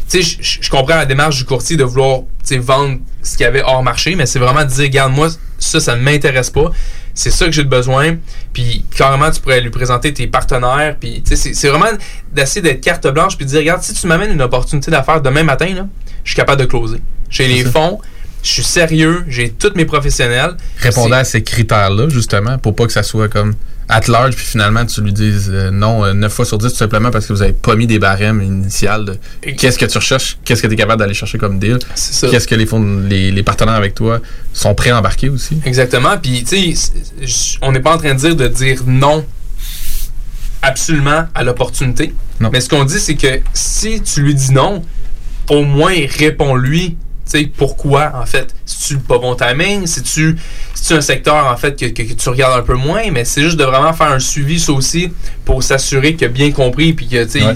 tu sais, je- comprends la démarche du courtier de vouloir vendre ce qu'il y avait hors marché, mais c'est vraiment de dire, regarde, moi, ça, ça ne m'intéresse pas. C'est ça que j'ai de besoin. Puis carrément, tu pourrais lui présenter tes partenaires. Puis, c'est- c'est vraiment d'essayer d'être carte blanche puis de dire, regarde, si tu m'amènes une opportunité d'affaires demain matin, là, je suis capable de closer. J'ai les ça. fonds, je suis sérieux, j'ai tous mes professionnels. Répondant à ces critères-là, justement, pour pas que ça soit comme at large, puis finalement, tu lui dises euh, non euh, 9 fois sur 10, tout simplement parce que vous avez pas mis des barèmes initiales de qu'est-ce que tu recherches, qu'est-ce que tu es capable d'aller chercher comme deal, qu'est-ce que les, fonds, les, les partenaires avec toi sont prêts à embarquer aussi. Exactement. Puis, tu sais, on n'est pas en train de dire de dire non absolument à l'opportunité. Mais ce qu'on dit, c'est que si tu lui dis non, au moins réponds-lui. Tu sais, pourquoi, en fait? Si tu pas bon timing, si tu si tu un secteur, en fait, que, que- que tu regardes un peu moins, mais c'est juste de vraiment faire un suivi, ça aussi, pour s'assurer a bien compris, puis que, tu sais, Ouais.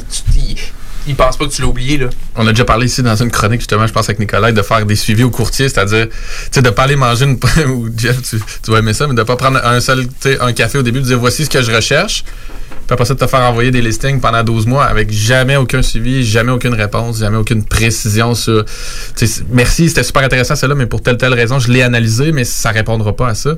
Tu- il, il pense pas que tu l'as oublié, là. On a déjà parlé ici dans une chronique, justement, je pense avec Nicolas, de faire des suivis au courtier, c'est-à-dire, de pas aller manger une, ou Jeff, tu, tu vas aimer ça, mais de pas prendre un seul, un café au début, de dire voici ce que je recherche, puis après ça, de te faire envoyer des listings pendant 12 mois avec jamais aucun suivi, jamais aucune réponse, jamais aucune précision sur, merci, c'était super intéressant celle-là, mais pour telle, telle raison, je l'ai analysé, mais ça répondra pas à ça.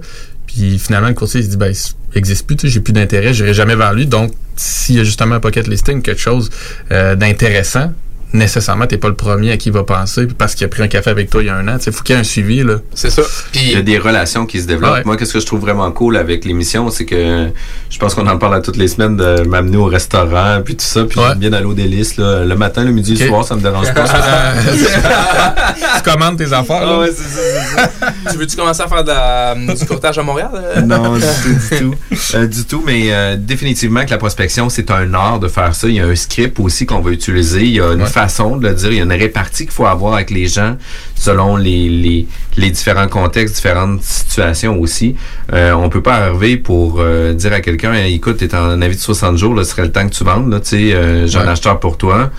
Puis finalement, le courtier, il se dit, ben, existe plus, j'ai plus d'intérêt, j'irai jamais vers lui. Donc, s'il y a justement un pocket listing, quelque chose euh, d'intéressant, nécessairement, t'es pas le premier à qui il va penser parce qu'il a pris un café avec toi il y a un an. Il faut qu'il y ait un suivi. Là. C'est ça. Il y a des relations qui se développent. Ouais. Moi, qu'est-ce que je trouve vraiment cool avec l'émission, c'est que je pense qu'on en parle à toutes les semaines de m'amener au restaurant, puis tout ça, puis j'aime bien aller au délice. Là. Le matin, le midi, le soir, ça me dérange pas. tu commandes tes affaires. là. Ah ouais, ça, ça. tu veux-tu commencer à faire de la- du courtage à Montréal? euh? non, du tout, du tout. Euh, du tout, mais euh, définitivement que la prospection, c'est un art de faire ça. Il y a un script aussi qu'on va utiliser. Il y a une façon de le dire. Il y a une répartie qu'il faut avoir avec les gens selon les, les, les différents contextes, différentes situations aussi. Euh, on peut pas arriver pour euh, dire à quelqu'un, écoute, t'es en avis de 60 jours, là, ce serait le temps que tu vendes. Là, tu sais, euh, j'ai un Ouais. acheteur pour toi.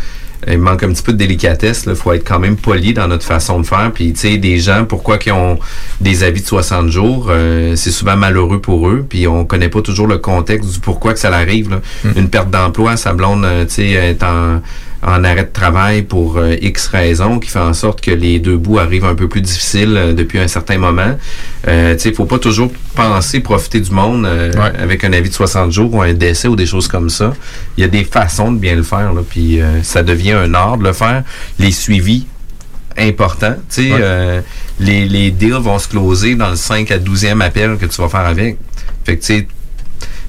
il manque un petit peu de délicatesse. Il faut être quand même poli dans notre façon de faire. Puis, tu sais, des gens, pourquoi qui ont des avis de 60 jours, euh, c'est souvent malheureux pour eux. Puis, on connaît pas toujours le contexte du pourquoi que ça arrive. là. Une perte d'emploi, sa blonde, tu sais, est en en arrêt de travail pour euh, X raisons qui fait en sorte que les deux bouts arrivent un peu plus difficiles euh, depuis un certain moment. Euh, tu sais, faut pas toujours penser profiter du monde euh, avec un avis de 60 jours ou un décès ou des choses comme ça. Il y a des façons de bien le faire, là, puis euh, ça devient un art de le faire. Les suivis importants, tu sais, Ouais. euh, les, les deals vont se closer dans le 5 à 12e appel que tu vas faire avec. Fait que tu sais,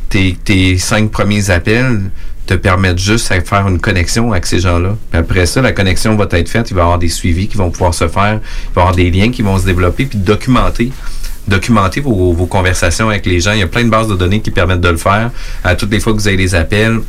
tes, tes cinq premiers appels te permettent juste de faire une connexion avec ces gens-là. Après ça, la connexion va être faite, il va y avoir des suivis qui vont pouvoir se faire, il va y avoir des liens qui vont se développer, puis documenter documenter vos, vos conversations avec les gens. Il y a plein de bases de données qui permettent de le faire. À toutes les fois que vous avez des appels,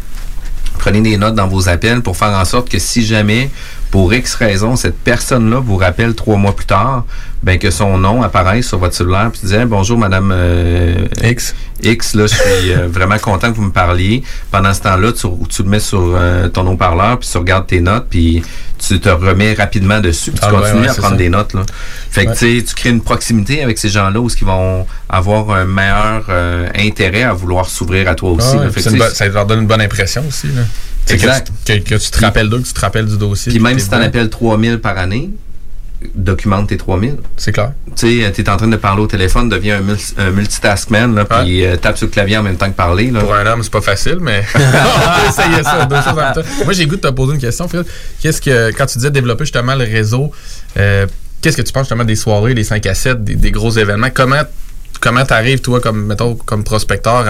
prenez des notes dans vos appels pour faire en sorte que si jamais, pour X raison, cette personne-là vous rappelle trois mois plus tard, ben que son nom apparaisse sur votre cellulaire puis disait bonjour madame euh, X X là je suis euh, vraiment content que vous me parliez pendant ce temps-là tu, tu le mets sur euh, ton haut-parleur puis tu regardes tes notes puis tu te remets rapidement dessus puis tu Ah continues ouais, à prendre ça. des notes là fait que Ouais. tu crées une proximité avec ces gens-là où ils vont avoir un meilleur intérêt à vouloir s'ouvrir à toi aussi Ah là. Fait que, bonne- ça leur donne une bonne impression aussi. Là. Exact. Que, tu- que- que tu te rappelles d'eux, que tu te rappelles du dossier. Puis même si tu en appelles 3000 par année, documente tes 3000. C'est clair. Tu sais, tu es en train de parler au téléphone, deviens un, un multitaskman, là, puis euh, tape sur le clavier en même temps que parler. Là. Pour un homme, c'est pas facile, mais on peut essayer ça, deux choses en même temps. Moi, j'ai le goût de te poser une question, Phil. Qu'est-ce que, quand tu disais développer justement le réseau, euh, qu'est-ce que tu penses justement des soirées, des 5 à 7, des, des gros événements? Comment comment t'arrives, toi, comme, mettons, comme prospecteur,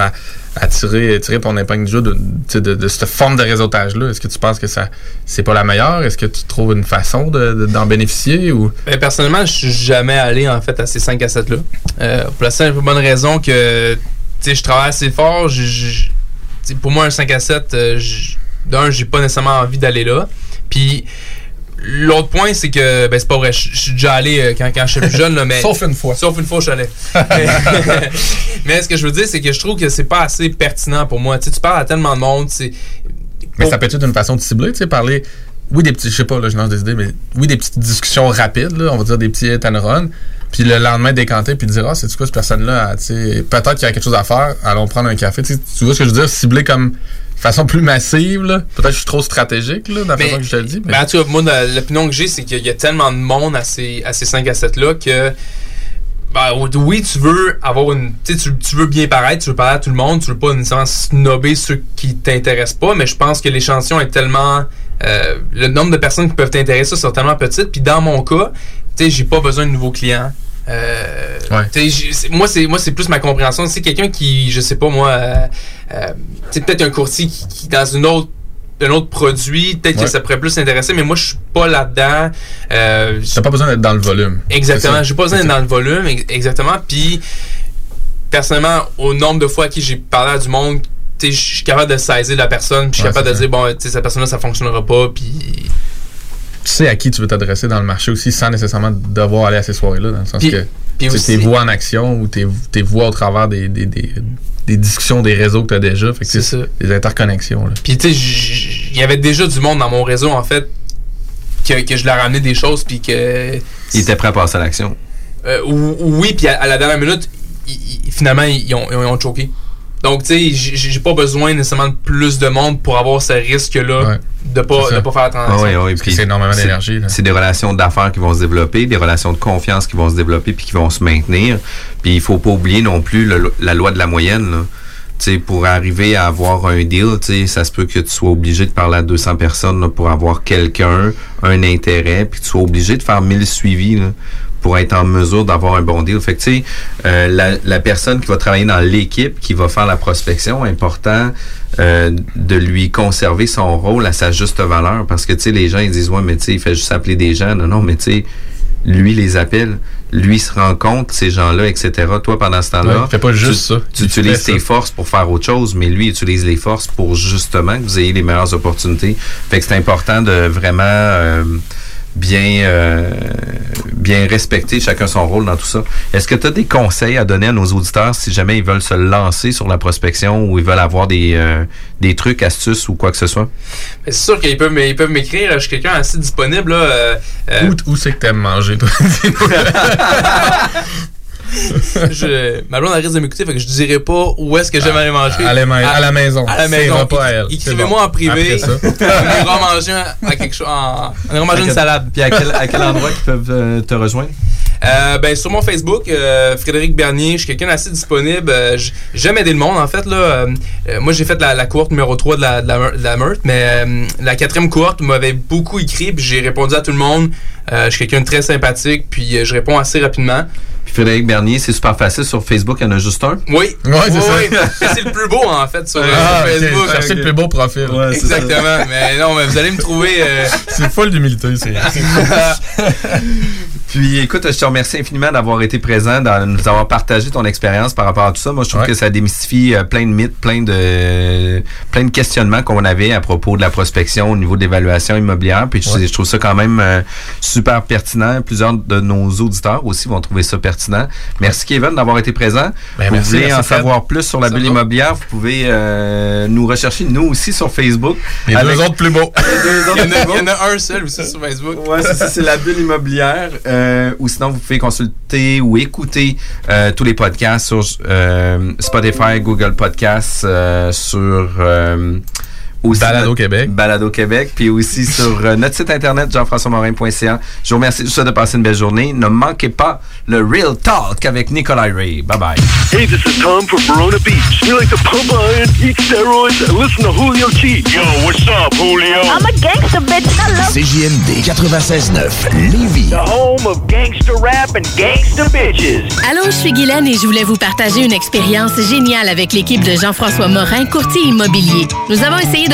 à, tirer, ton épingle du jeu de, cette forme de réseautage-là? Est-ce que tu penses que ça c'est pas la meilleure? Est-ce que tu trouves une façon de- de- d'en bénéficier? ou? Ben, personnellement, je suis jamais allé en fait à ces 5 à 7 là. Euh, pour la simple bonne raison que je travaille assez fort. pour moi, un 5 à 7, euh, je- d'un, j'ai pas nécessairement envie d'aller là. Puis l'autre point, c'est que ben c'est pas vrai. Je je suis déjà allé euh, quand, quand j'étais plus jeune, là, mais. Sauf une fois. Sauf une fois, je suis allé. mais, mais ce que je veux dire, c'est que je trouve que c'est pas assez pertinent pour moi. Tu sais, tu parles à tellement de monde, c'est. Mais ça peut être une façon de cibler, tu sais, parler. Oui, des petits, je sais pas, là, je lance des idées, mais oui, des petites discussions rapides, là, on va dire des petits hit and run. Puis le lendemain, décanter, puis dire, ah, c'est quoi cette personne-là, tu sais, peut-être qu'il y a quelque chose à faire, allons prendre un café. Tu sais, tu vois ce que je veux dire, cibler comme façon plus massive, là. Peut-être que je suis trop stratégique, là, dans la Mais- façon que je te le dis. Mais... Ben, en tout cas, moi, l'opinion que j'ai, c'est qu'il y a tellement de monde à ces, à ces 5 à 7-là que. Ben, oui, tu veux avoir une. Tu tu- veux bien paraître, tu veux parler à tout le monde, tu veux pas nécessairement snobber ceux qui t'intéressent pas, mais je pense que l'échantillon est tellement. euh, le nombre de personnes qui peuvent t'intéresser sont tellement petites, puis dans mon cas, tu sais, j'ai pas besoin de nouveaux clients. Euh, c'est- moi c'est moi c'est plus ma compréhension c'est quelqu'un qui je sais pas moi euh, euh, sais, peut-être un courtier qui, qui dans une autre un autre produit peut-être Ouais. que ça pourrait plus intéresser mais moi je suis pas là-dedans euh, T'as pas besoin d'être dans le volume. Exactement. C'est. J'ai pas besoin d'être dans le volume. ex- Exactement. Puis, personnellement, au nombre de fois à qui j'ai parlé à du monde, je suis capable de saisir la personne. Puis, je suis Ouais, capable de c'est dire, bon, tu sais, cette personne-là, ça fonctionnera pas. Puis, Tu sais à qui tu veux t'adresser dans le marché aussi, sans nécessairement devoir aller à ces soirées-là, dans le sens Puis- que puis tu sais, aussi- tes voix en action ou tes, tes voix au travers des, des, des, des discussions, des réseaux que tu as déjà. Fait que C'est ça. Des interconnexions. Là. puis tu sais, il y avait déjà du monde dans mon réseau, en fait, que, que je leur ramenais des choses. Puis que. Il était prêt à passer à l'action. Euh, ou- oui, puis à, à la dernière minute, ils- ils- finalement, ils ont, ils ont choqué. Donc, tu sais, j'ai pas besoin nécessairement de plus de monde pour avoir ce risque-là de, pas, de pas faire Ah attention. oui, oui, puis c'est énormément d'énergie. C'est des relations d'affaires qui vont se développer, des relations de confiance qui vont se développer puis qui vont se maintenir. Puis il faut pas oublier non plus le- la loi de la moyenne. Là. Tu sais, pour arriver à avoir un deal, tu sais, ça se peut que tu sois obligé de parler à 200 personnes là, pour avoir quelqu'un, un intérêt, puis tu sois obligé de faire 1000 suivis là, pour être en mesure d'avoir un bon deal. Fait que, tu sais, euh, la, la personne qui va travailler dans l'équipe, qui va faire la prospection, important euh, de lui conserver son rôle à sa juste valeur. Parce que, tu sais, les gens, ils disent, ouais, mais tu sais, il fait juste appeler des gens. Non, non, mais tu sais, lui les appelle, lui se rencontre, ces gens-là, etc. Toi, pendant ce temps-là, Ouais, il fait pas juste tu, ça. tu Il utilises tes ça. forces pour faire autre chose, mais lui utilise les forces pour justement que vous ayez les meilleures opportunités. Fait que c'est important de vraiment euh, bien euh, bien respecter chacun son rôle dans tout ça. Est-ce que tu as des conseils à donner à nos auditeurs si jamais ils veulent se lancer sur la prospection ou ils veulent avoir des, euh, des trucs, astuces ou quoi que ce soit? C'est sûr qu'ils peuvent, ils peuvent m'écrire. Je suis quelqu'un assez disponible. Là, euh, euh, Où, où c'est que t'aimes manger, toi? je, ma blonde elle risque de m'écouter, fait que je dirais pas où est-ce que j'aimerais manger. à la ma- à la maison. À la maison. repas à elle. Écrivez-moi bon. en privé. On ira manger à quelque chose. On ira manger À une quel- salade. Puis à quel, à quel endroit ils peuvent euh, te rejoindre? Euh, ben, sur mon Facebook, euh, Frédéric Bernier, je suis quelqu'un d'assez disponible. Euh, J'aime aider le monde, en fait. Là, moi, j'ai fait la, la cohorte numéro 3 de la, de la, Meurthe- de la Meurthe, mais euh, la quatrième cohorte m'avait beaucoup écrit, puis j'ai répondu à tout le monde. Euh, je suis quelqu'un de très sympathique, puis euh, je réponds assez rapidement. Frédéric Bernier, c'est super facile. Sur Facebook, il y en a juste un. Oui. Ouais, c'est Oui, ça. oui. C'est le plus beau, en fait, sur, euh, Ah, ok. Facebook. Cherchez le plus beau profil. Ouais, c'est ça. Exactement. mais non, mais vous allez me trouver. euh, C'est folle d'humilité, c'est. Puis écoute, je te remercie infiniment d'avoir été présent, de nous avoir partagé ton expérience par rapport à tout ça. Moi, je trouve Ouais. que ça démystifie euh, plein de mythes, plein de plein de questionnements qu'on avait à propos de la prospection au niveau de l'évaluation immobilière. Puis je, Ouais. je trouve ça quand même euh, super pertinent. Plusieurs de nos auditeurs aussi vont trouver ça pertinent. Merci Kevin d'avoir été présent. Ben, vous merci, voulez merci, en Fred. savoir plus sur la bulle immobilière, vous pouvez euh, nous rechercher nous aussi sur Facebook. Les Avec- deux autres plus beaux. Les deux autres Il y, en a, plus beaux. il y en a un seul aussi sur Facebook. Ouais, c'est la bulle immobilière. Euh, ou sinon, vous pouvez consulter ou écouter euh, tous les podcasts sur euh, Spotify, Google Podcasts, euh, sur euh, aussi Balado notre- Québec. Balado Québec, puis aussi sur euh, notre site internet jean-françois-morin.ca. Je vous remercie, souhaite de passer une belle journée. Ne manquez pas le Real Talk avec Nicolas Ray. Bye bye. Hey, this is Tom from Verona Beach. We like to pump iron, eat steroids, and listen to Julio G. Yo, what's up, Julio? I'm a gangster bitch. Hello. CJMD 96.9 Lévis. The home of gangster rap and gangster bitches. Allô, je suis Guylaine et je voulais vous partager une expérience géniale avec l'équipe de Jean-François Morin, courtier immobilier. Nous avons essayé de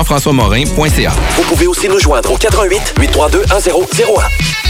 jean-françois-morin.ca. Vous pouvez aussi nous joindre au 88 832 1001.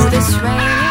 this rain.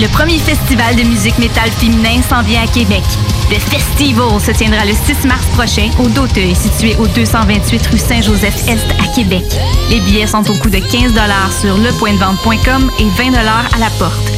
Le premier festival de musique métal féminin s'en vient à Québec. Le Festival se tiendra le 6 mars prochain au Doteuil, situé au 228 rue Saint-Joseph-Est à Québec. Les billets sont au coût de 15 sur lepointdevente.com et 20 à la porte.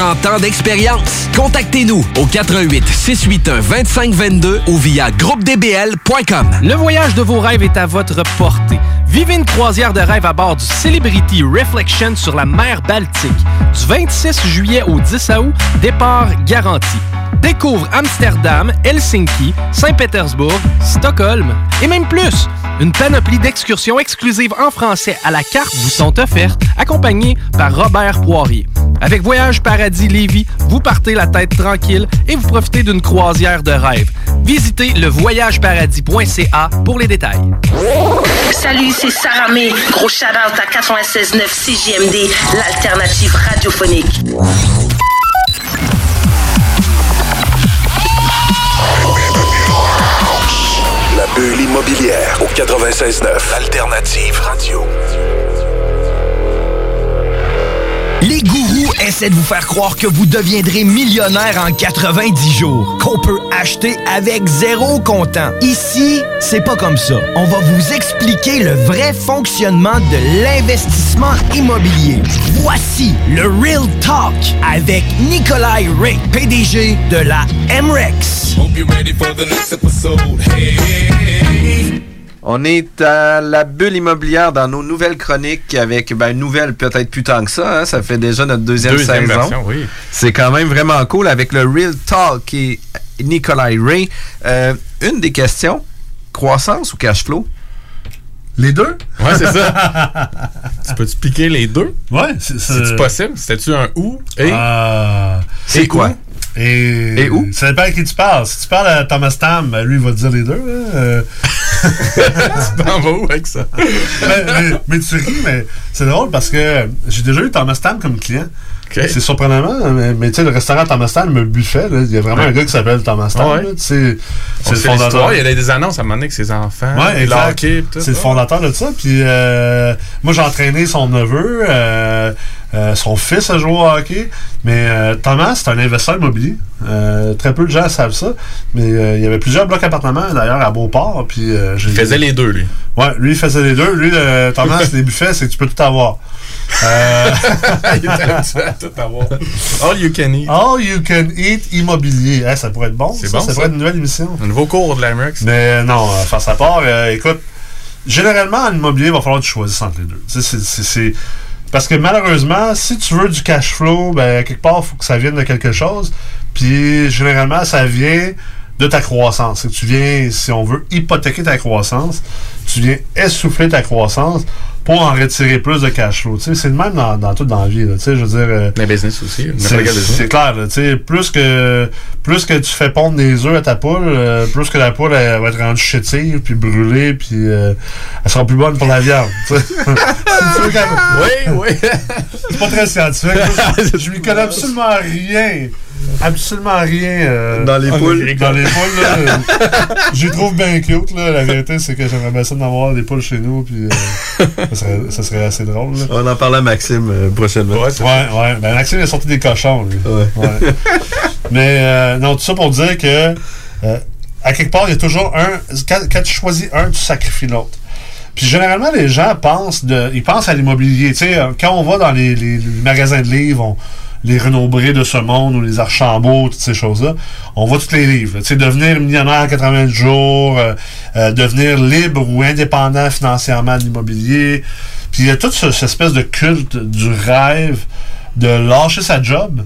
ans d'expérience. Contactez-nous au 88 681 2522 ou via groupedbl.com. Le voyage de vos rêves est à votre portée. Vivez une croisière de rêve à bord du Celebrity Reflection sur la mer Baltique. Du 26 juillet au 10 août, départ garanti. Découvre Amsterdam, Helsinki, Saint-Pétersbourg, Stockholm et même plus. Une panoplie d'excursions exclusives en français à la carte vous sont offertes, accompagnées par Robert Poirier. Avec Voyage Paradis Lévis, vous partez la tête tranquille et vous profitez d'une croisière de rêve. Visitez le voyageparadis.ca pour les détails. Salut, c'est Sarah May. Gros shout-out à 96.9 CJMD, l'alternative radiophonique. La bulle immobilière au 96.9 Alternative Radio. Les gourous essaient de vous faire croire que vous deviendrez millionnaire en 90 jours, qu'on peut acheter avec zéro comptant. Ici, c'est pas comme ça. On va vous expliquer le vrai fonctionnement de l'investissement immobilier. Voici le Real Talk avec Nikolai Ray, PDG de la MREX. On est à la bulle immobilière dans nos nouvelles chroniques avec, ben, nouvelle peut-être plus tant que ça, hein, ça fait déjà notre deuxième, Deuxième saison. version, oui. C'est quand même vraiment cool avec le Real Talk et Nikolai Ray. Euh, une des questions, croissance ou cash flow? Les deux? Ouais, c'est ça. tu peux expliquer les deux? Ouais, c'est C'est possible? C'était-tu un ou et? Ah, C'est quoi? Et, Et où? Ça dépend à qui tu parles. Si tu parles à Thomas Tam, ben, lui, il va te dire les deux. hein. Euh, tu t'en vas où avec ça? mais, mais- mais tu ris, mais c'est drôle parce que j'ai déjà eu Thomas Tam comme client. C'est surprenamment, mais, mais tu sais, le restaurant Thomas Tam, le buffet, il y a vraiment Ouais. un gars qui s'appelle Thomas. Ah ouais. c'est le fondateur. Il y a des annonces à un moment donné avec ses enfants. Ouais. C'est le fondateur de ça. Puis euh, moi, j'ai entraîné son neveu. euh, euh, son fils a joué au hockey. Mais euh, Thomas, c'est un investisseur immobilier. Euh, très peu de gens savent ça. Mais euh, il y avait plusieurs blocs appartements, d'ailleurs, à Beauport. Puis, euh, Il faisait les deux, lui. Ouais, lui, il faisait les deux. Lui, euh, Thomas, les buffets, c'est que tu peux tout avoir. Il était habitué à tout avoir. All you can eat. All you can eat immobilier. Eh, ça pourrait être bon. C'est ça, bon, Ça ça. pourrait être une nouvelle émission. Un nouveau cours de l'Amex. Mais non, face à part, écoute, généralement, en immobilier, il va falloir que tu choisisses entre les deux. C'est- Parce que malheureusement, si tu veux du cash flow, ben, quelque part, il faut que ça vienne de quelque chose. Puis généralement, ça vient de ta croissance. Que tu viens, si on veut hypothéquer ta croissance, tu viens essouffler ta croissance pour en retirer plus de cash flow. C'est le même dans, dans tout dans la vie. là. Je veux dire. euh, business aussi. c'est clair, là, tu sais, plus que plus que tu fais pondre des œufs à ta poule, euh, plus que la poule elle, va être rendue chétive, puis brûlée, puis euh, elle sera plus bonne pour la viande. Oui, oui. C'est pas très scientifique. Je lui connais absolument rien. Absolument rien. euh, Dans les en poules. Dans les poules, là. euh, Je les trouve bien cute, là. La vérité, c'est que j'aimerais bien ça d'en avoir des poules chez nous, puis euh, ça, serait, ça serait assez drôle, là. On en parle à Maxime euh, prochainement. Ouais, ouais. Ben, Maxime a sorti des cochons, lui. Ouais. Mais euh, non, tout ça pour dire que euh, à quelque part, il y a toujours un. Quand, quand tu choisis un, tu sacrifies l'autre. Puis généralement, les gens pensent de, ils pensent à l'immobilier. Tu sais, quand on va dans les, les- les magasins de livres, on- les Renaud-Bré de ce monde ou les Archambault, toutes ces choses-là, on voit tous les livres. Devenir millionnaire en 80 jours, euh, euh, devenir libre ou indépendant financièrement de l'immobilier. Puis il y a toute ce- cette espèce de culte du rêve de lâcher sa job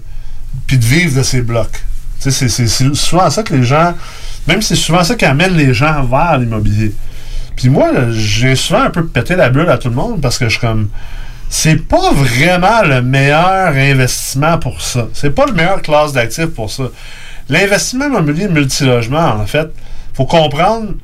puis de vivre de ses blocs. C'est- souvent ça que les gens, même c'est souvent ça qui amène les gens vers l'immobilier. Puis moi, j'ai souvent un peu pété la bulle à tout le monde parce que je suis comme. C'est pas vraiment le meilleur investissement pour ça. C'est pas le meilleur classe d'actifs pour ça. L'investissement immobilier multilogement, en fait, faut comprendre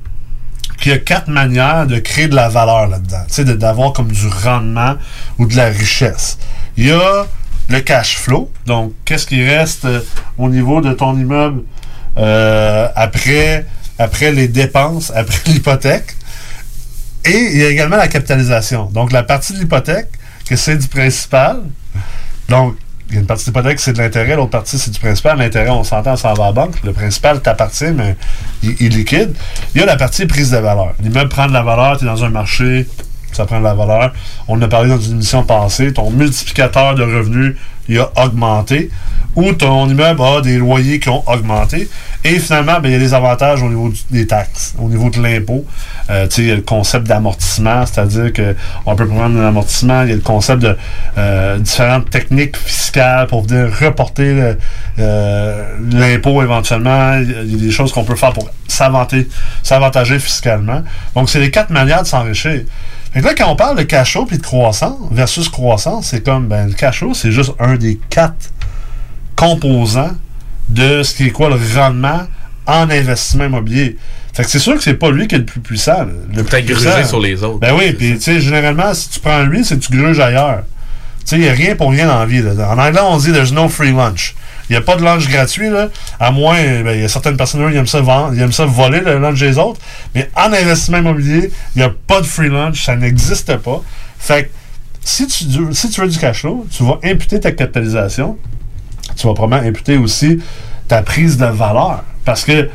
qu'il y a quatre manières de créer de la valeur là-dedans. Tu sais, d'avoir comme du rendement ou de la richesse. Il y a le cash flow. Donc, qu'est-ce qui reste euh, au niveau de ton immeuble euh, après, après les dépenses, après l'hypothèque? Et il y a également la capitalisation. Donc, la partie de l'hypothèque, que c'est du principal. Donc, il y a une partie de l'hypothèque, c'est de l'intérêt, l'autre partie, c'est du principal. L'intérêt, on s'entend, ça va à la banque. Le principal t'appartient, mais il, il liquide. Il y a la partie prise de valeur. L'immeuble prend de la valeur, tu es dans un marché, ça prend de la valeur. On a parlé dans une émission passée. Ton multiplicateur de revenus, il a augmenté. Ou ton immeuble a des loyers qui ont augmenté. Et finalement, ben, il y a des avantages au niveau des taxes, au niveau de l'impôt. Euh, tu sais, il y a le concept d'amortissement, c'est-à-dire qu'on peut prendre un amortissement. Il y a le concept de euh, différentes techniques fiscales pour venir reporter euh, l'impôt éventuellement. Il y a- des choses qu'on peut faire pour s'avantager fiscalement. Donc, c'est les quatre manières de s'enrichir. Fait que là, quand on parle de cash flow puis de croissance versus croissance, c'est comme, ben, le cash flow, c'est juste un des quatre composants de ce qui est quoi le rendement en investissement immobilier. Fait que c'est sûr que c'est pas lui qui est le plus puissant. Le plus gruger puissant. sur les autres. Ben oui, puis tu sais, généralement, si tu prends lui, c'est que tu gruges ailleurs. Tu sais, il n'y a rien pour rien dans la vie. En anglais, on dit there's no free lunch. Il n'y a pas de lunch gratuit, là. À moins, ben, il y a certaines personnes qui aiment ça aiment ça voler le lunch des autres. Mais en investissement immobilier, il n'y a pas de free lunch, ça n'existe pas. Fait que si tu, si tu veux du cash flow, tu vas imputer ta capitalisation, tu vas probablement imputer aussi ta prise de valeur. Parce que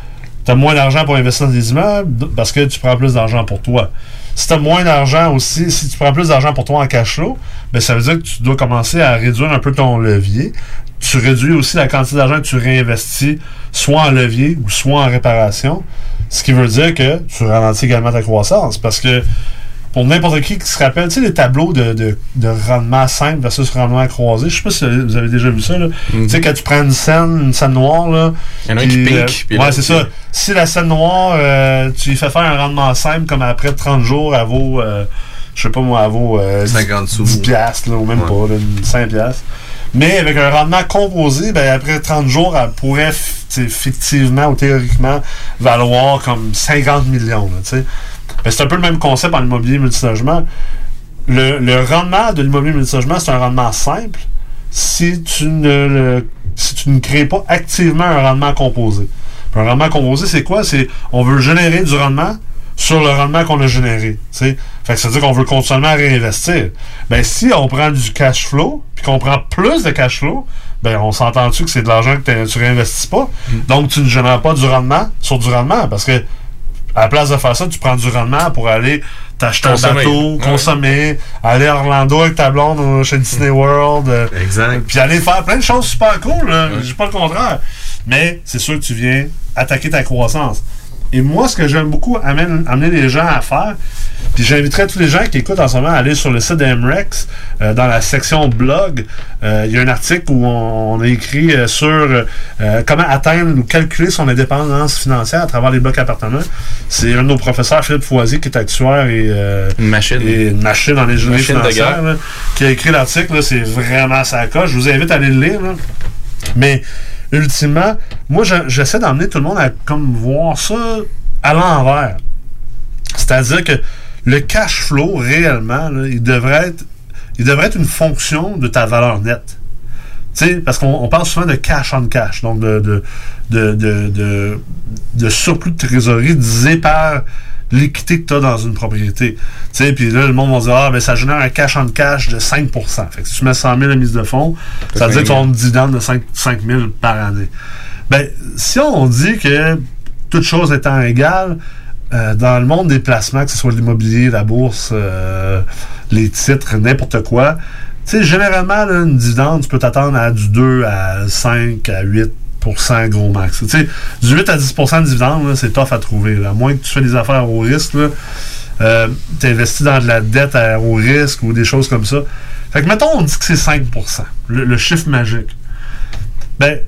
tu as moins d'argent pour investir dans des immeubles, parce que tu prends plus d'argent pour toi. Si tu as moins d'argent aussi, si tu prends plus d'argent pour toi en cash flow, ben ça veut dire que tu dois commencer à réduire un peu ton levier. Tu réduis aussi la quantité d'argent que tu réinvestis, soit en levier ou soit en réparation. Ce qui veut dire que tu ralentis également ta croissance. Parce que pour n'importe qui qui se rappelle, tu sais, les tableaux de, de, de rendement simple versus rendement croisé, je sais pas si vous avez déjà vu ça, là. Tu sais, quand tu prends une scène, une scène noire, là. Il y en a qui pique, euh, puis ouais, c'est ça. Si la scène noire, euh, tu lui fais faire un rendement simple, comme après 30 jours, elle vaut, euh, je sais pas moi, elle vaut euh, 50 sous. 10 piastres, là, ou même Ouais. pas, là, une 5 piastres. Mais avec un rendement composé, ben, après 30 jours, elle pourrait fictivement ou théoriquement valoir comme 50 millions. là, tu sais. Ben, c'est un peu le même concept en immobilier multilogement. Le, le rendement de l'immobilier multilogement, c'est un rendement simple si tu ne le- si tu ne crées pas activement un rendement composé. Puis un rendement composé, c'est quoi? C'est on veut générer du rendement sur le rendement qu'on a généré. Fait que ça veut dire qu'on veut continuellement réinvestir. Ben, si on prend du cash flow, puis qu'on prend plus de cash flow, ben, on s'entend-tu que c'est de l'argent que tu réinvestis pas? Donc, tu ne génères pas du rendement sur du rendement, parce que à la place de faire ça, tu prends du rendement pour aller t'acheter un Consommer. bateau, Ouais. consommer, aller à Orlando avec ta blonde euh, chez Disney World. euh, Puis aller faire plein de choses super cool. là. Je dis pas le contraire. Mais c'est sûr que tu viens attaquer ta croissance. Et moi, ce que j'aime beaucoup amène- amener les gens à faire, puis j'inviterais tous les gens qui écoutent en ce moment à aller sur le site d'Emrex, euh, dans la section blog, euh, il y a un article où on, on a écrit euh, sur comment atteindre ou calculer son indépendance financière à travers les blocs appartements. C'est un de nos professeurs, Philippe Foisy, qui est actuaire et, machine. et machine en ingénierie financière, là, qui a écrit l'article. C'est vraiment sa coche. Je vous invite à aller le lire. là. Mais ultimement, moi, je- j'essaie d'emmener tout le monde à comme voir ça à l'envers. C'est-à-dire que le cash flow, réellement, il, devrait être, une fonction de ta valeur nette. Parce qu'on on parle souvent de cash on cash, donc de, surplus de trésorerie divisé par l'équité que tu as dans une propriété. Tu sais, puis là, le monde va dire, ah, ben ça génère un cash on cash de 5 Fait que si tu mets 100 000 de mise de fonds, ça veut dire que tu as un dividende de 5, 5 000 par année. Ben, si on dit que toute chose étant égale, euh, dans le monde des placements, que ce soit l'immobilier, la bourse, euh, les titres, n'importe quoi, tu sais, généralement, là, une dividende, tu peux t'attendre à du 2 à 5 à 8 gros max. Du 8 à 10% de dividende, là, c'est tough à trouver. À moins que tu fais des affaires au risque, euh, tu investis dans de la dette à haut risque ou des choses comme ça. Fait que, mettons, on dit que c'est 5 le, le chiffre magique. Ben,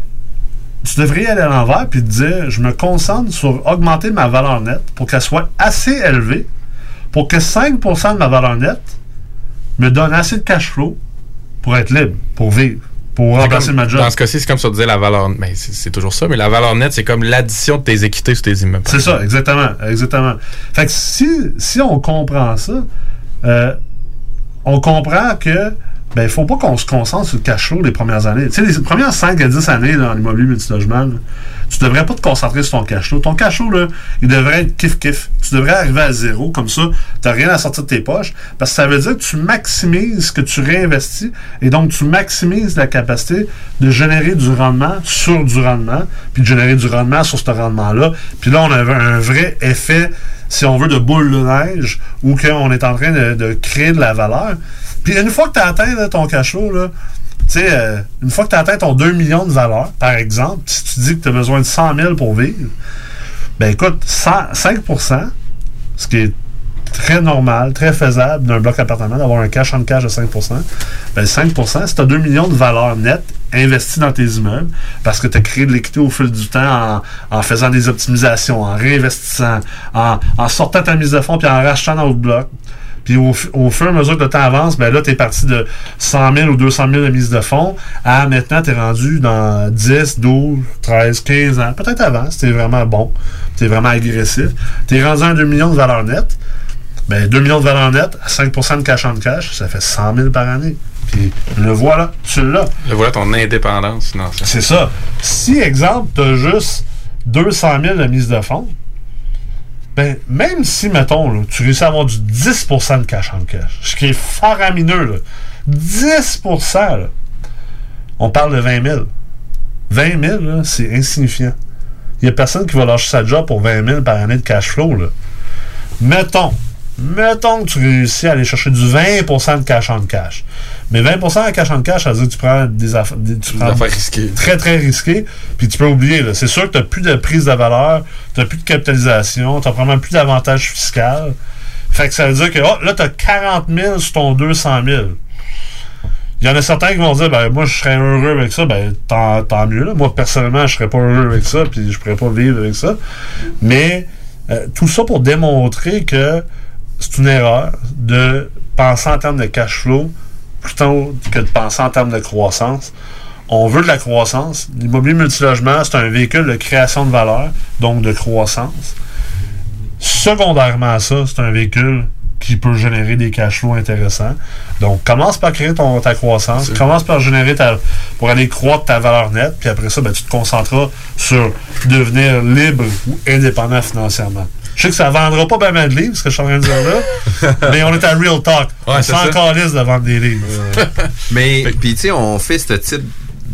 tu devrais aller à l'envers puis te dire je me concentre sur augmenter ma valeur nette pour qu'elle soit assez élevée pour que 5% de ma valeur nette me donne assez de cash flow pour être libre, pour vivre, pour remplacer comme- ma job. Dans ce cas-ci, c'est comme ça disait la valeur. Mais c'est c'est toujours ça, mais la valeur nette, c'est comme l'addition de tes équités sur tes immeubles. C'est ça, exactement. Exactement. Fait que si, si on comprend ça, euh, on comprend que ben, il faut pas qu'on se concentre sur le cash flow les premières années. Tu sais, les premières 5 à 10 années dans l'immobilier multilogement, tu devrais pas te concentrer sur ton cash flow. Ton cash flow, là, il devrait être kiff-kiff. Tu devrais arriver à zéro, comme ça, tu rien à sortir de tes poches, parce que ça veut dire que tu maximises ce que tu réinvestis, et donc tu maximises la capacité de générer du rendement sur du rendement, puis de générer du rendement sur ce rendement-là. Puis là, on a un vrai effet, si on veut, de boule de neige, où qu'on est en train de créer de la valeur. Puis une fois que tu as atteint ton cash flow, là, euh, une fois que tu as atteint ton 2 millions de valeur, par exemple, si tu dis que tu as besoin de 100 000 pour vivre, ben écoute, 100 5% ce qui est très normal, très faisable d'un bloc appartement, d'avoir un cash en cash de 5% ben 5% si tu as 2 millions de valeur nette investie dans tes immeubles, parce que tu as créé de l'équité au fil du temps en, faisant des optimisations, en réinvestissant, en, sortant ta mise de fonds puis en rachetant dans d'autres blocs. Puis au, fu- au fur et à mesure que le temps avance, ben là, tu es parti de 100 000 ou 200 000 de mise de fonds à maintenant, tu es rendu dans 10, 12, 13, 15 ans. Peut-être avant, si tu vraiment bon, tu es vraiment agressif. Tu es rendu à un 2 millions de valeur nette. Ben, 2 millions de valeur nette à 5 de cash en cash, ça fait 100 000 par année. Puis le voilà, tu l'as. Le voilà ton indépendance financière. C'est ça. Si, exemple, tu as juste 200 000 de mise de fonds, ben, même si, mettons, tu réussis à avoir du 10% de cash en cash, ce qui est faramineux, là, 10 là, on parle de 20 000. 20 000, là, c'est insignifiant. Il n'y a personne qui va lâcher sa job pour 20 000 par année de cash flow. Mettons, mettons que tu réussis à aller chercher du 20% de cash en cash. Mais 20% de cash en cash, ça veut dire que tu prends des, affaires des- tu prends affaires risquées. Très, très risquées. Puis tu peux oublier. là. C'est sûr que tu n'as plus de prise de valeur, tu n'as plus de capitalisation, tu n'as probablement plus d'avantages fiscal. Fait que ça veut dire que oh, là, tu as 40 000 sur ton 200 000. Il y en a certains qui vont dire, ben, moi, je serais heureux avec ça, ben, tant, tant mieux. là. Moi, personnellement, je serais pas heureux avec ça, puis je pourrais pas vivre avec ça. Mais euh, tout ça pour démontrer que c'est une erreur de penser en termes de cash flow plutôt que de penser en termes de croissance. On veut de la croissance. L'immobilier multilogement, c'est un véhicule de création de valeur, donc de croissance. Secondairement à ça, c'est un véhicule qui peut générer des cash flows intéressants. Donc, commence par créer ton, ta croissance, commence par générer ta, pour aller croître ta valeur nette, puis après ça, ben, tu te concentreras sur devenir libre ou indépendant financièrement. Je sais que ça vendra pas bien mal de livres, ce que je suis en train de dire là, mais on est à Real Talk. on c'est s'en calisse de vendre des livres. Mais, puis tu sais, on fait ce type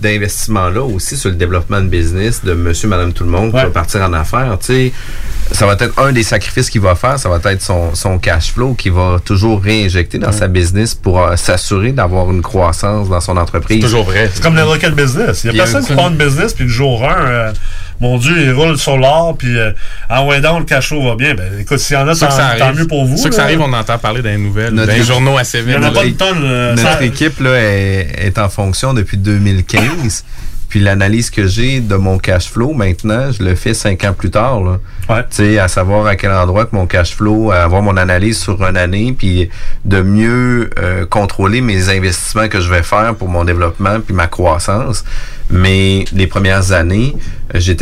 d'investissement-là aussi sur le développement de business de monsieur, madame, tout le monde qui va partir en affaires. Tu sais, ça va être un des sacrifices qu'il va faire, ça va être son, son cash flow qu'il va toujours réinjecter dans sa business pour euh, s'assurer d'avoir une croissance dans son entreprise. C'est comme n'importe quel business. Il n'y a personne qui prend une business, puis le jour 1, mon Dieu, il roule sur l'or, puis euh, en ouais donc, le cash flow va bien. Ben, écoute, s'il y en a, tant, ça tant mieux pour vous. Ceux que ça arrive, on entend parler dans les nouvelles, dans les journaux assez vite. Il y en a pas une tonne. euh, Notre ça- équipe là, est, est en fonction depuis 2015. Puis l'analyse que j'ai de mon cash flow maintenant, je le fais cinq ans plus tard. Là. Tu sais, à savoir à quel endroit que mon cash flow, à avoir mon analyse sur une année, puis de mieux euh, contrôler mes investissements que je vais faire pour mon développement puis ma croissance. Mais les premières années, j'étais